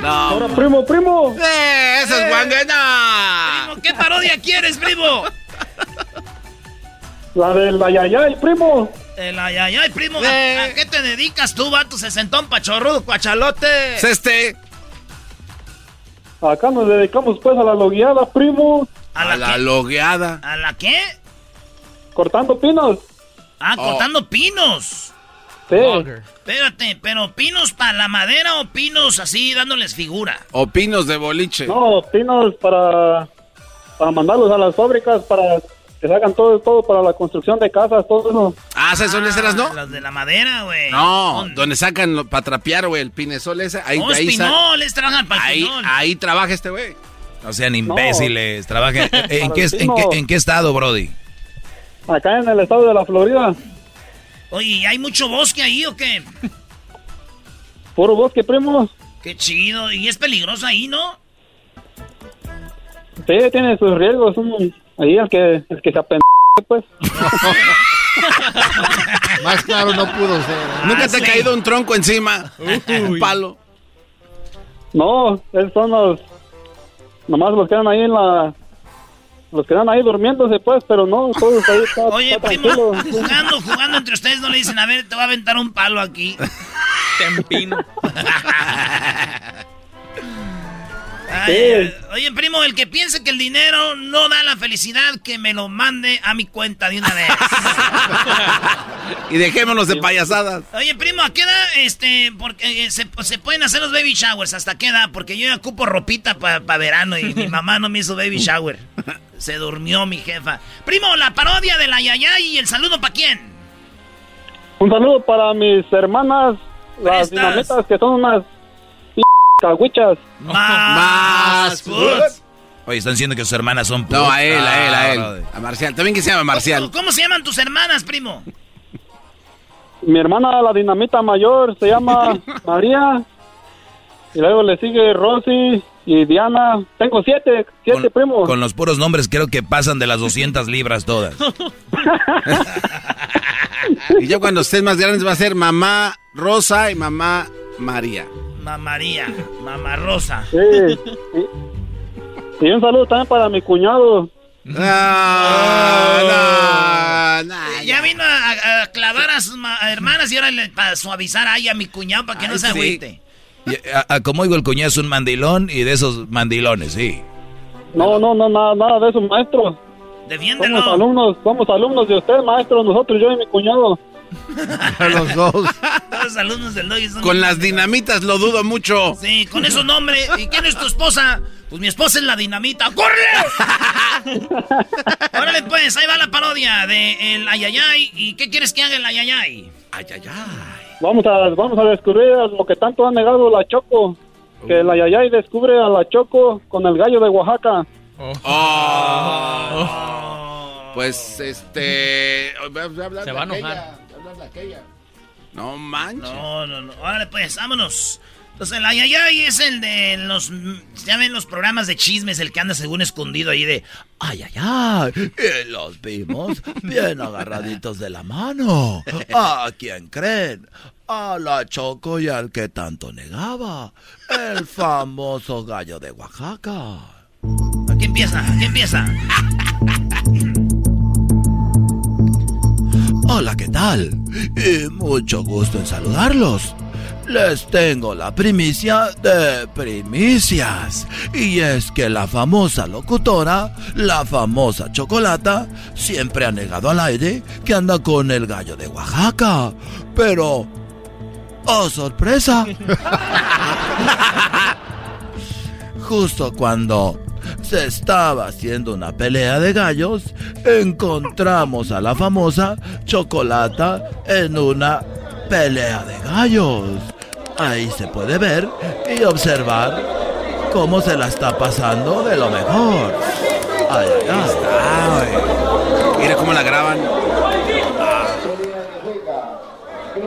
No. Ahora, primo, primo. ¡Eh! ¡Esa es guanguena! Primo, ¿Qué parodia quieres, primo? La del ayayay, primo. El ay, ay, ay, primo. ¿A, Eh. a qué te dedicas tú, vato sesentón pachorrudo, cuachalote? Este. Acá nos dedicamos pues a la logueada, primo. ¿A la, A la logueada. ¿A la qué? Cortando pinos. Ah, Oh. cortando pinos. Sí. Espérate, pero pinos para la madera o pinos así dándoles figura. O pinos de boliche. No, pinos para, para mandarlos a las fábricas para que sacan todo, todo para la construcción de casas, todo eso. Ah, ¿sabes dónde eras, no? Las de la madera, güey. No, ¿Dónde? donde sacan para trapear, güey, el pinesol ese. Ahí, Oh, ahí, trabajan para ahí, pinol. ahí trabaja este güey. No sean imbéciles. Trabajen. ¿En, qué, en, qué, pino. en qué estado, Brody? Acá en el estado de la Florida, Oye, ¿y ¿hay mucho bosque ahí o qué? puro bosque, primo. Qué chido. Y es peligroso ahí, ¿no? Sí, tiene sus riesgos. Un, ahí el que, el que se apende, pues. Más claro no pudo ser. ¿eh? ¿Nunca Ah, te sí. ha caído un tronco encima? Un palo. No, esos son los. Nomás los quedan ahí en la. Los quedan ahí durmiéndose, pues, pero no, todos ahí está, Oye, está jugando, jugando entre ustedes, no le dicen, a ver, te voy a aventar un palo aquí. Tempino. Ay, Sí. Ay, Oye, primo, el que piense que el dinero no da la felicidad, que me lo mande a mi cuenta de una vez. Y dejémonos de payasadas. Oye, primo, ¿a qué edad este, porque, eh, se, se pueden hacer los baby showers? ¿Hasta qué edad? Porque yo ya ocupo ropita para verano y mi mamá no me hizo baby shower. Se durmió mi jefa. Primo, la parodia de la yaya y el saludo para quién? Un saludo para mis hermanas, las Prestas. dinamitas, que son unas p cagüichas. Más. foods. Oye, están diciendo que sus hermanas son... No, a él, a él, a él. A Marcial. También que se llama Marcial. ¿Cómo, cómo se llaman tus hermanas, primo? Mi hermana, la dinamita mayor, se llama María. Y luego le sigue Rosy y Diana. Tengo siete, siete primos. Con los puros nombres creo que pasan de las 200 libras todas. Y ya cuando estés más grandes va a ser mamá Rosa y mamá María. Mamaría, Mamá Rosa. Sí. Y, y un saludo también para mi cuñado. No, no, no. Ya vino a, a clavar a sus ma- hermanas y ahora le, para suavizar ahí a mi cuñado para que no se sí. agüite. Y, a- a- como digo, el cuñado es un mandilón y de esos mandilones, sí. No, no, no, nada, nada de eso, maestro. Somos Defiéndelo. alumnos, somos alumnos de usted, maestro, nosotros, yo y mi cuñado. Los dos. Todos los alumnos del Doggy son- Con las dinamitas lo dudo mucho. Sí, con esos nombres. ¿Y quién es tu esposa? Pues mi esposa es la dinamita. ¡Corre! Órale, pues, ahí va la parodia de el Ayayay. ¿Y qué quieres que haga el Ayayay? Vamos a, vamos a descubrir lo que tanto ha negado la Choco. Que la Yayay descubre a la Choco con el gallo de Oaxaca. Oh. Pues este. Se va a enojar. No manches. No, no, no. Órale, pues, vámonos. Entonces, el ayayay es el de los. Ya ven los programas de chismes, el que anda según escondido ahí de. Ay, ay, ay. Y los vimos bien agarraditos de la mano. ¿A quién creen? A la Choco y al que tanto negaba. El famoso gallo de Oaxaca. Aquí empieza, aquí empieza. Hola, ¿qué tal? Y mucho gusto en saludarlos. Les tengo la primicia de primicias. Y es que la famosa locutora, la famosa chocolata, siempre ha negado al aire que anda con el gallo de Oaxaca. Pero... ¡Oh, sorpresa! Justo cuando se estaba haciendo una pelea de gallos, encontramos a la famosa Chocolata en una pelea de gallos. Ahí se puede ver y observar cómo se la está pasando de lo mejor. Ahí está, Mira cómo la graban.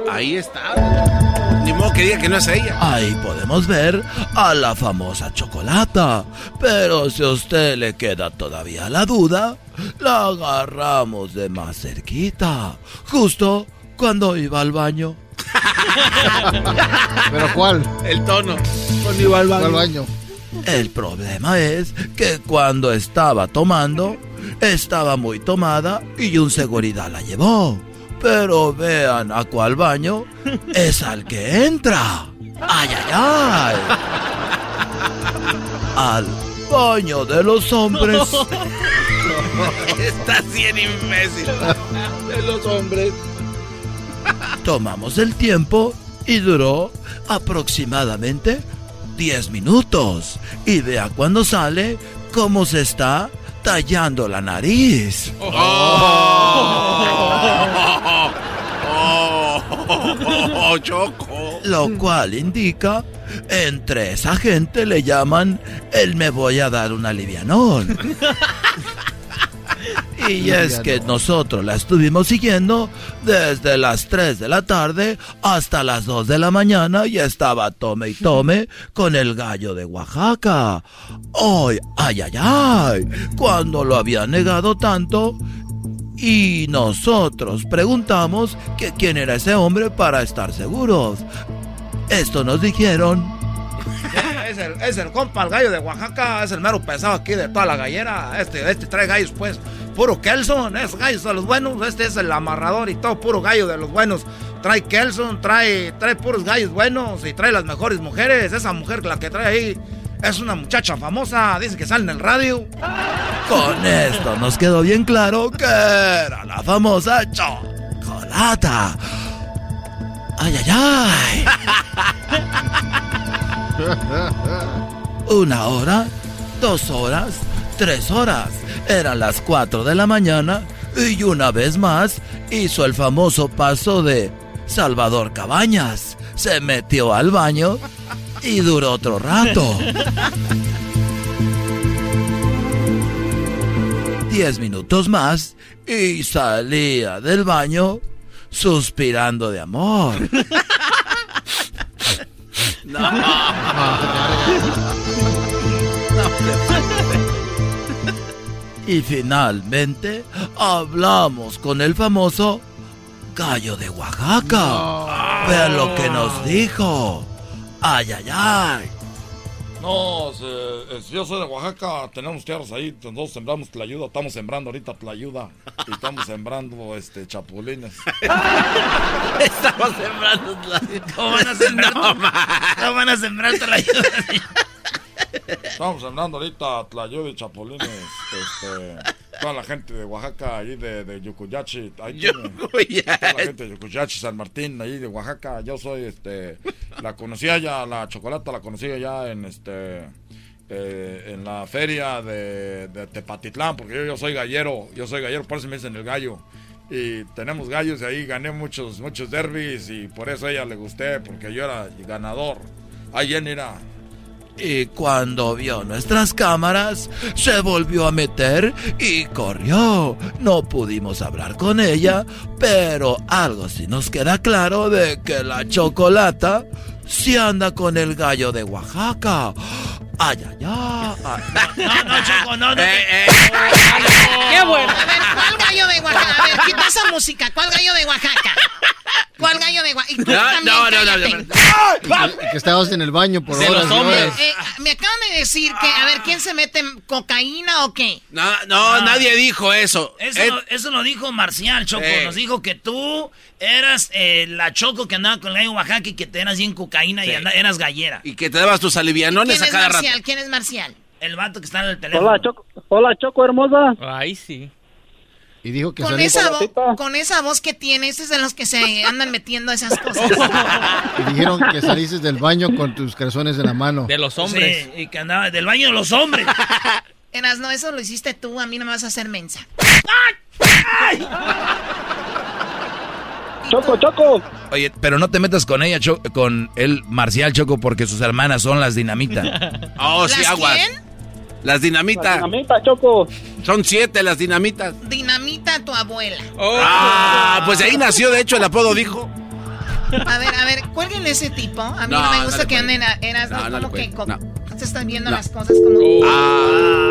Ahí está. Ni modo que diga que no es ella. Ahí podemos ver a la famosa chocolata. Pero si a usted le queda todavía la duda, la agarramos de más cerquita. Justo cuando iba al baño. ¿Pero cuál? El tono. Cuando iba al baño. baño. El problema es que cuando estaba tomando, estaba muy tomada y un seguridad la llevó. Pero vean a cuál baño es al que entra. ¡Ay, ay, ay! Al baño de los hombres. Está bien imbécil. De los hombres. Tomamos el tiempo y duró aproximadamente 10 minutos. Y vea cuando sale cómo se está tallando la nariz. Oh. Oh, choco. Lo cual indica, entre esa gente le llaman el me voy a dar un alivianón. Y es que nosotros la estuvimos siguiendo desde las 3 de la tarde hasta las 2 de la mañana y estaba tome y tome con el gallo de Oaxaca. ¡Ay, ay, ay, ay! Cuando lo había negado tanto, y nosotros preguntamos que quién era ese hombre para estar seguros. Esto nos dijeron. Es el, es el compa, el gallo de Oaxaca, es el mero pesado aquí de toda la gallera. Este, este trae gallos, pues, puro Kelson, es gallos de los buenos. Este es el amarrador y todo, puro gallo de los buenos. Trae Kelson, trae, trae puros gallos buenos y trae las mejores mujeres. Esa mujer, la que trae ahí, es una muchacha famosa, dice que sale en el radio. Con esto nos quedó bien claro que era la famosa chocolata. ¡Ay, ay, ay! Una hora, dos horas, tres horas. Eran las cuatro de la mañana y una vez más hizo el famoso paso de Salvador Cabañas. Se metió al baño y duró otro rato. Diez minutos más y salía del baño suspirando de amor. No. Y finalmente hablamos con el famoso gallo de Oaxaca. Vean lo que nos dijo. Ay, ay, ay. No, yo soy de Oaxaca, tenemos tierras ahí, nosotros sembramos tlayuda, estamos sembrando ahorita tlayuda y estamos sembrando este chapulines. estamos sembrando tlayuda. ¿Cómo van a sembrar? ¿Cómo van a sembrar tlayuda? Estamos sembrando ahorita tlayuda y chapulines. Este, toda la gente de Oaxaca, ahí de, de Yucuyachi. Ahí Yucuyachi. Toda la gente de Yucuyachi, San Martín, ahí de Oaxaca. Yo soy, este, la conocía ya, la chocolata la conocía ya en, este, eh, en la feria de, de Tepatitlán, porque yo, yo, soy gallero, yo soy gallero, por eso me dicen el gallo. Y tenemos gallos y ahí gané muchos, muchos derbis y por eso a ella le gusté, porque yo era ganador. Ahí Jenny era Y cuando vio nuestras cámaras, se volvió a meter y corrió. No pudimos hablar con ella, pero algo sí nos queda claro de que la chocolata sí anda con el gallo de Oaxaca. Ay, ay, ay. No, no, Choco, no, no. Eh, ¡Qué bueno! A ver, ¿cuál gallo de Oaxaca? A ver, quita esa música. ¿Cuál gallo de Oaxaca? ¿Cuál gallo de Oaxaca? No, no, no, no, cállate. Que, que estabas en el baño por De horas hombres. horas. Eh, me acaban de decir que, a ver, ¿quién se mete cocaína o qué? No, no, nadie dijo eso. Eso, Eh, lo, eso lo dijo Marcial, Choco. Eh. Nos dijo que tú eras eh, la Choco que andaba con el gallo Oaxaca y que te eras bien cocaína y eras gallera. Y que te dabas tus alivianones ¿Quién a es cada rato. Marcial? ¿Quién es Marcial? El vato que está en el teléfono. Hola, Choco, hola, Choco hermosa. Ahí sí. Y dijo que Con esa, vo- con esa voz que tiene, este es de los que se andan metiendo esas cosas. y dijeron que saliste del baño con tus calzones en la mano. De los Sí, y que andaba del baño de los hombres. Eras, no, eso lo hiciste tú, a mí no me vas a hacer mensa. Choco, Choco. Oye, pero no te metas con ella, Cho- con él, Marcial Choco, porque sus hermanas son las dinamita. Oh, sí, ¿Las aguas. quién? Las dinamitas. dinamita, Choco. Son siete las dinamitas. Dinamita tu abuela. Ah, pues ahí nació, de hecho, el apodo dijo. A ver, a ver, cuelguen ese tipo. A mí no, No, me gusta que anden eras, No, ¿no? no le como que como- se están viendo No. las cosas como. Ah.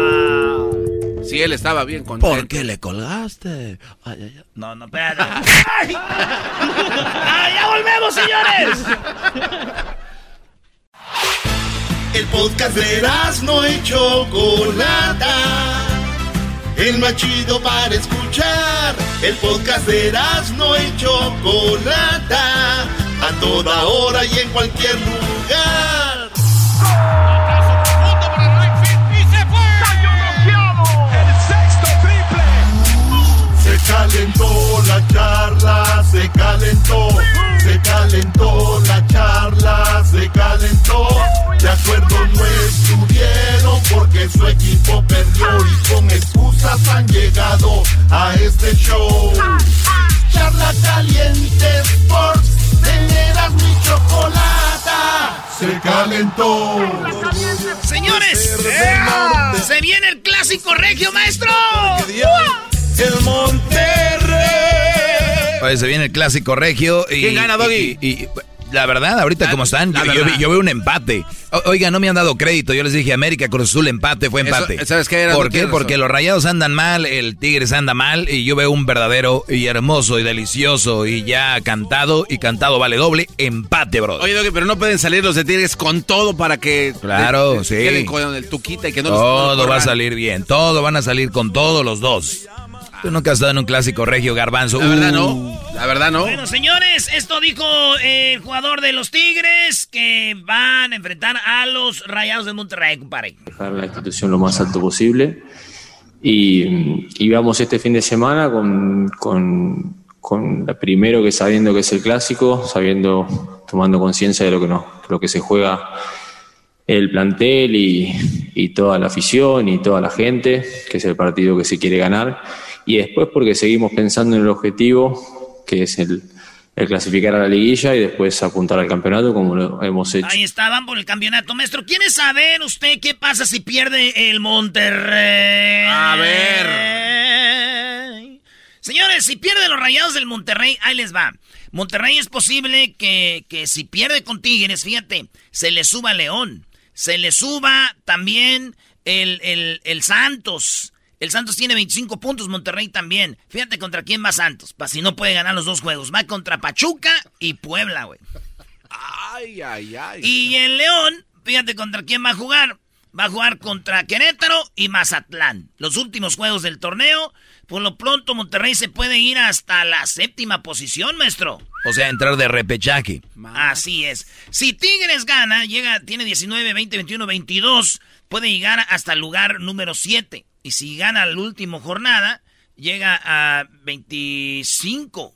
Sí, él estaba bien contento. ¿Por qué le colgaste? Ay, ay, ay. No, no, espérate. ¡Ay! ¡Ah, ya volvemos, señores! El podcast de no y Chocolata. El más chido para escuchar. El podcast de no y Chocolata. A toda hora y en cualquier lugar. Calentó la charla, se calentó, se calentó la charla, se calentó. De acuerdo no estuvieron porque su equipo perdió y con excusas han llegado a este show. Charla caliente Sports, teneras mi chocolata, se calentó. Señores, se viene el clásico regio, maestro. El Monterrey. Oye, se viene el clásico regio. Y, ¿Quién gana, Doggy? Y, y- la verdad, ahorita como están, la yo, yo yo veo un empate. O- oiga, no me han dado crédito. Yo les dije, América, Cruz Azul, empate, fue Eso- empate. ¿sabes qué? Era- ¿Por no qué? Porque los rayados andan mal, el Tigres anda mal, y yo veo un verdadero y hermoso y delicioso y ya cantado, y cantado vale doble, empate, bro. Oye, Doggy, pero no pueden salir los de Tigres con todo para que. Claro, de- sí. Queden con el tuquita y que no los- no Todo los va a salir bien, todo van a salir con todos los dos. Tú nunca has estado en un clásico regio, garbanzo. La verdad, Uh. no. La verdad, no. Bueno, señores, esto dijo el jugador de los Tigres que van a enfrentar a los Rayados de Monterrey, compadre. dejar la institución lo más alto posible. Y, y vamos este fin de semana con, con, con la primero que sabiendo que es el clásico, sabiendo, tomando conciencia de lo que, no, lo que se juega el plantel y, y toda la afición y toda la gente, que es el partido que se quiere ganar. Y después porque seguimos pensando en el objetivo, que es el, el clasificar a la liguilla y después apuntar al campeonato como lo hemos hecho. Ahí estaban por el campeonato, maestro. ¿Quiere saber usted qué pasa si pierde el Monterrey? A ver. Señores, si pierde los rayados del Monterrey, ahí les va. Monterrey es posible que, que si pierde con Tigres, fíjate, se le suba León. Se le suba también el, el, el Santos. El Santos tiene 25 puntos, Monterrey también. Fíjate contra quién va Santos. Para si no puede ganar los dos juegos. Va contra Pachuca y Puebla, güey. Ay, ay, ay. Y el León, fíjate contra quién va a jugar. Va a jugar contra Querétaro y Mazatlán. Los últimos juegos del torneo. Por lo pronto, Monterrey se puede ir hasta la séptima posición, maestro. O sea, entrar de repechaje. Así es. Si Tigres gana, llega, tiene 19, 20, 21, 22, puede llegar hasta el lugar número 7. Y si gana la última jornada, llega a 25.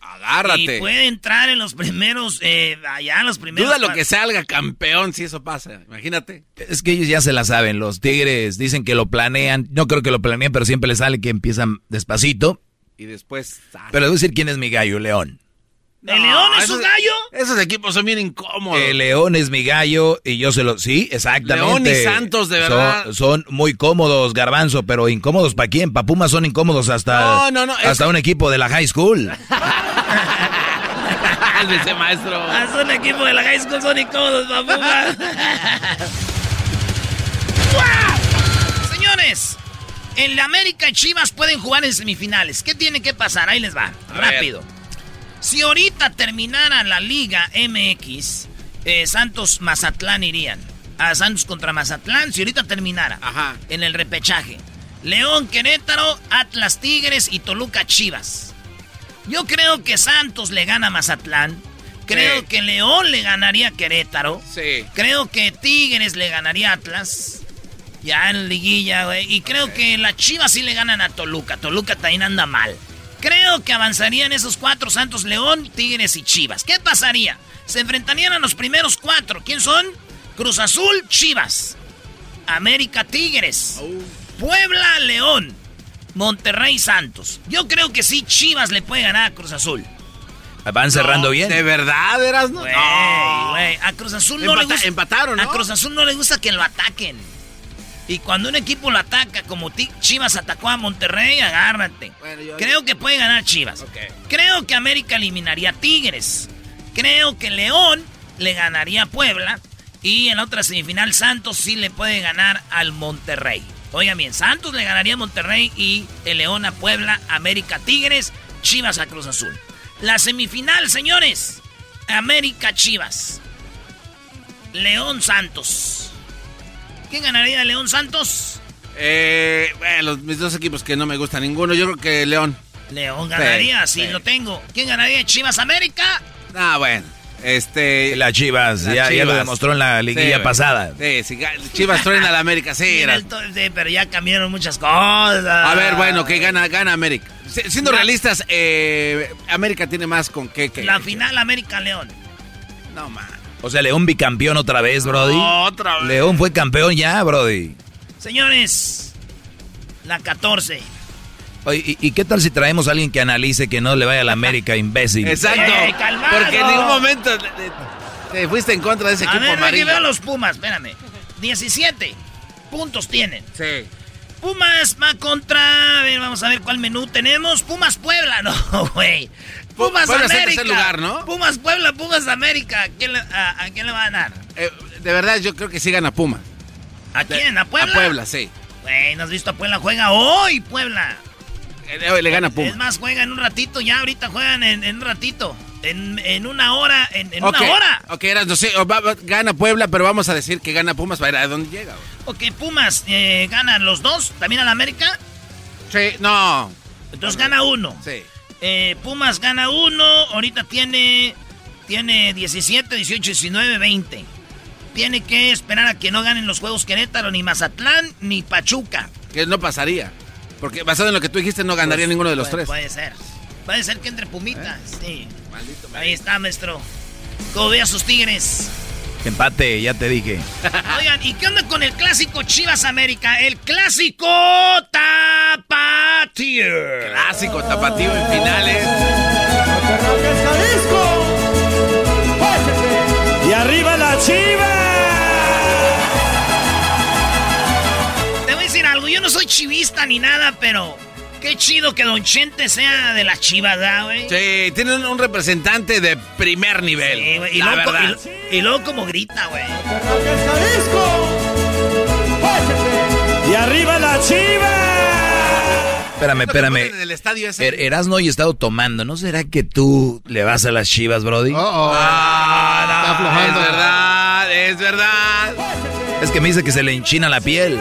Agárrate. Y puede entrar en los primeros, eh, allá en los primeros. Duda lo que salga campeón si eso pasa. Imagínate. Es que ellos ya se la saben. Los Tigres dicen que lo planean. No creo que lo planeen, pero siempre les sale que empiezan despacito. Y después. Pero les voy a decir quién es mi gallo, León. ¿El León es su gallo? Esos equipos son bien incómodos. El León es mi gallo y yo se lo... Sí, exactamente. León y Santos, de verdad. Son, son muy cómodos, Garbanzo, pero incómodos ¿para quién? Para Pumas son incómodos hasta... No, no, no, Hasta un equipo de la high school. Cálmese, maestro. Haz un equipo de la high school son incómodos, papumas. Señores, en la América y Chivas pueden jugar en semifinales. ¿Qué tiene que pasar? Ahí les va, rápido. Si ahorita terminara la Liga MX, eh, Santos Mazatlán irían. A Santos contra Mazatlán, si ahorita terminara en el repechaje. León Querétaro, Atlas Tigres y Toluca Chivas. Yo creo que Santos le gana a Mazatlán. Creo Sí. que León le ganaría a Querétaro. Sí. Creo que Tigres le ganaría a Atlas. Ya en liguilla, güey. Y creo que las Chivas sí le ganan a Toluca. Toluca también anda mal. Creo que avanzarían esos cuatro Santos, León, Tigres y Chivas. ¿Qué pasaría? Se enfrentarían a los primeros cuatro. ¿Quién son? Cruz Azul, Chivas. América, Tigres. Puebla, León. Monterrey, Santos. Yo creo que sí, Chivas le puede ganar a Cruz Azul. Van cerrando bien. ¿De verdad, eras no? Güey, güey, a Cruz Azul no le gusta. empataron, ¿no? A Cruz Azul no le gusta que lo ataquen. Y cuando un equipo lo ataca, como Chivas atacó a Monterrey, agárrate. Creo que puede ganar Chivas. Creo que América eliminaría a Tigres. Creo que León le ganaría a Puebla. Y en la otra semifinal, Santos sí le puede ganar al Monterrey. Oigan bien, Santos le ganaría a Monterrey y el León a Puebla, América Tigres, Chivas a Cruz Azul. La semifinal, señores. América Chivas. León Santos. ¿Quién ganaría León Santos? Eh, bueno, los- mis dos equipos que no me gustan ninguno. Yo creo que León. León ganaría, sí, sí. lo tengo. ¿Quién ganaría Chivas América? Ah, bueno. Este. Las Chivas, Las ya, ya lo Chivas. demostró en la liguilla Sí, pasada. Sí, sí, Chivas truena a la América, sí. Era- el to- sí, pero ya cambiaron muchas cosas. A ver, bueno, que gana, gana América. Si- Siendo La- realistas, eh, América tiene más con qué que. La final América-León. No, man. O sea, León bicampeón otra vez, Brody. Otra vez. León fue campeón ya, Brody. Señores, la 14. Oye, ¿y, y qué tal si traemos a alguien que analice que no le vaya a la América, imbécil? Exacto. ¡Eh, calmado! porque en ningún momento te, te fuiste en contra de ese A equipo ver, amarillo. a los Pumas, espérame. 17 puntos tienen. Sí. Pumas va contra. A ver, vamos a ver cuál menú tenemos. Pumas Puebla, no, güey. Pumas Puebla América. lugar, ¿no? Pumas Puebla, Pumas América. ¿A quién le, a, a quién le va a ganar? Eh, de verdad, yo creo que sí gana Puma. ¿A quién? ¿A Puebla? A Puebla, sí. Güey, ¿no has visto a Puebla? Juega hoy, Puebla. Eh, hoy le gana Puma. Es más, juega en un ratito, ya ahorita juegan en, en un ratito. En, en una hora, en, una hora. Ok, eras, no sé, o va- va- gana Puebla, pero vamos a decir que gana Pumas para ver a dónde llega. Ok, Pumas eh, ganan los dos, también a la América. Sí, no. Entonces gana uno. Sí. Eh, Pumas gana uno, ahorita tiene, tiene 17, 18, 19, 20. Tiene que esperar a que no ganen los juegos Querétaro, ni Mazatlán, ni Pachuca. Que no pasaría. Porque basado en lo que tú dijiste, no ganaría ninguno de los Puede- tres. Puede ser. Puede ser que entre Pumitas, sí. Ahí está, maestro. ¿Cómo ve a sus tigres? Empate, ya te dije. Oigan, ¿y qué onda con el clásico Chivas América? El clásico Tapatío. Clásico tapatío en finales. Y arriba la chiva. Te voy a decir algo, yo no soy chivista ni nada, pero qué chido que Don Chente sea de la chivas, ¿verdad, güey? Sí, tienen un representante de primer nivel. Sí, güey, y, verdad. y- y luego como grita, güey. Y arriba la chiva. Espérame, espérame. En el estadio ese. Er- Erasno y he estado tomando. ¿No será que tú le vas a las chivas, Brody? Ah, no, aflojando. Es verdad, es verdad. Es que me dice que se le enchina la piel.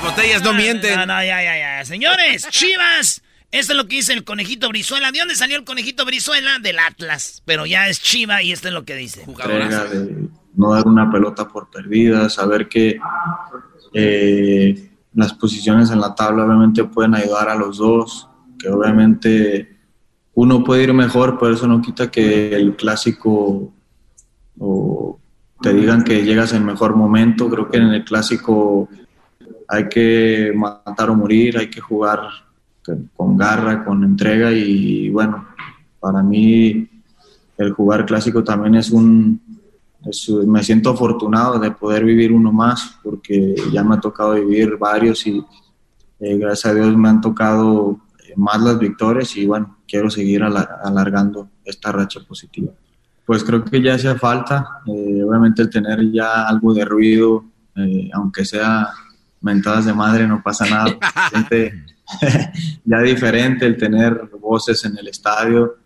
Las botellas no mienten. No, no, ya, ya, ya. Señores, chivas. Esto es lo que dice el conejito Brizuela. ¿De dónde salió el conejito Brizuela? Del Atlas. Pero ya es chiva y esto es lo que dice. de no dar una pelota por perdida, saber que eh, las posiciones en la tabla obviamente pueden ayudar a los dos, que obviamente uno puede ir mejor, pero eso no quita que el clásico o te digan que llegas en mejor momento. Creo que en el clásico hay que matar o morir, hay que jugar con garra, con entrega y bueno, para mí el jugar clásico también es un, me siento afortunado de poder vivir uno más, porque ya me ha tocado vivir varios y eh, gracias a Dios me han tocado eh, más las victorias y bueno, quiero seguir alargando esta racha positiva. Pues creo que ya hacía falta, eh, obviamente el tener ya algo de ruido, aunque sea mentadas de madre, no pasa nada, ya diferente el tener voces en el estadio,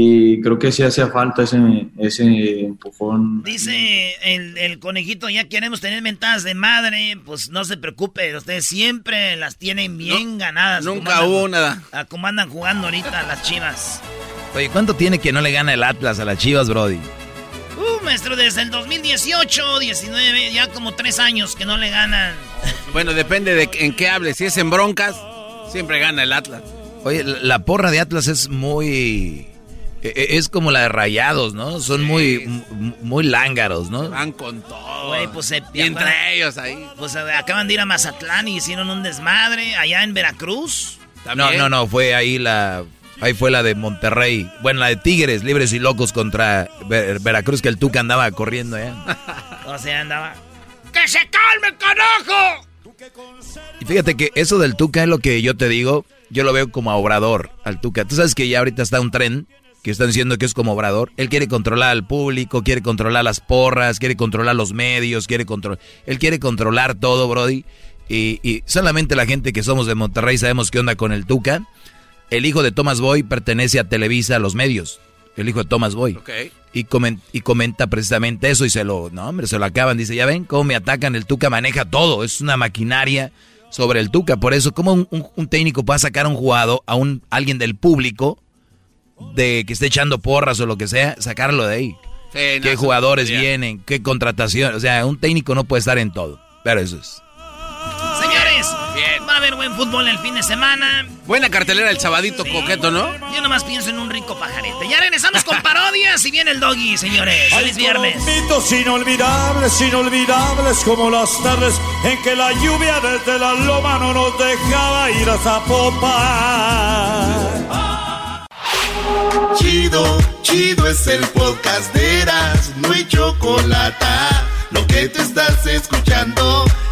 y creo que sí hacía falta ese, ese empujón. Dice el, conejito, ya queremos tener mentadas de madre, pues no se preocupe, ustedes siempre las tienen bien ganadas. Nunca hubo nada. A cómo andan jugando ahorita las chivas. Oye, ¿cuánto tiene que no le gana el Atlas a las chivas, Brody? Maestro, desde el 2018, 19, ya como tres años que no le ganan. Bueno, depende de en qué hables. Si es en broncas, siempre gana el Atlas. Oye, la porra de Atlas es muy e, e, es como la de rayados, ¿no? Son muy, muy lángaros, ¿no? Van con todo. Güey, pues se, y entre ellos ahí. Pues acaban de ir a Mazatlán y hicieron un desmadre allá en Veracruz. No, no, no, fue ahí la. Ahí fue la de Monterrey. Bueno, la de Tigres, libres y locos contra Veracruz, que el Tuca andaba corriendo allá. o sea, andaba. ¡Que se calme, carajo! Y fíjate que eso del Tuca es lo que yo te digo. Yo lo veo como a obrador al Tuca. Tú sabes que ya ahorita está un tren que están diciendo que es como obrador. Él quiere controlar al público, quiere controlar las porras, quiere controlar los medios, quiere controlar... Él quiere controlar todo, Brody. Y, solamente la gente que somos de Monterrey sabemos qué onda con el Tuca. El hijo de Thomas Boy pertenece a Televisa, a los medios. El hijo de Thomas Boy. Y, y comenta precisamente eso y se lo... No, hombre, se lo acaban. Dice, ya ven cómo me atacan. El Tuca maneja todo. Es una maquinaria sobre el Tuca. Por eso, ¿cómo un, técnico puede sacar a un jugador, a un alguien del público de que esté echando porras o lo que sea, sacarlo de ahí. qué jugadores vienen, qué contratación. O sea, un técnico no puede estar en todo. Pero eso es. A haber buen fútbol el fin de semana. Buena cartelera el sabadito coqueto, ¿no? Yo nomás pienso en un rico pajarete. Ya regresamos con parodias y viene el doggy, señores. Feliz viernes. Mitos inolvidables, inolvidables como las tardes en que la lluvia desde la loma no nos dejaba ir a Zapopan. Chido, chido es el podcast de Eras, no hay chocolate. Lo que te estás escuchando,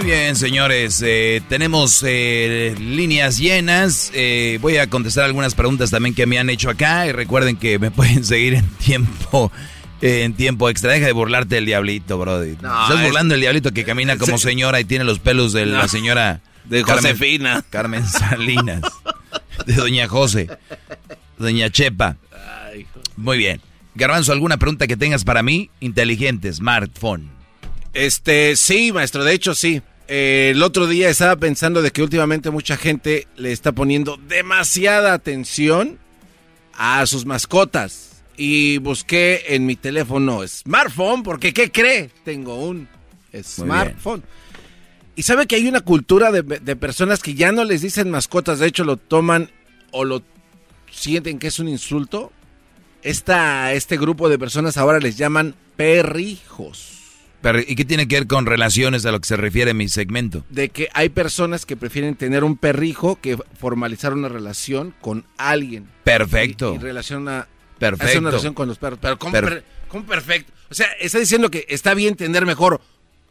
Muy bien, señores. Eh, tenemos eh, líneas llenas. Eh, voy a contestar algunas preguntas también que me han hecho acá. Y recuerden que me pueden seguir en tiempo en tiempo extra. Deja de burlarte del diablito, Brody. Estás burlando del diablito que camina como señora y tiene los pelos de la señora de Josefina. Carmen, Salinas. de Doña José. Doña Chepa. Muy bien. Garbanzo, ¿alguna pregunta que tengas para mí? Inteligente, smartphone. Este, sí, maestro, de hecho sí. Eh, el otro día estaba pensando de que últimamente mucha gente le está poniendo demasiada atención a sus mascotas y busqué en mi teléfono smartphone, porque ¿qué cree? Tengo un smartphone. Y sabe que hay una cultura de, personas que ya no les dicen mascotas, de hecho lo toman o lo sienten que es un insulto. Esta, este grupo de personas ahora les llaman perrijos. ¿Y qué tiene que ver con relaciones a lo que se refiere mi segmento? De que hay personas que prefieren tener un perrijo que formalizar una relación con alguien. Perfecto. Y, y relaciona Perfecto. una relación con los perros. Pero ¿cómo, perfecto? O sea, está diciendo que está bien tener mejor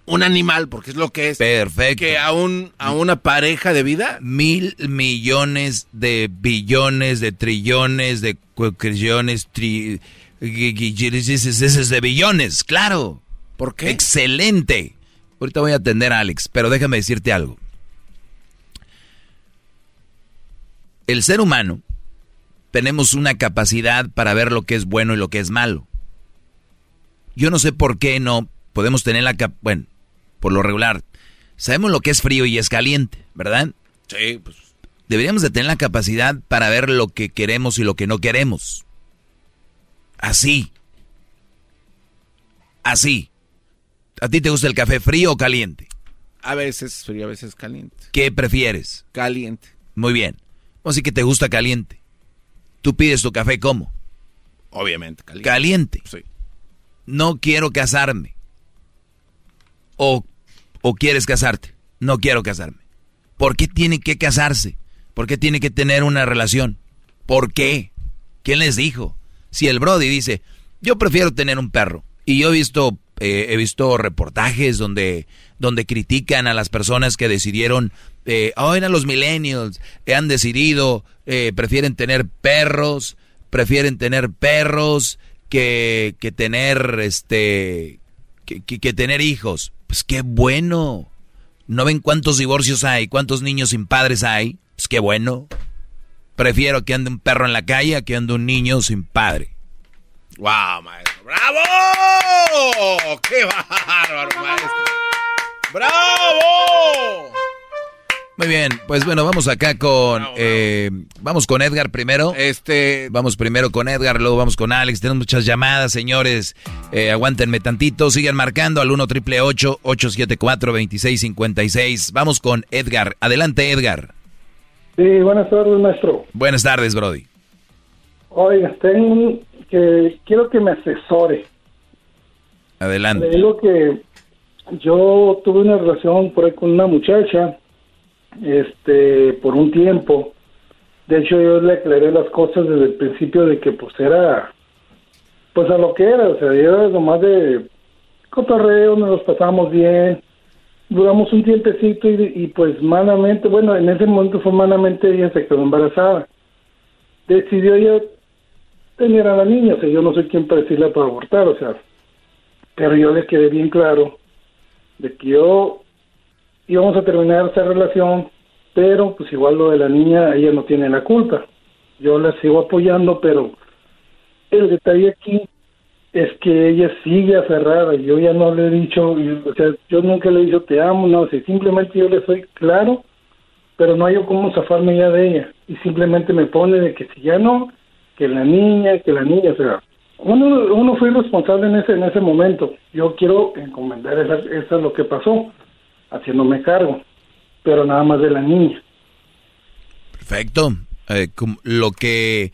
un animal, porque es lo que es. Perfecto. Que a, un, a una pareja de vida. Mil millones de billones, de trillones, de cuatrillones, tri... de billones, claro. ¿Por qué? Excelente. Ahorita voy a atender a Alex, pero déjame decirte algo. El ser humano tenemos una capacidad para ver lo que es bueno y lo que es malo. Yo no sé por qué no podemos tener la cap bueno, por lo regular, sabemos lo que es frío y es caliente, ¿verdad? Sí, pues. deberíamos de tener la capacidad para ver lo que queremos y lo que no queremos. Así. Así. ¿A ti te gusta el café frío o caliente? A veces frío, a veces caliente. ¿Qué prefieres? Caliente. Muy bien. O sí que te gusta caliente. ¿Tú pides tu café cómo? Obviamente, caliente. Caliente. Sí. No quiero casarme. O, o quieres casarte. No quiero casarme. ¿Por qué tiene que casarse? ¿Por qué tiene que tener una relación? ¿Por qué? ¿Quién les dijo? Si el Brody dice, yo prefiero tener un perro. Y yo he visto, eh, he visto reportajes donde, donde critican a las personas que decidieron, eh, ahora los millennials, eh, han decidido, eh, prefieren tener perros, prefieren tener perros que, que tener, este, que, que, tener hijos. Pues qué bueno. ¿No ven cuántos divorcios hay? ¿Cuántos niños sin padres hay? Pues qué bueno. Prefiero que ande un perro en la calle que ande un niño sin padre. ¡Wow, maestro! ¡Bravo! ¡Qué bárbaro, maestro! ¡Bravo! Muy bien, pues bueno, vamos acá con eh, vamos con Edgar primero. Este, vamos primero con Edgar, luego vamos con Alex. Tenemos muchas llamadas, señores. Eh, aguántenme tantito, sigan marcando al 1 triple 874 2656. Vamos con Edgar. Adelante, Edgar. Sí, buenas tardes, maestro. Buenas tardes, Brody. Oiga, tengo que quiero que me asesore. Adelante. Le digo que yo tuve una relación por ahí con una muchacha, este, por un tiempo. De hecho, yo le aclaré las cosas desde el principio de que pues era, pues a lo que era, o sea, era nomás de cotorreo, nos los pasamos bien, duramos un tiempecito y, y pues malamente, bueno, en ese momento fue malamente ella se quedó embarazada. Decidió ella tener a la niña, o sea, yo no soy quien para decirle para abortar, o sea, pero yo le quedé bien claro de que yo íbamos a terminar esa relación, pero pues igual lo de la niña, ella no tiene la culpa. Yo la sigo apoyando, pero el detalle aquí es que ella sigue aferrada. Yo ya no le he dicho, o sea, yo nunca le he dicho te amo, no, o sea, simplemente yo le soy claro, pero no hay cómo zafarme ya de ella. Y simplemente me pone de que si ya no, que la niña, que la niña, o sea, uno, uno fue responsable en ese, en ese momento. Yo quiero encomendar esa, eso es lo que pasó, haciéndome cargo, pero nada más de la niña. Perfecto. Eh, lo que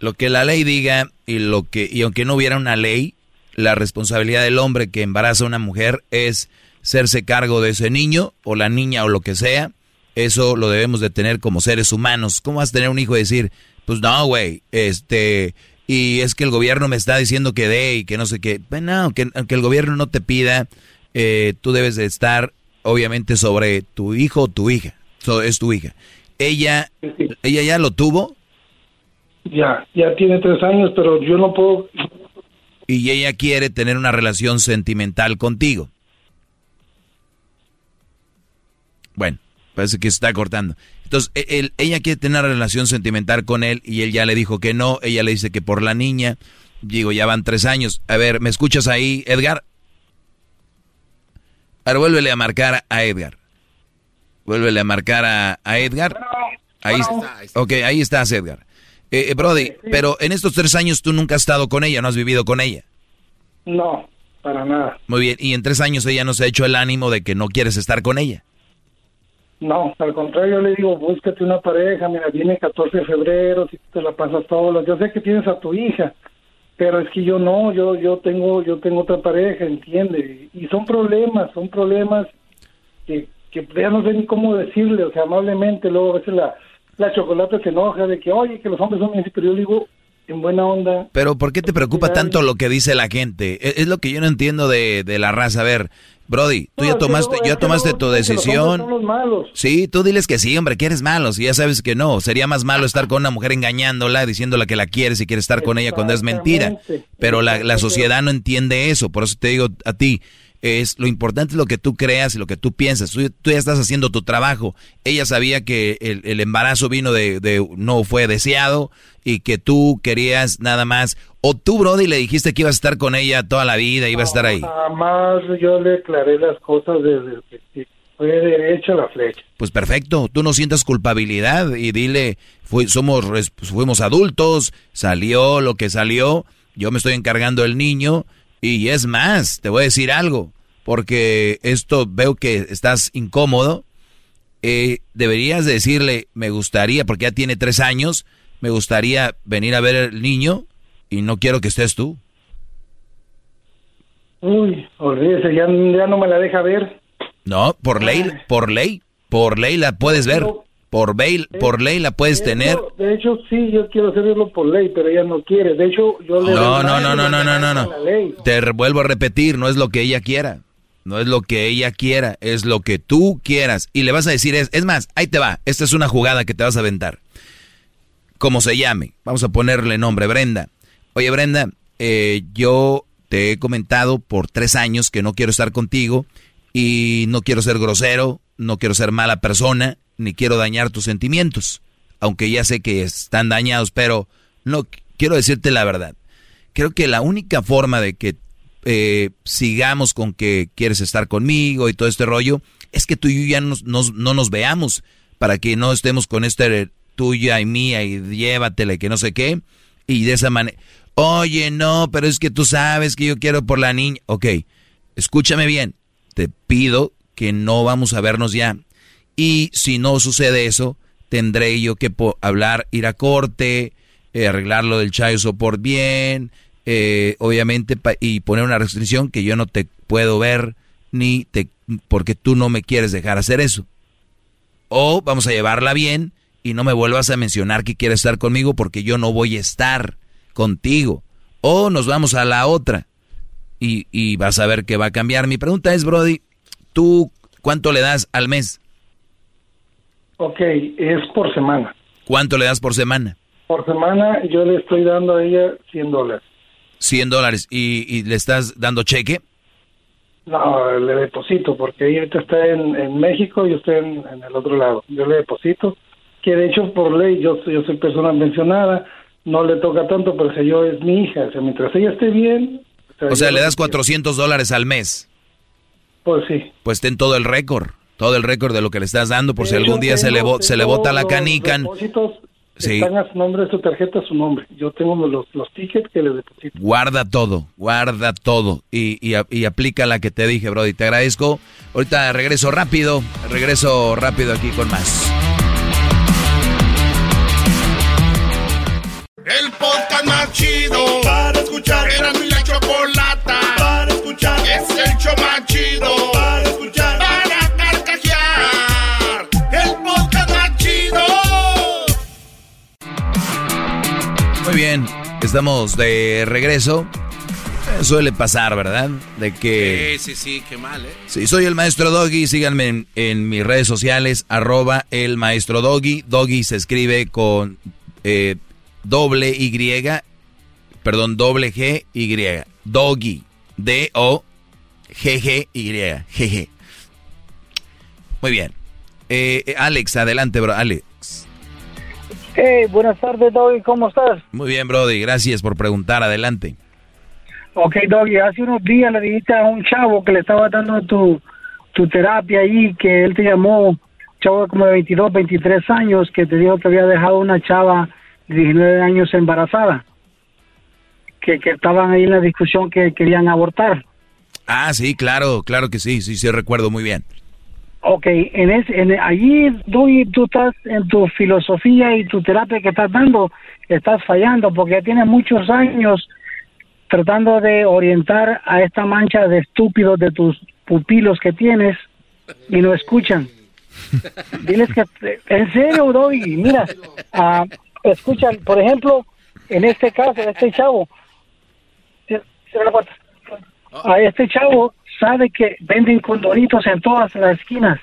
lo que la ley diga y lo que y aunque no hubiera una ley, la responsabilidad del hombre que embaraza a una mujer es hacerse cargo de ese niño o la niña o lo que sea. Eso lo debemos de tener como seres humanos. ¿Cómo vas a tener un hijo y decir, pues no, güey, este y es que el gobierno me está diciendo que dé y que no sé qué. Bueno, aunque, aunque el gobierno no te pida, eh, tú debes de estar obviamente sobre tu hijo o tu hija. So, es tu hija. Ella, ella ya lo tuvo Ya, ya tiene tres años, pero yo no puedo, y ella quiere tener una relación sentimental contigo. Bueno, parece que se está cortando. Entonces, e- él- ella quiere tener una relación sentimental con él y él ya le dijo que no. Ella le dice que por la niña. Digo, ya van tres años. A ver, ¿me escuchas ahí, Edgar? Ahora vuélvele a marcar a Edgar. Vuélvele a marcar a, a Edgar. Ahí está. Ok, ahí estás, Edgar. Eh, eh, Brody, pero en estos tres años tú nunca has estado con ella, no has vivido con ella. no, para nada. Muy bien, y en tres años ella no se ha hecho el ánimo de que no quieres estar con ella. No, al contrario, yo le digo, búscate una pareja, mira, viene 14 de febrero, si te la pasas todo, yo sé que tienes a tu hija, pero es que yo no, yo yo tengo yo tengo otra pareja, entiende, y son problemas, son problemas que, que ya no sé ni cómo decirle, o sea, amablemente, luego a veces la, la chocolate se enoja de que, oye, que los hombres son bien, pero yo digo, en buena onda, Pero ¿por qué te preocupa tanto lo que dice la gente? E- Es, lo que yo no entiendo de, de la raza. A ver, Brody, tú No, ya tomaste, ya tomaste tu los decisión. son los malos. Sí, tú diles que sí, hombre, que eres malo. Si ya sabes que no, sería más malo estar con una mujer engañándola, diciéndola que la quieres y quieres estar con ella cuando es mentira. Pero la, la sociedad no entiende eso. Por eso te digo a ti, es lo importante es lo que tú creas y lo que tú piensas. Tú, tú ya estás haciendo tu trabajo. Ella sabía que el, el embarazo vino de, de no fue deseado y que tú querías nada más. O tú, Brody, le dijiste que ibas a estar con ella toda la vida, ibas a estar ahí. Jamás yo le aclaré las cosas desde el principio. fue derecha la flecha. Pues perfecto, tú no sientas culpabilidad y dile, somos, fuimos adultos, salió lo que salió, yo me estoy encargando del niño y es más, te voy a decir algo, porque esto veo que estás incómodo, eh, deberías decirle, me gustaría, porque ya tiene tres años, me gustaría venir a ver el niño y no quiero que estés tú. Uy, olvídese, ya, ya no me la deja ver. No, por ley, por ley, por ley la puedes ver. Por ley, por ley la puedes tener. De hecho, sí, yo quiero hacerlo por ley, pero ella no quiere. De hecho, yo le... No, no, no, no, no, no, no. Te vuelvo a repetir, no es lo que ella quiera. No es lo que ella quiera, es lo que tú quieras. Y le vas a decir, es, es más, ahí te va, esta es una jugada que te vas a aventar. Como se llame, vamos a ponerle nombre, Brenda. Oye, Brenda, eh, yo te he comentado por tres años que no quiero estar contigo y no quiero ser grosero, no quiero ser mala persona, ni quiero dañar tus sentimientos, aunque ya sé que están dañados, pero no quiero decirte la verdad. Creo que la única forma de que eh, sigamos con que quieres estar conmigo y todo este rollo es que tú y yo ya no nos veamos para que no estemos con este tuya y mía y llévatela y que no sé qué y de esa manera oye no pero es que tú sabes que yo quiero por la niña ok escúchame bien te pido que no vamos a vernos ya. Y si no sucede eso, tendré yo que hablar, ir a corte, eh, arreglar lo del chayo support bien, eh, obviamente, y poner una restricción que yo no te puedo ver ni te, porque tú no me quieres dejar hacer eso. O vamos a llevarla bien y no me vuelvas a mencionar que quieres estar conmigo porque yo no voy a estar contigo. O nos vamos a la otra y, vas a ver que va a cambiar. Mi pregunta es, Brody, ¿tú cuánto le das al mes? Ok, es por semana. ¿Cuánto le das por semana? Por semana yo le estoy dando a ella 100 dólares. 100 dólares. ¿Y, le estás dando cheque? No, le deposito, porque ella está en, México y yo estoy en, el otro lado. Yo le deposito, que de hecho por ley yo, yo soy persona mencionada, no le toca tanto, pero si yo es mi hija, o mientras ella esté bien, o sea, le das 400 dólares al mes. Pues sí. Pues ten todo el récord, todo el récord de lo que le estás dando por si algún día se le, se le bota la canica. Sí. Están a su nombre de su tarjeta, su nombre. Yo tengo los, los tickets que le deposito. Guarda todo, guarda todo y, y, y, aplica la que te dije, Brody. Te agradezco. Ahorita regreso rápido, regreso rápido aquí con más. El podcast más chido para escuchar. Era mi la chocolata para escuchar. Es el show más chido bien, estamos de regreso. Suele pasar, ¿verdad? De que... Sí, sí, sí, qué mal, ¿eh? Sí, soy el maestro Doggy. Síganme en, mis redes sociales, arroba el maestro Doggy. Doggy se escribe con eh, doble Y, perdón, doble G, Y, Doggy, D-O-G-G-Y, G-G. Muy bien. Eh, eh, Alex, adelante, bro, Alex. Hey, buenas tardes, Doggy, ¿cómo estás? Muy bien, Brody, gracias por preguntar, adelante. Ok, Doggy, hace unos días le dijiste a un chavo que le estaba dando tu, tu terapia ahí, que él te llamó, chavo como de 22, 23 años, que te dijo que había dejado una chava 19 años embarazada, que, que estaban ahí en la discusión que querían abortar. Ah, sí, claro, claro que sí, sí, sí, recuerdo muy bien. Ok, en, en allí tú, tú estás en tu filosofía y tu terapia que estás dando, estás fallando porque ya tienes muchos años tratando de orientar a esta mancha de estúpidos de tus pupilos que tienes y no escuchan. Diles que, en serio, doy, mira, uh, escuchan, por ejemplo, en este caso, este chavo, a este chavo sabe que venden condoritos en todas las esquinas.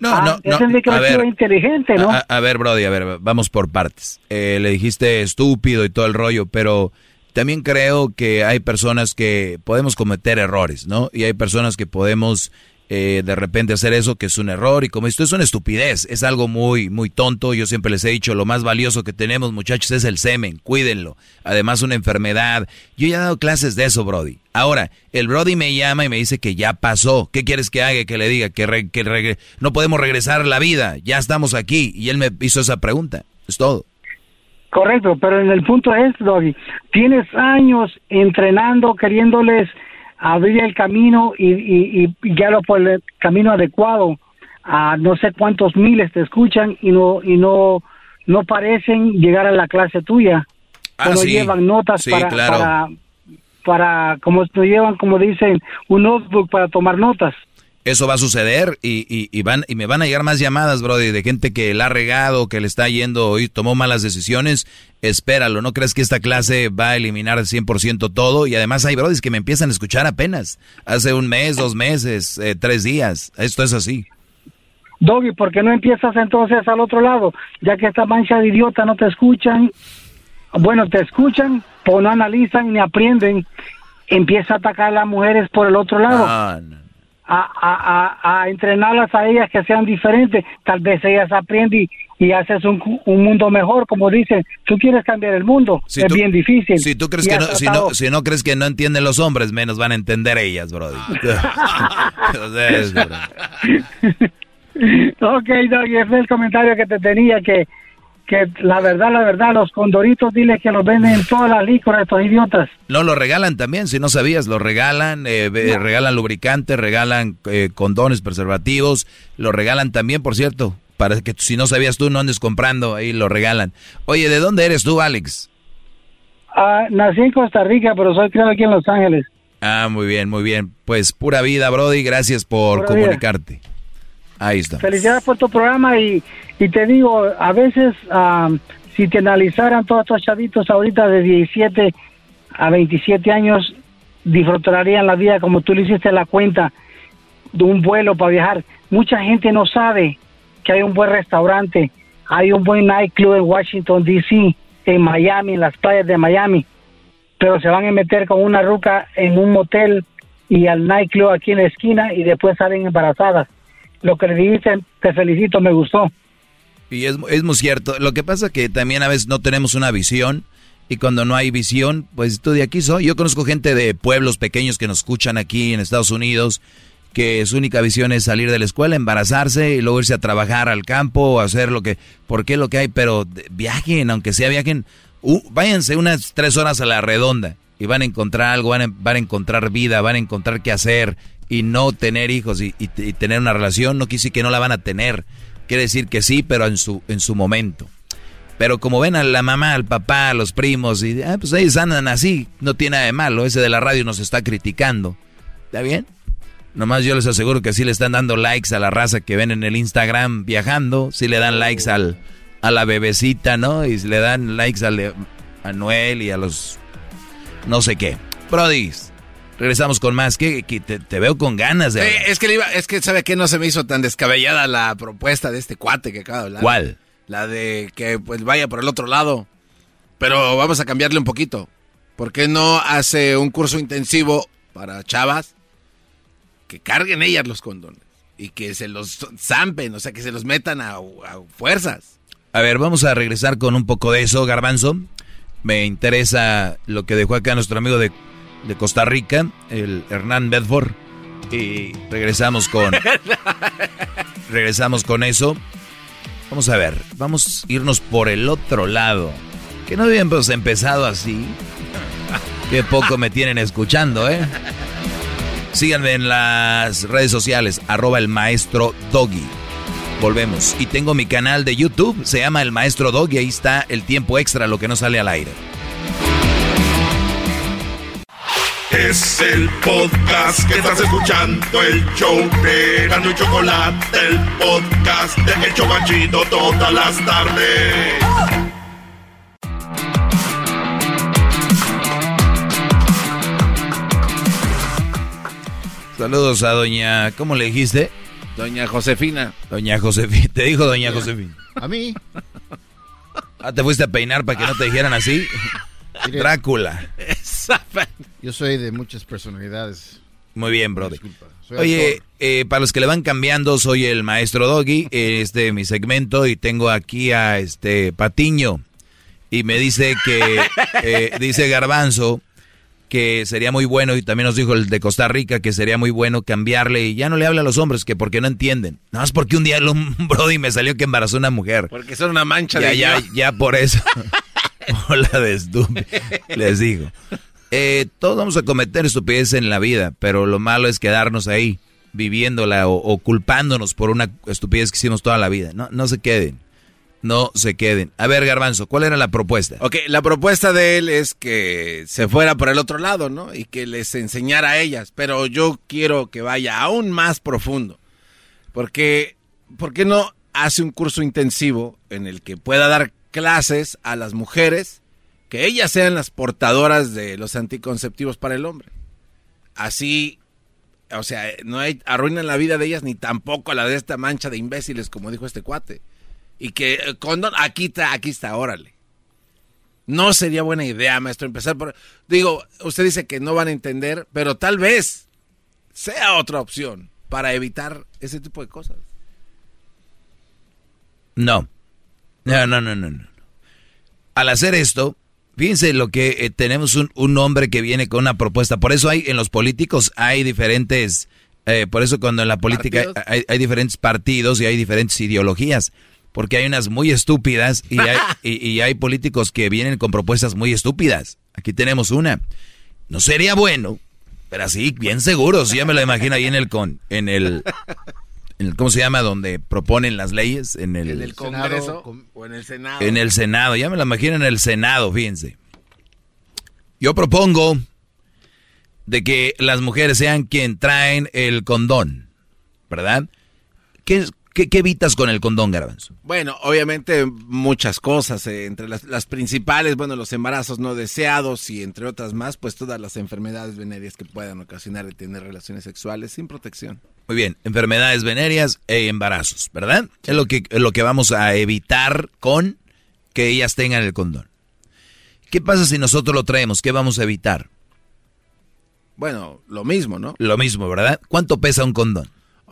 No, ah, no, no. Que a ver, inteligente, ¿no? A, ver, Brody, a ver, vamos por partes. Eh, le dijiste estúpido y todo el rollo, pero también creo que hay personas que podemos cometer errores, ¿no? Y hay personas que podemos eh, de repente hacer eso, que es un error, y como esto es una estupidez, es algo muy, muy tonto. Yo siempre les he dicho, lo más valioso que tenemos, muchachos, es el semen, cuídenlo. Además, una enfermedad. Yo ya he dado clases de eso, Brody. Ahora, el Brody me llama y me dice que ya pasó. ¿Qué quieres que haga? Que le diga que, que no podemos regresar la vida, ya estamos aquí. Y él me hizo esa pregunta. Es todo. Correcto, pero en el punto es, Doggy, tienes años entrenando, queriéndoles abrir el camino y, y, y guiarlo por el camino adecuado. A no sé cuántos miles te escuchan y no y no no parecen llegar a la clase tuya. Ah, no llevan notas para, para, para, como llevan, como dicen, un notebook para tomar notas eso va a suceder y, y, van y me van a llegar más llamadas, Brody, de gente que la ha regado, que le está yendo y tomó malas decisiones. Espéralo, no crees que esta clase va a eliminar 100% todo y además hay Brody que me empiezan a escuchar apenas hace un mes, dos meses, eh, tres días. Esto es así. Doggy, ¿por qué no empiezas entonces al otro lado? Ya que esta mancha de idiota no te escuchan, bueno, te escuchan, pero no analizan ni aprenden, empieza a atacar a las mujeres por el otro lado. no a, a, entrenarlas a ellas que sean diferentes. Tal vez ellas aprenden y, haces un, mundo mejor, como dicen. Tú quieres cambiar el mundo, es bien difícil. Si tú crees que no, si no, si no crees que no entienden los hombres, menos van a entender ellas, brody. ok, Doug, ese es el comentario que te tenía que que la verdad, la verdad, los condoritos, dile que los venden en todas las licores, estos idiotas. No, lo regalan también, si no sabías, lo regalan, eh, regalan lubricantes, regalan eh, condones, preservativos, lo regalan también, por cierto, para que si no sabías tú, no andes comprando, ahí lo regalan. Oye, ¿de dónde eres tú, Alex? Ah, nací en Costa Rica, pero soy criado aquí en Los Ángeles. Ah, muy bien, muy bien. Pues pura vida, Brody, gracias por comunicarte. Ahí está. Felicidades por tu programa y, te digo, a veces si te analizaran todos estos chavitos ahorita de 17 a 27 años, disfrutarían la vida como tú le hiciste la cuenta de un vuelo para viajar. Mucha gente no sabe que hay un buen restaurante, hay un buen nightclub en Washington, D.C., en Miami, en las playas de Miami, pero se van a meter con una ruca en un motel y al nightclub aquí en la esquina y después salen embarazadas lo que le dijiste, te felicito, me gustó. Y es, es muy cierto. Lo que pasa que también a veces no tenemos una visión y cuando no hay visión, pues tú de aquí soy. Yo conozco gente de pueblos pequeños que nos escuchan aquí en Estados Unidos que su única visión es salir de la escuela, embarazarse y luego irse a trabajar al campo o hacer lo que, porque lo que hay, pero viajen, aunque sea viajen, váyanse unas tres horas a la redonda y van a encontrar algo, van a, van a encontrar vida, van a encontrar qué hacer, y no tener hijos y, tener una relación no quiere decir que no la van a tener. Quiere decir que sí, pero en su, en su momento. Pero como ven a la mamá, al papá, a los primos, y ah, pues ellos andan así, no tiene nada de malo. Ese de la radio nos está criticando. ¿Está bien? Nomás yo les aseguro que sí le están dando likes a la raza que ven en el Instagram viajando, sí le dan likes al, a la bebecita, ¿no? Y le dan likes a Noel y a los no sé qué. Brodis, Regresamos con más. Que, te, veo con ganas de. es que es que sabe que no se me hizo tan descabellada la propuesta de este cuate que acaba de hablar. ¿Cuál? La de que pues vaya por el otro lado. Pero vamos a cambiarle un poquito. ¿Por qué no hace un curso intensivo para chavas que carguen ellas los condones y que se los zampen, o sea, que se los metan a, a fuerzas? A ver, vamos a regresar con un poco de eso, Garbanzo. Me interesa lo que dejó acá nuestro amigo de de Costa Rica, el Hernán Bedford. Y regresamos con. regresamos con eso. Vamos a ver, vamos a irnos por el otro lado. Que no habíamos empezado así. Qué poco me tienen escuchando, ¿eh? Síganme en las redes sociales, arroba el maestro Doggy. Volvemos. Y tengo mi canal de YouTube, se llama El Maestro Doggy, ahí está el tiempo extra, lo que no sale al aire. Es el podcast que estás escuchando, el show de Gano y Chocolate, el podcast de El Chocachito todas las tardes. Saludos a doña, ¿cómo le dijiste? Doña Josefina. Doña Josefina, te dijo doña Josefina. A mí. Ah, te fuiste a peinar para que no te dijeran así. Drácula. Yo soy de muchas personalidades. Muy bien, brother. Oye, eh, para los que le van cambiando, soy el maestro Doggy, este mi segmento, y tengo aquí a este Patiño. Y me dice que, eh, dice Garbanzo, que sería muy bueno, y también nos dijo el de Costa Rica, que sería muy bueno cambiarle, y ya no le habla a los hombres, que porque no entienden. Nada más porque un día un Brody me salió que embarazó una mujer. Porque son una mancha ya, de... Ya, ya por eso. Hola de estúpido. Les digo. Eh, todos vamos a cometer estupideces en la vida, pero lo malo es quedarnos ahí, viviéndola o, culpándonos por una estupidez que hicimos toda la vida. No, no se queden. No se queden. A ver, Garbanzo, ¿cuál era la propuesta? Ok, la propuesta de él es que se fuera por el otro lado, ¿no? Y que les enseñara a ellas. Pero yo quiero que vaya aún más profundo. Porque, ¿por qué no hace un curso intensivo en el que pueda dar clases a las mujeres que ellas sean las portadoras de los anticonceptivos para el hombre. Así, o sea, no hay, arruinan la vida de ellas ni tampoco la de esta mancha de imbéciles, como dijo este cuate. Y que eh, condón, aquí está, aquí está, órale. No sería buena idea, maestro, empezar por... Digo, usted dice que no van a entender, pero tal vez sea otra opción para evitar ese tipo de cosas. No. No, no, no, no. Al hacer esto, Fíjense lo que eh, tenemos un, un, hombre que viene con una propuesta. Por eso hay en los políticos hay diferentes, eh, por eso cuando en la política hay, hay, diferentes partidos y hay diferentes ideologías. Porque hay unas muy estúpidas y hay, y, hay políticos que vienen con propuestas muy estúpidas. Aquí tenemos una. No sería bueno, pero así, bien seguro. Si ya me lo imagino ahí en el con, en el, ¿cómo se llama? Donde proponen las leyes, en el, ¿En el Congreso o en el Senado. En el Senado, ya me lo imagino en el Senado, fíjense. Yo propongo de que las mujeres sean quien traen el condón, ¿verdad? ¿Qué, qué, qué evitas con el condón, Garbanzo? Bueno, obviamente muchas cosas, eh, entre las, las, principales, bueno, los embarazos no deseados y entre otras más, pues todas las enfermedades venéreas que puedan ocasionar el tener relaciones sexuales sin protección. Muy bien, enfermedades venéreas e embarazos, ¿verdad? Sí. Es lo que, lo que vamos a evitar con que ellas tengan el condón. ¿Qué pasa si nosotros lo traemos? ¿Qué vamos a evitar? Bueno, lo mismo, ¿no? Lo mismo, ¿verdad? ¿Cuánto pesa un condón?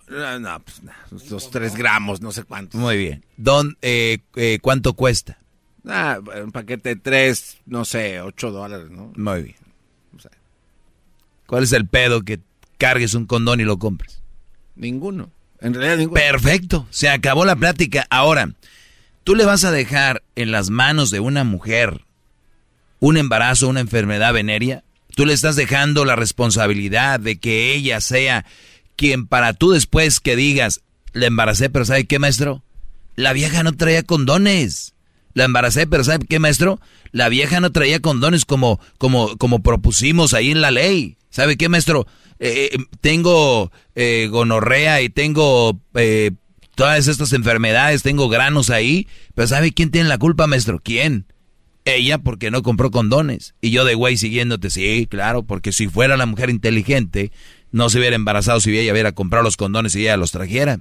No, no pues los tres gramos, no sé cuántos. Muy bien. Don, eh, eh, ¿Cuánto cuesta? Ah, un paquete de tres, no sé, ocho dólares, ¿no? Muy bien. O sea, ¿Cuál es el pedo que cargues un condón y lo compres? Ninguno. En realidad ninguno. Perfecto. Se acabó la plática. Ahora, tú le vas a dejar en las manos de una mujer un embarazo, una enfermedad venérea. Tú le estás dejando la responsabilidad de que ella sea quien para tú después que digas, la embaracé, pero ¿sabe qué, maestro? La vieja no traía condones. La embaracé, pero ¿sabe qué, maestro? La vieja no traía condones como, como, como propusimos ahí en la ley. ¿Sabe qué, maestro? Eh, tengo eh, gonorrea y tengo eh, todas estas enfermedades, tengo granos ahí, pero ¿sabe quién tiene la culpa, maestro? ¿Quién? Ella porque no compró condones. Y yo de güey siguiéndote, sí, claro, porque si fuera la mujer inteligente, no se hubiera embarazado si ella hubiera comprado los condones y ella los trajera.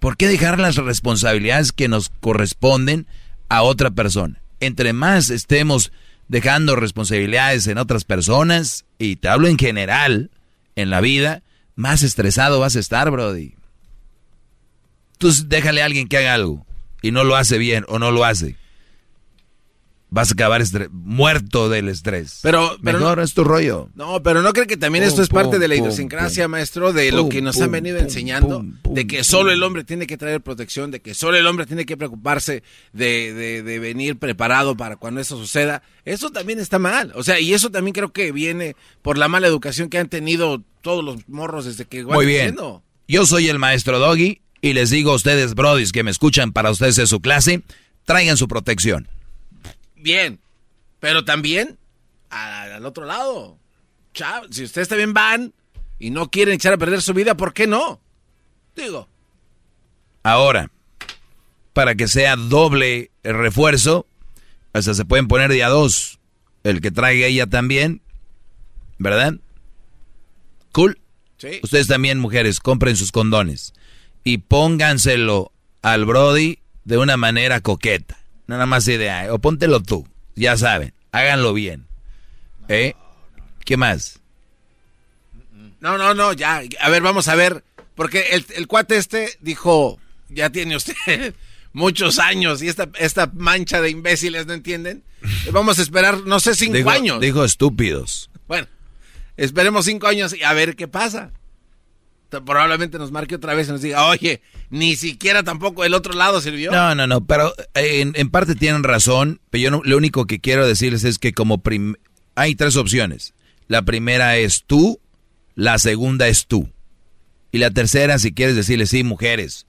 ¿Por qué dejar las responsabilidades que nos corresponden a otra persona? Entre más estemos dejando responsabilidades en otras personas, y te hablo en general, en la vida, más estresado vas a estar, Brody. Tú déjale a alguien que haga algo y no lo hace bien o no lo hace. Vas a acabar muerto del estrés. Pero, pero Mejor no, es tu rollo. No, pero no creo que también esto es parte de la idiosincrasia, maestro, de lo que nos han venido enseñando, de que solo el hombre tiene que traer protección, de que solo el hombre tiene que preocuparse de, de, de venir preparado para cuando eso suceda. Eso también está mal. O sea, y eso también creo que viene por la mala educación que han tenido todos los morros desde que Muy bien. Yo soy el maestro Doggy y les digo a ustedes, brodis, que me escuchan para ustedes en su clase, traigan su protección. Bien, pero también al, al otro lado. Chao, si ustedes también van y no quieren echar a perder su vida, ¿por qué no? Digo. Ahora, para que sea doble el refuerzo, hasta se pueden poner día dos. El que traiga ella también, ¿verdad? Cool. Sí. Ustedes también, mujeres, compren sus condones y pónganselo al Brody de una manera coqueta. Nada más idea, o póntelo tú, ya saben, háganlo bien. ¿Eh? ¿Qué más? No, no, no, ya. A ver, vamos a ver. Porque el, el cuate este dijo, ya tiene usted muchos años y esta, esta mancha de imbéciles, ¿no entienden? Vamos a esperar, no sé, cinco Dijo, años. dijo estúpidos. Bueno, esperemos cinco años y a ver qué pasa. Probablemente nos marque otra vez y nos diga, oye, ni siquiera tampoco el otro lado sirvió. No, no, no, pero eh, en, en parte tienen razón, pero yo no- lo único que quiero decirles es que como hay tres opciones. La primera es tú, la segunda es tú. Y la tercera, si quieres decirle, sí, mujeres.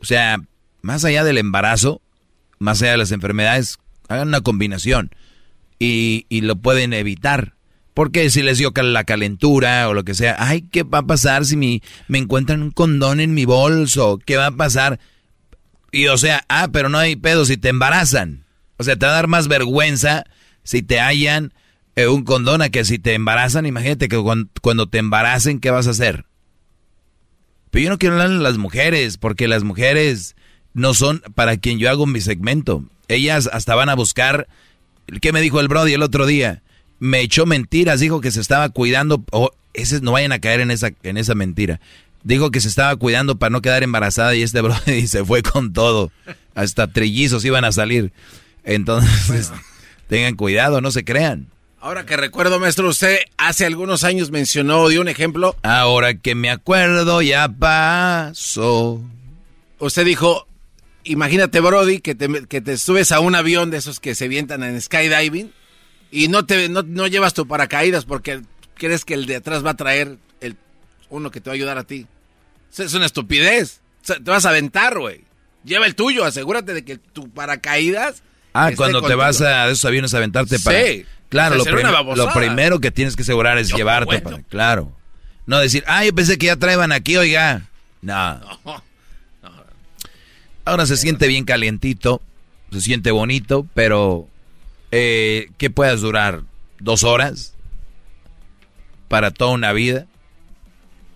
O sea, más allá del embarazo, más allá de las enfermedades, hagan una combinación y, y lo pueden evitar. Porque si les dio la calentura o lo que sea, ay, ¿qué va a pasar si mi, me encuentran un condón en mi bolso? ¿Qué va a pasar? Y o sea, ah, pero no hay pedo si te embarazan. O sea, te va a dar más vergüenza si te hallan eh, un condón a que si te embarazan. Imagínate que cuan- cuando, te embaracen, ¿qué vas a hacer? Pero yo no quiero hablar de las mujeres, porque las mujeres no son para quien yo hago mi segmento. Ellas hasta van a buscar. ¿Qué me dijo el Brody el otro día? Me echó mentiras, dijo que se estaba cuidando. Oh, ese, no vayan a caer en esa, en esa mentira. Dijo que se estaba cuidando para no quedar embarazada y este Brody se fue con todo. Hasta trillizos iban a salir. Entonces, tengan cuidado, no se crean. Ahora que recuerdo, maestro, usted hace algunos años mencionó, dio un ejemplo. Ahora que me acuerdo, ya pasó. Usted dijo, imagínate, Brody, que te, que te subes a un avión de esos que se vientan en skydiving y no te no, no llevas tu paracaídas porque crees que el de atrás va a traer el uno que te va a ayudar a ti. Es una estupidez. Te vas a aventar, güey. Lleva el tuyo, asegúrate de que tu paracaídas. Ah, cuando te vas a esos aviones a aventarte para... Sí. Claro, lo, prim- lo primero que tienes que asegurar es No, llevarte para... Claro. No decir, ah, yo pensé que ya traían aquí, oiga. No. Ahora se siente bien calientito, se siente bonito, pero eh, ¿qué puedas durar? ¿Dos horas? ¿Para toda una vida?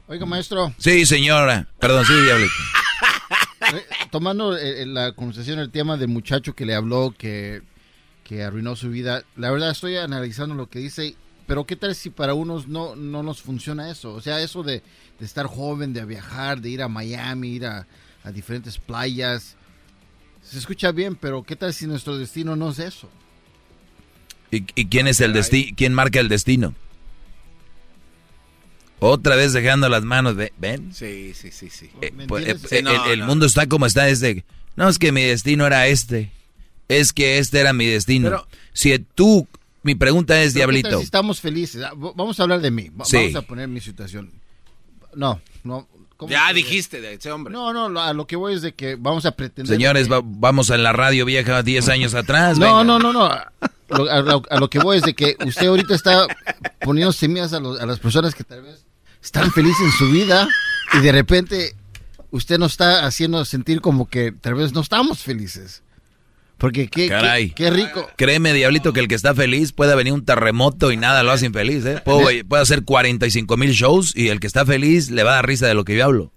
Oiga, maestro, Sí, señora. Perdón, sí, diablito. eh, tomando eh, la conversación el tema del muchacho que le habló que, que arruinó su vida, la verdad estoy analizando lo que dice, pero ¿qué tal si para unos no, no nos funciona eso? O sea, eso de, de estar joven, de viajar, de ir a Miami, ir a, a diferentes playas, se escucha bien, pero ¿qué tal si nuestro destino no es eso? ¿Y, y quién es el destino? ¿Quién marca el destino? Otra vez dejando las manos de... ¿Ven? Sí, sí, sí, sí. Eh, ¿Me pues, eh, Sí, no, el, el no. mundo está como está desde... No, es que mi destino era este. Es que este era mi destino. Pero- si tú... Mi pregunta es, Pero ¿qué tal Diablito. si estamos felices? Ah, Vamos a hablar de mí. Va- Sí. Vamos a poner mi situación. No, no. ¿cómo Ya dijiste de ese hombre. No, no, lo- a lo que voy es de que vamos a pretender. Señores, que- va- vamos a la radio vieja 10 años atrás. No, no, no, no. A lo, a lo- a lo que voy es de que usted ahorita está poniendo semillas a, los- a las personas que tal vez están felices en su vida y de repente usted nos está haciendo sentir como que tal vez no estamos felices. Porque qué, Caray. qué, qué rico. Créeme, Diablito, que el que está feliz puede venir un terremoto y nada lo hace infeliz, ¿eh? Puedo, puede hacer 45 mil shows y el que está feliz le va a dar risa de lo que yo hablo.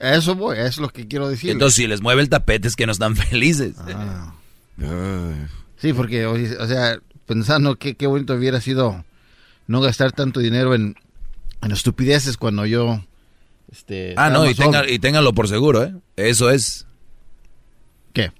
Eso voy, eso es lo que quiero decir. Entonces, si les mueve el tapete es que no están felices. Ah. Sí, porque, o sea, pensando que qué bonito hubiera sido no gastar tanto dinero en, en estupideces cuando yo... Este, Ah, no, y, tenga- y ténganlo por seguro, ¿eh? Eso es. ¿Qué?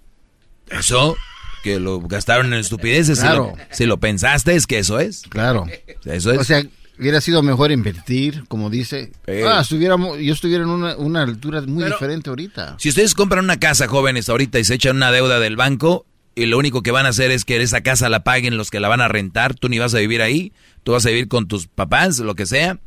Eso, que lo gastaron en estupideces. Si Claro. lo- Si, lo, pensaste, es que eso es. Claro. Eso es. O sea, hubiera sido mejor invertir, como dice. Eh. Ah, estuviéramos, yo estuviera en una, una altura muy Pero- diferente ahorita. Si ustedes compran una casa, jóvenes, ahorita y se echan una deuda del banco y lo único que van a hacer es que esa casa la paguen los que la van a rentar, tú ni vas a vivir ahí, tú vas a vivir con tus papás, lo que sea.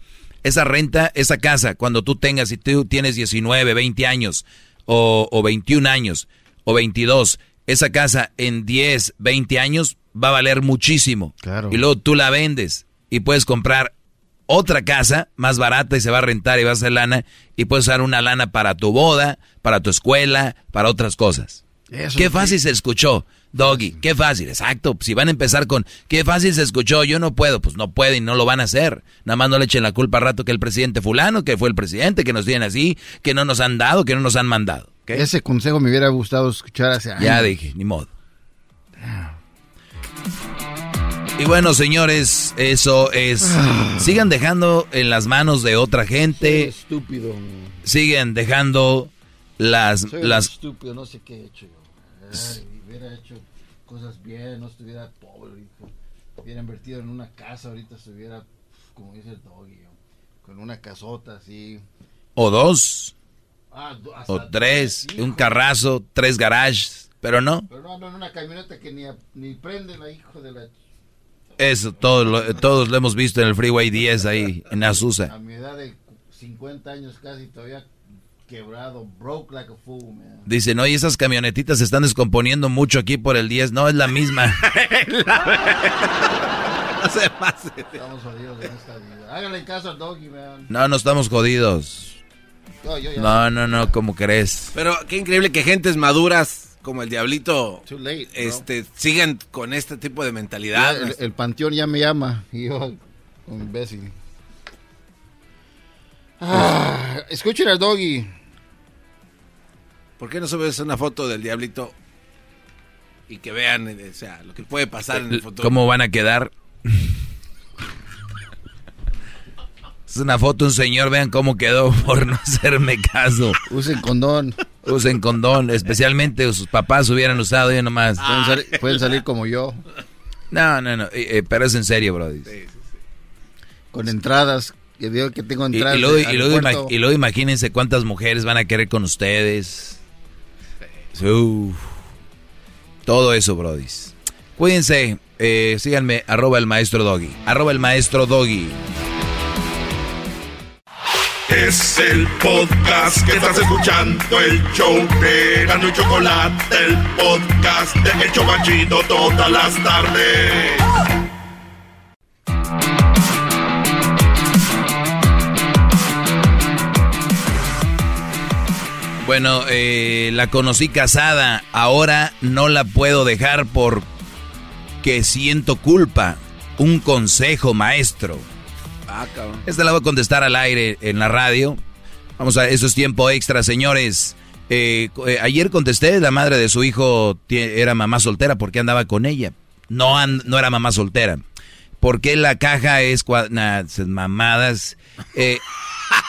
Esa renta, esa casa, cuando tú tengas, si tú tienes 19, 20 años o, o 21 años o 22, esa casa en 10, 20 años va a valer muchísimo. Claro. Y luego tú la vendes y puedes comprar otra casa más barata y se va a rentar y va a hacer lana y puedes usar una lana para tu boda, para tu escuela, para otras cosas. Eso qué sí. fácil se escuchó, Doggy, qué fácil, exacto. Si van a empezar con qué fácil se escuchó, yo no puedo, pues no pueden, no lo van a hacer. Nada más no le echen la culpa al rato que el presidente fulano, que fue el presidente, que nos tienen así, que no nos han dado, que no nos han mandado. Ese consejo me hubiera gustado escuchar hace años. Ya dije, ni modo. Y bueno, señores, eso es. Sigan dejando en las manos de otra gente. estúpido. Siguen dejando las. Soy las estúpido, no sé qué he hecho yo. Ay, hubiera hecho cosas bien, no estuviera pobre. hijo. Hubiera invertido en una casa, ahorita estuviera, como dice el doggy, con una casota así. o dos. Ah, O tres. Un carrazo, tres garages. Pero no. Pero no ando en una camioneta que ni, ni prende la hijo de la... Eso todos lo, todos lo hemos visto en el Freeway 10 ahí en Azusa. A mi edad de 50 años casi todavía quebrado, broke like a fool, man. Dicen, oye, esas camionetitas se están descomponiendo mucho aquí por el 10. No, es la misma. no se pase. Estamos jodidos en esta vida. Háganle caso al doggy, man. No, no estamos jodidos. No, yo ya- No, no, no, ¿cómo crees? Pero qué increíble que gentes maduras como el Diablito Too late, este, sigan con este tipo de mentalidad. Ya el, el panteón ya me llama. Y yo, un imbécil. Ah, escuchen al doggy. ¿Por qué no subes una foto del Diablito y que vean eh, o sea, lo que puede pasar en el futuro? ¿Cómo van a quedar? Es una foto, un señor, vean cómo quedó por no hacerme caso. Usen condón. Usen condón, especialmente sus papás hubieran usado yo nomás. Pueden, sali- pueden salir como yo. No, no, no, eh, eh, pero es en serio, brody. Con entradas. Que digo que tengo Y, y entradas. luego, y luego y luego imagínense cuántas mujeres van a querer con ustedes. Todo eso, Brody. Cuídense, eh, síganme, arroba el maestro Doggy. Arroba el maestro Doggy. Es el podcast que estás escuchando, el show de Gano y Chocolate, el podcast de El Chocachito todas las tardes. Bueno, eh, la conocí casada, ahora no la puedo dejar porque siento culpa. Un consejo, maestro. Ah, cabrón. Esta la voy a contestar al aire en la radio. Vamos a, eso es tiempo extra, señores. Eh, eh, ayer contesté, la madre de su hijo era mamá soltera porque andaba con ella. No, no era mamá soltera. ¿Por qué la caja es cua- nah, esas mamadas? Eh,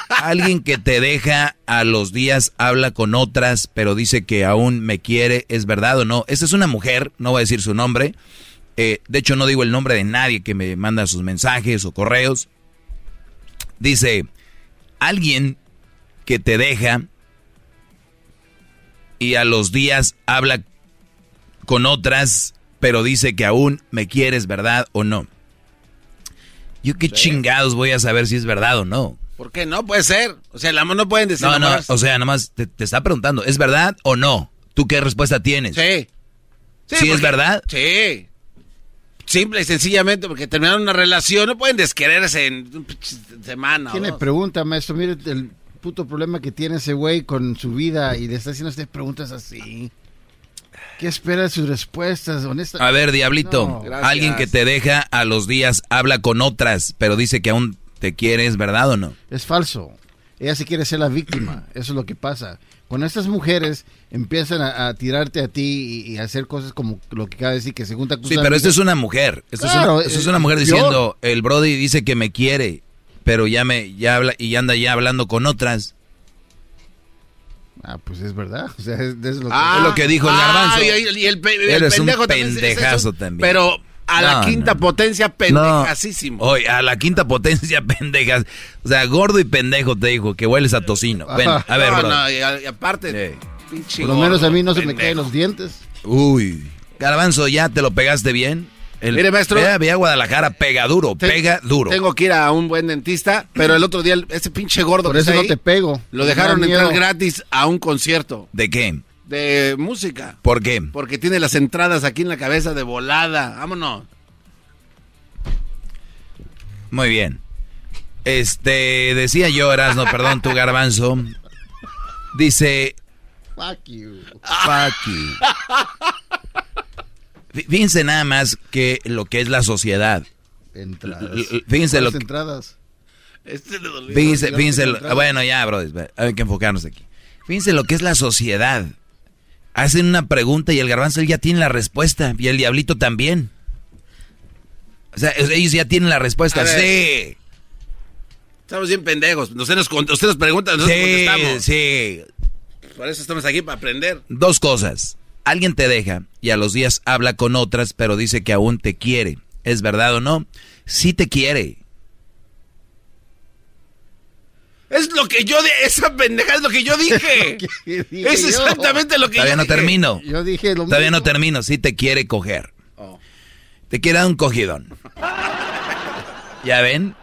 alguien que te deja a los días habla con otras, pero dice que aún me quiere, ¿es verdad o no? Esta es una mujer, no voy a decir su nombre. Eh, de hecho, no digo el nombre de nadie que me manda sus mensajes o correos. Dice, alguien que te deja y a los días habla con otras, pero dice que aún me quieres, ¿verdad o no? Yo qué chingados voy a saber si es verdad o no. ¿Por qué no? Puede ser. O sea, el amor no pueden decir No, no, o sea, nomás te, te está preguntando, ¿es verdad o no? ¿Tú qué respuesta tienes? Sí. ¿Sí es porque- verdad? Sí. Simple y sencillamente porque terminaron una relación, no pueden desquererse en semana. ¿Quién o le dos. pregunta, maestro? Mire el puto problema que tiene ese güey con su vida y le está haciendo usted preguntas así. ¿Qué espera de sus respuestas? Honesta. A ver, diablito, No. Alguien que te deja a los días habla con otras, pero dice que aún te quiere, ¿es verdad o no? Es falso. Ella sí quiere ser la víctima. Eso es lo que pasa. Cuando estas mujeres empiezan a, a tirarte a ti y, y a hacer cosas como lo que acaba de decir, que se junta con Sí, pero esta es una mujer. Esta Claro, es, una, es eh, una mujer yo- diciendo, el Brody dice que me quiere, pero ya me ya habla y anda ya hablando con otras. Ah, pues es verdad. O sea, es, es lo que... Ah, es lo que dijo el ah, garbanzo. y, y- y el, pe- el Eres un pendejo también es- es eso, pendejazo también. Pero a la No, quinta no. potencia pendejasísimo. Oye, a la quinta potencia, pendejas. O sea, gordo y pendejo te dijo que hueles a tocino. Ven, a ver, no, bro. no, y, a- y aparte, pinche Por lo menos a mí no se me caen los dientes. Uy. Garbanzo, ¿ya te lo pegaste bien? El, Mire, maestro. Ve, a- ve a Guadalajara, pega duro, Te- pega duro. Tengo que ir a un buen dentista, pero el otro día el- ese pinche gordo Por que eso está no ahí, te pego. Lo dejaron entrar miedo. gratis a un concierto ¿De qué? de música. ¿Por qué? Porque tiene las entradas aquí en la cabeza de volada. Vámonos. Muy bien. Este, decía yo, Erasno, perdón, tu garbanzo. Dice, Fuck you. fuck you. Fí- Fíjense nada más que lo que es la sociedad. Entradas. Fíjense lo ¿Cuáles que... entradas? Este le dolió. Fíjense, fíjense, tengo lo- entradas. bueno, ya, bro, hay que enfocarnos aquí. Fíjense lo que es la sociedad. Hacen una pregunta y el garbanzo él ya tiene la respuesta y el diablito también. O sea, ellos ya tienen la respuesta. A ver. Sí. Estamos bien pendejos. Usted nos, usted nos pregunta, nosotros Sí, contestamos. sí. Por eso estamos aquí, para aprender. Dos cosas. Alguien te deja y a los días habla con otras, pero dice que aún te quiere. ¿Es verdad o no? Sí te quiere. Es lo que yo... De, esa pendeja es lo que yo dije. dije es yo? exactamente lo que Todavía yo no dije. termino. Yo dije lo Todavía no termino. Sí te quiere coger. Oh. Te quiere dar un cogidón. ¿Ya ven?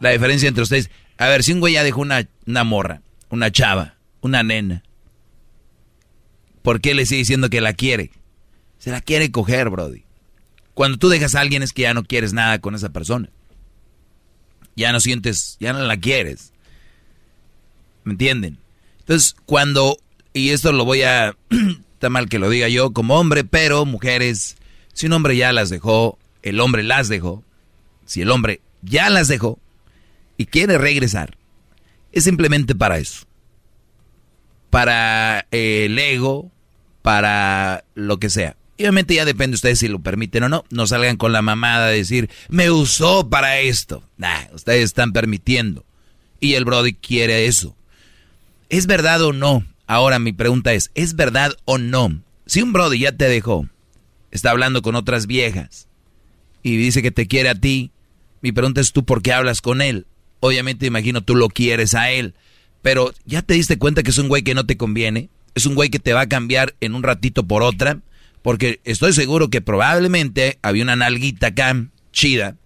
La diferencia entre ustedes. A ver, si un güey ya dejó una, una morra, una chava, una nena, ¿por qué le sigue diciendo que la quiere? Se la quiere coger, Brody. Cuando tú dejas a alguien es que ya no quieres nada con esa persona. Ya no sientes, ya no la quieres. ¿Me entienden? Entonces, cuando, y esto lo voy a, está mal que lo diga yo como hombre, pero mujeres, si un hombre ya las dejó, el hombre las dejó, si el hombre ya las dejó y quiere regresar, es simplemente para eso. Para el ego, para lo que sea. Y obviamente ya depende de ustedes si lo permiten o no. No salgan con la mamada de decir, me usó para esto. Nah, ustedes están permitiendo. Y el Brody quiere eso. ¿Es verdad o no? Ahora mi pregunta es, ¿es verdad o no? Si un Brody ya te dejó, está hablando con otras viejas y dice que te quiere a ti, mi pregunta es tú por qué hablas con él. Obviamente imagino tú lo quieres a él, pero ¿ya te diste cuenta que es un güey que no te conviene? Es un güey que te va a cambiar en un ratito por otra, porque estoy seguro que probablemente había una nalguita acá chida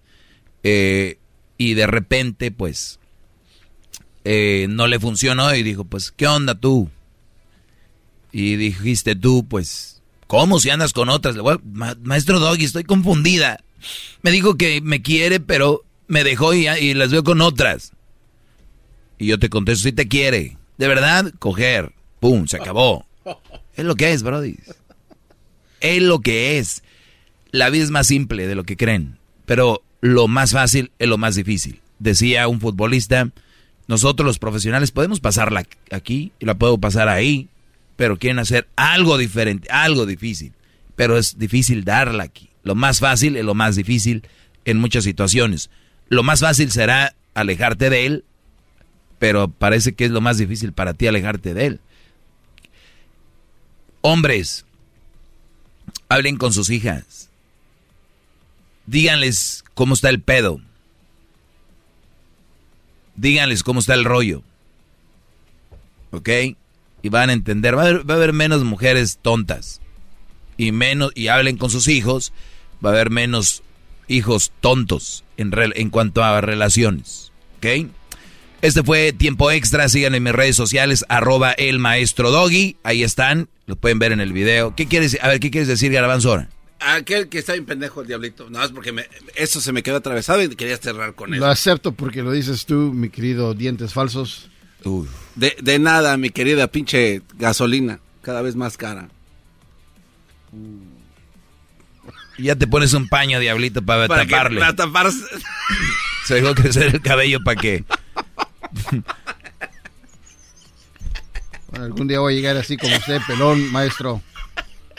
eh, y de repente pues eh, no le funcionó y dijo, pues, ¿qué onda tú? Y dijiste tú, pues, ¿cómo si andas con otras? Le voy a- "Ma- maestro Doggy, estoy confundida. Me dijo que me quiere, pero me dejó y, y las veo con otras. Y yo te contesto, sí te quiere. De verdad, coger. Pum, se acabó. Es lo que es, Brody. Es lo que es. La vida es más simple de lo que creen, pero lo más fácil es lo más difícil. Decía un futbolista, nosotros los profesionales podemos pasarla aquí y la puedo pasar ahí, pero quieren hacer algo diferente, algo difícil. Pero es difícil darla aquí. Lo más fácil es lo más difícil en muchas situaciones. Lo más fácil será alejarte de él, pero parece que es lo más difícil para ti alejarte de él. Hombres, hablen con sus hijas. Díganles cómo está el pedo. Díganles cómo está el rollo. ¿Ok? Y van a entender. Va a haber, va a haber menos mujeres tontas. Y menos. Y hablen con sus hijos. Va a haber menos hijos tontos en, en cuanto a relaciones. ¿Ok? Este fue Tiempo Extra. Síganme en mis redes sociales. Arroba el maestro Doggy. Ahí están. Lo pueden ver en el video. ¿Qué quieres? A ver, ¿qué quieres decir, Garbanzo? ahora? Aquel que está bien pendejo, el diablito. No, es porque me, eso se me quedó atravesado y quería cerrar con Lo eso. acepto porque lo dices tú, mi querido dientes falsos. De, de nada, mi querida pinche gasolina. Cada vez más cara. Y ya te pones un paño, diablito, para, Para que- taparle. para taparse. Se dejó crecer el cabello para que. Bueno, algún día voy a llegar así como usted, pelón, maestro.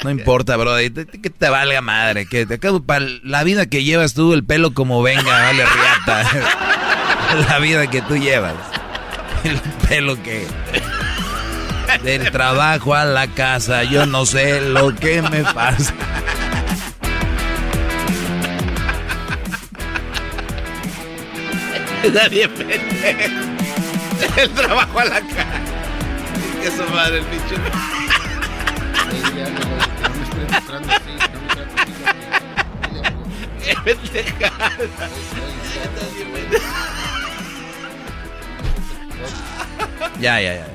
No importa, bro. Que te valga madre. Que te acabo para la vida que llevas tú, el pelo como venga, vale riata. la vida que tú llevas. El pelo que. Del trabajo a la casa, yo no sé lo que me pasa. Bien pendejo. El trabajo a la cara. Que su madre, el bicho. Qué pendejada. Ya, ya, ya.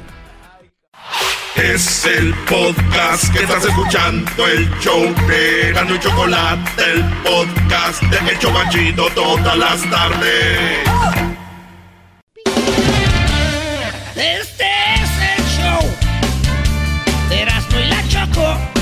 Es el podcast que estás escuchando, el show de Gano y Chocolate, el podcast de El Chobachito todas las tardes. Este es el show de Erasmo y la Choco.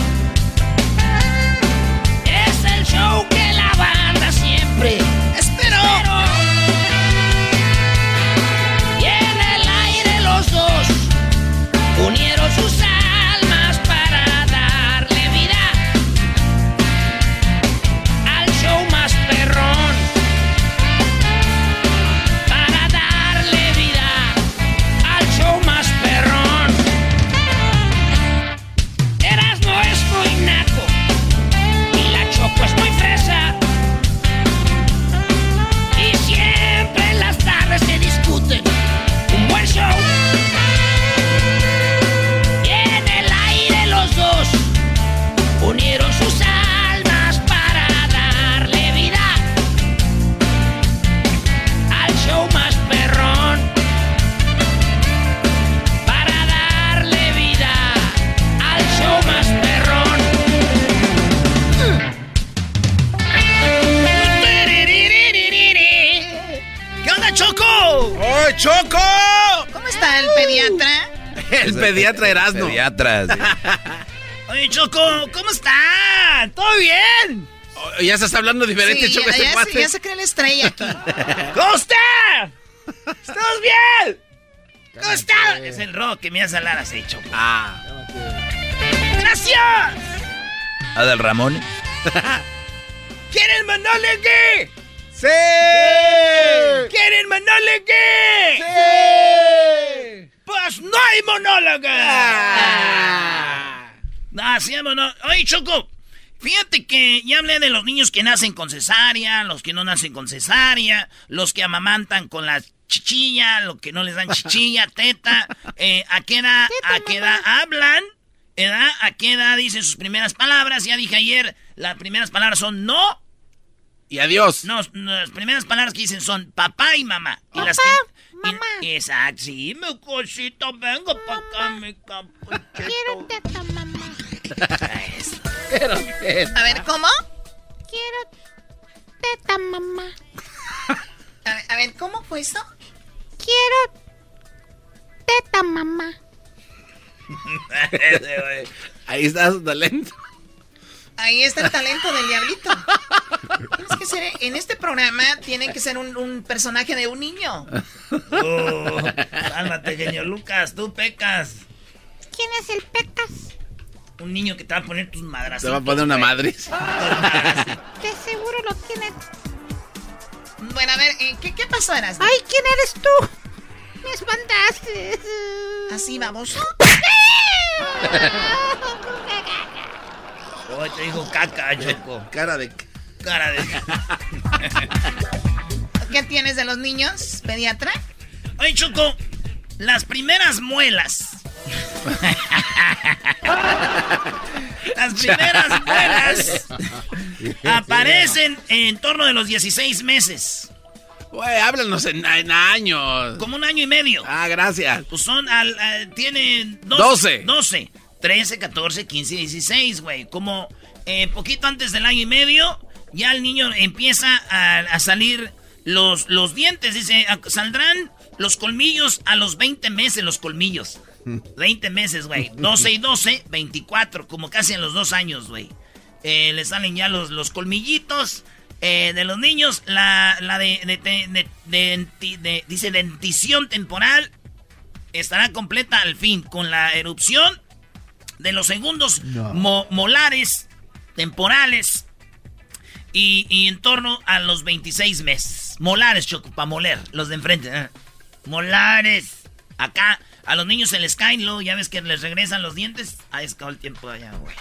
Sí. Oye, Choco, ¿cómo está? ¿Todo bien? Oh, ya se está hablando diferente, Sí, Choco, ya, este ya se, ya se cree la estrella aquí. ¿Cómo está? ¿Estamos bien? ¿Cómo está? Es el rock que me hace hablar así, Choco. Ah. ¡Gracias! Adal Ramón. ¿Quieren monólogo? ¡Sí! ¿Quieren monólogo? ¡Sí! No hay monólogo. Ah. No, sí hay monólogo. Oye, Choco, fíjate que ya hablé de los niños que nacen con cesárea, los que no nacen con cesárea, los que amamantan con la chichilla, los que no les dan chichilla, teta. Eh, ¿A qué edad, a qué edad hablan? ¿Edad? ¿A qué edad dicen sus primeras palabras? Ya dije ayer, las primeras palabras son no. Y adiós. No, las primeras palabras que dicen son papá y mamá. Y las que, mamá. exacto, sí, mi cosito, vengo para acá, mi capuchito. Quiero teta, mamá. A ver, ¿cómo? Quiero teta, mamá. A ver, a ver, ¿cómo fue esto? Quiero teta, mamá. Ahí está su talento. Ahí está el talento del diablito. Tienes que ser, en este programa tiene que ser un, un personaje de un niño. Oh, cálmate, genio Lucas, tú pecas. ¿Quién es el pecas? Un niño que te va a poner tus madras. Se va a poner una madre. De seguro lo tiene. Bueno, a ver, eh, ¿qué, qué pasó, Eras? Ay, ¿quién eres tú? Me espantaste. Así vamos. Hoy te dijo caca, Choco. Cara de... Cara de... ¿Qué tienes de los niños, pediatra? Oye, Choco, las primeras muelas. las primeras muelas aparecen en torno de los 16 meses. Güey, háblanos en, en años. Como un año y medio. Ah, gracias. Pues son, al, al- tienen... dos- 12. 12. 13, 14, 15, 16, güey. Como eh, poquito antes del año y medio, ya el niño empieza a, a salir los, los dientes. Dice, a- saldrán los colmillos a los 20 meses, los colmillos. 20 meses, güey. 12 y 12, 24, como casi en los dos años, güey. Eh, le salen ya los, los colmillitos eh, de los niños. La, la de, de, de- de- dice dentición temporal estará completa al fin con la erupción de los segundos mo- molares temporales y, y en torno a los 26 meses. Molares, Choco, para moler, los de enfrente. ¿eh? Molares. Acá a los niños se les caen, luego ya ves que les regresan los dientes. Ahí es todo el tiempo allá, güey.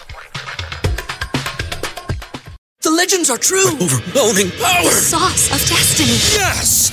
The legends are true. overwhelming power! sauce of destiny. Yes!